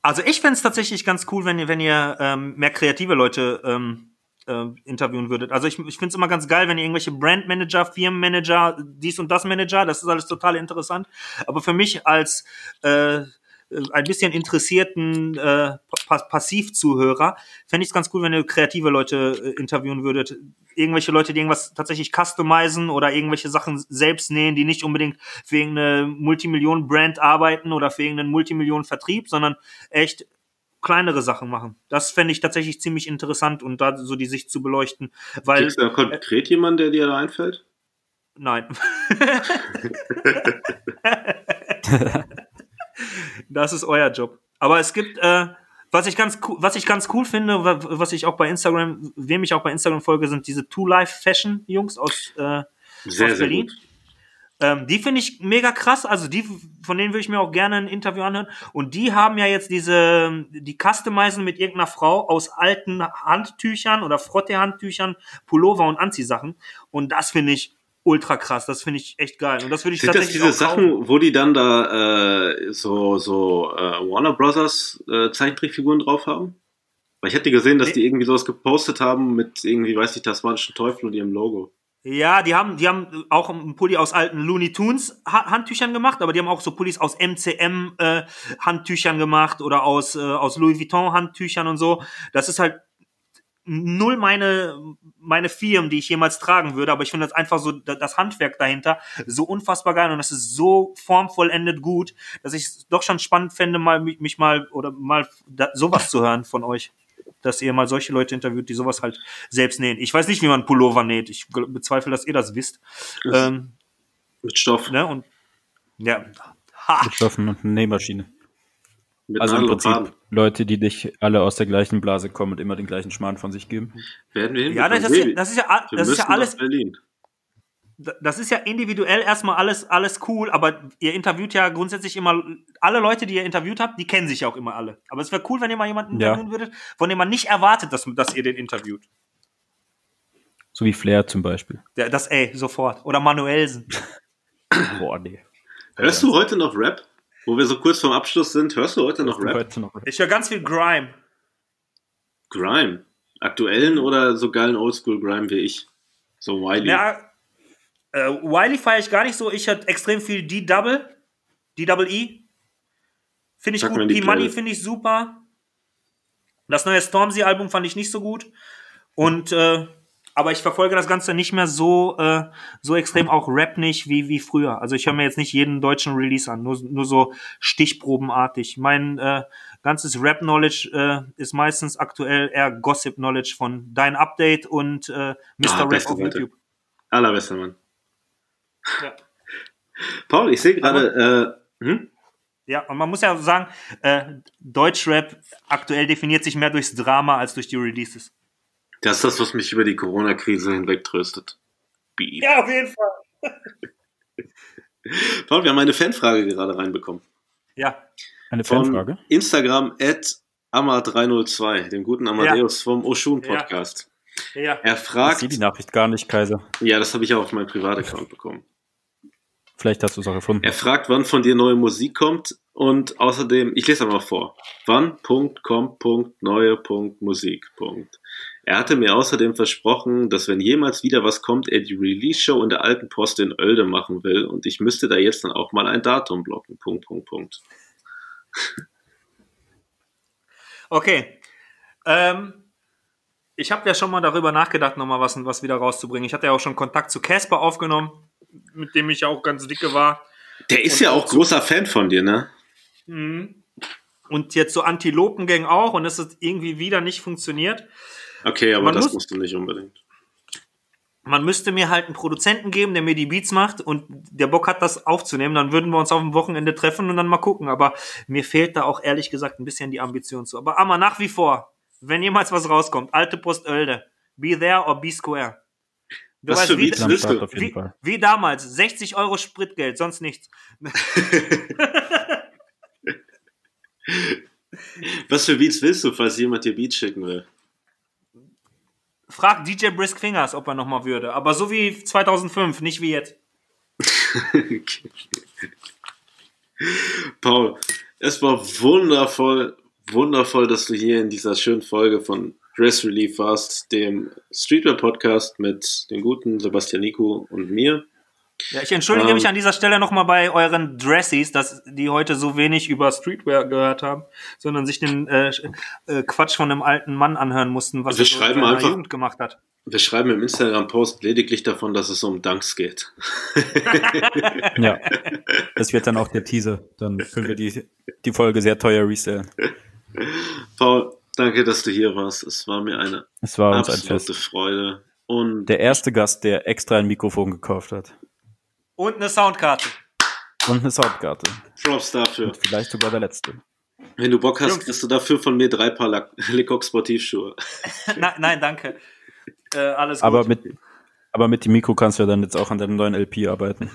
Also ich fände es tatsächlich ganz cool, wenn ihr, wenn ihr ähm, mehr kreative Leute ähm, äh, interviewen würdet. Also ich, ich finde es immer ganz geil, wenn ihr irgendwelche Brandmanager, Firmenmanager, dies und das Manager, das ist alles total interessant. Aber für mich als äh, ein bisschen interessierten äh, Passivzuhörer fände ich es ganz cool, wenn ihr kreative Leute äh, interviewen würdet. Irgendwelche Leute, die irgendwas tatsächlich customizen oder irgendwelche Sachen selbst nähen, die nicht unbedingt für irgendeine Multimillionen-Brand arbeiten oder für irgendeinen Multimillionen-Vertrieb, sondern echt kleinere Sachen machen. Das fände ich tatsächlich ziemlich interessant und da so die Sicht zu beleuchten. Weil, Gibt es da konkret äh, jemanden, der dir da einfällt? Nein. das ist euer Job. Aber es gibt, äh, was ich ganz cool, was ich ganz cool finde, was ich auch bei Instagram, wem ich auch bei Instagram folge, sind diese Two Life Fashion Jungs aus, äh, sehr, aus Berlin. Ähm, die finde ich mega krass. Also die, von denen würde ich mir auch gerne ein Interview anhören. Und die haben ja jetzt diese, die customizen mit irgendeiner Frau aus alten Handtüchern oder Frotte-Handtüchern, Pullover und Anziehsachen. Und das finde ich ultra krass. Das finde ich echt geil. Und das würde ich Sind tatsächlich das diese Sachen, wo die dann da äh, so, so äh, Warner Brothers äh, Zeichentrickfiguren drauf haben? Weil ich hätte gesehen, dass die irgendwie sowas gepostet haben mit irgendwie, weiß ich, tasmanischen Teufel und ihrem Logo. Ja, die haben, die haben auch einen Pulli aus alten Looney Tunes Handtüchern gemacht, aber die haben auch so Pullis aus MCM äh, Handtüchern gemacht oder aus, äh, aus Louis Vuitton Handtüchern und so. Das ist halt null meine, meine Firmen, die ich jemals tragen würde, aber ich finde das einfach so, das Handwerk dahinter so unfassbar geil und das ist so formvollendet gut, dass ich es doch schon spannend fände, mal mich mal oder mal da, sowas zu hören von euch dass ihr mal solche Leute interviewt, die sowas halt selbst nähen. Ich weiß nicht, wie man Pullover näht. Ich bezweifle, dass ihr das wisst. Ähm, mit Stoff. Ne? Und, ja. Ha. Mit Stoffen und eine Nähmaschine. Mit also im Prinzip Leute, die nicht alle aus der gleichen Blase kommen und immer den gleichen Schmarrn von sich geben. Werden wir Ja, das ist ja, das ist ja, das ist ja alles. Berlin das ist ja individuell erstmal alles, alles cool, aber ihr interviewt ja grundsätzlich immer, alle Leute, die ihr interviewt habt, die kennen sich ja auch immer alle. Aber es wäre cool, wenn ihr mal jemanden ja. interviewen würdet, von dem man nicht erwartet, dass, dass ihr den interviewt. So wie Flair zum Beispiel. Ja, das, ey, sofort. Oder Manuelsen. Boah, nee. Hörst du heute noch Rap? Wo wir so kurz vorm Abschluss sind, hörst du heute noch Rap? Heute noch Ich höre ganz viel Grime. Grime? Aktuellen oder so geilen Oldschool Grime wie ich? So Wiley? Ja, äh, Wiley feiere ich gar nicht so. Ich hatte extrem viel D-Double. D-Double-E. Finde ich Sag gut. P-Money finde ich super. Das neue Stormzy-Album fand ich nicht so gut. Und, äh, aber ich verfolge das Ganze nicht mehr so, äh, so extrem, auch Rap nicht wie, wie früher. Also ich höre mir jetzt nicht jeden deutschen Release an, nur, nur so stichprobenartig. Mein äh, ganzes Rap-Knowledge äh, ist meistens aktuell eher Gossip-Knowledge von Dein Update und äh, Mr. Ah, Rap auf YouTube. Allerbester Mann. Ja. Paul, ich sehe gerade. Äh, hm? Ja, und man muss ja sagen, äh, Deutschrap aktuell definiert sich mehr durchs Drama als durch die Releases. Das ist das, was mich über die Corona-Krise hinweg tröstet. Beef. Ja, auf jeden Fall. Paul, wir haben eine Fanfrage gerade reinbekommen. Ja. Eine Fanfrage? Von Instagram at Amma302, dem guten Amadeus ja. vom Oshun Podcast. Ja. ja. Er fragt. Ich sehe die Nachricht gar nicht, Kaiser. Ja, das habe ich auch auf meinem Privataccount bekommen. Vielleicht hast du es auch erfunden. Er fragt, wann von dir neue Musik kommt und außerdem, ich lese einmal vor. Wann, Punkt, kommt, Punkt, neue, Punkt, Musik, Punkt. Er hatte mir außerdem versprochen, dass wenn jemals wieder was kommt, er die Release-Show in der alten Post in Oelde machen will und ich müsste da jetzt dann auch mal ein Datum blocken. Punkt, Punkt, Punkt. Okay. Ähm, ich habe ja schon mal darüber nachgedacht, nochmal was, was wieder rauszubringen. Ich hatte ja auch schon Kontakt zu Casper aufgenommen mit dem ich ja auch ganz dicke war. Der ist und ja auch großer Fan von dir, ne? Mhm. Und jetzt so Antilopengang auch und es ist irgendwie wieder nicht funktioniert. Okay, aber man das muss, musst du nicht unbedingt. Man müsste mir halt einen Produzenten geben, der mir die Beats macht und der Bock hat, das aufzunehmen. Dann würden wir uns auf dem Wochenende treffen und dann mal gucken. Aber mir fehlt da auch ehrlich gesagt ein bisschen die Ambition zu. Aber Amma, nach wie vor, wenn jemals was rauskommt, alte Post Oelde. Be there or be square. Du Was weißt, für wie, wie, Fall. wie damals, 60 Euro Spritgeld, sonst nichts. Was für Beats willst du, falls jemand dir Beats schicken will? Frag DJ Brisk Fingers, ob er nochmal würde. Aber so wie 2005, nicht wie jetzt. Okay. Paul, es war wundervoll, wundervoll, dass du hier in dieser schönen Folge von Dress Relief warst, dem Streetwear Podcast mit dem guten Sebastian Nico und mir. Ja, ich entschuldige Ähm. mich an dieser Stelle nochmal bei euren Dressies, dass die heute so wenig über Streetwear gehört haben, sondern sich den äh, äh, Quatsch von einem alten Mann anhören mussten, was Wir er so in seiner einfach- Jugend gemacht hat. Wir schreiben im Instagram-Post lediglich davon, dass es um Dunks geht. Ja. Das wird dann auch der Teaser. Dann können wir die, die Folge sehr teuer resellen. Paul, danke, dass du hier warst. Es war mir eine Es war ein absolute Fest. Freude. Und Der erste Gast, der extra ein Mikrofon gekauft hat. Und eine Soundkarte. Und eine Soundkarte. Props dafür. Und vielleicht sogar der letzte. Wenn du Bock hast, Jungs. kriegst du dafür von mir drei Paar Lack- Lecoq Sportivschuhe. nein, nein, danke. Äh, alles gut. Aber mit, aber mit dem Mikro kannst du ja dann jetzt auch an deinem neuen LP arbeiten.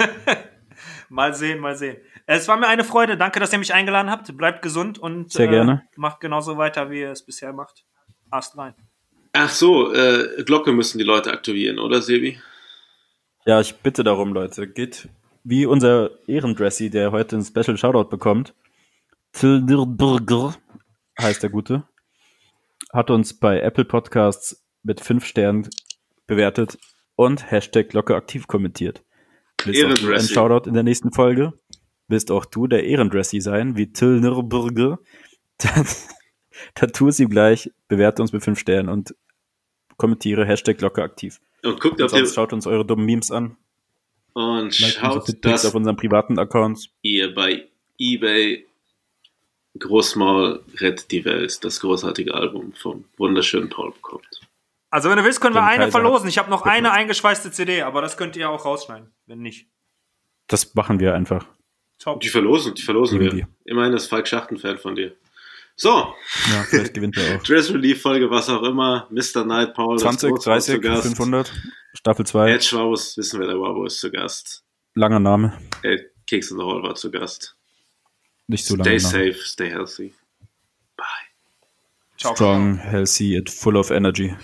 Mal sehen, mal sehen. Es war mir eine Freude. Danke, dass ihr mich eingeladen habt. Bleibt gesund und Sehr gerne. macht genauso weiter, wie ihr es bisher macht. Ast rein. Ach so, äh, Glocke müssen die Leute aktivieren, oder Sebi? Ja, ich bitte darum, Leute. Geht wie unser Ehrendressy, der heute einen Special Shoutout bekommt. Tildirburger heißt der Gute. Hat uns bei Apple Podcasts mit fünf Sternen bewertet und Hashtag Glocke aktiv kommentiert. Willst ein. Shoutout in der nächsten Folge? Willst auch du der Ehrendressy sein, wie Tildirburger? Dann, dann tu es ihm gleich, bewerte uns mit fünf Sternen und kommentiere Hashtag Glocke aktiv. Und guckt, Und ob ihr, sonst schaut uns eure dummen Memes an. und schaut, dass auf unseren privaten Accounts. ihr bei eBay Großmaul rettet die Welt, das großartige Album vom wunderschönen Paul bekommt. Also, wenn du willst, können wir eine Kaiser verlosen. Ich habe noch eine eingeschweißte CD, aber das könnt ihr auch rausschneiden, wenn nicht. Das machen wir einfach. Top. Die verlosen, die verlosen wir. Irgendwie. Immerhin ist Falk Schachten-Fan von dir. So, Ja, vielleicht gewinnt er auch. Dress Relief Folge, was auch immer. Mr. Night, Paul, 20, das Großhaus 30, zu Gast. 500. Staffel 2. Edge Schwaus, wissen wir, der Wabo ist zu Gast. Langer Name. Äh, Keks in the Hall war zu Gast. Nicht so lange. Stay Name. safe, stay healthy. Bye. Ciao. Strong, healthy and full of energy.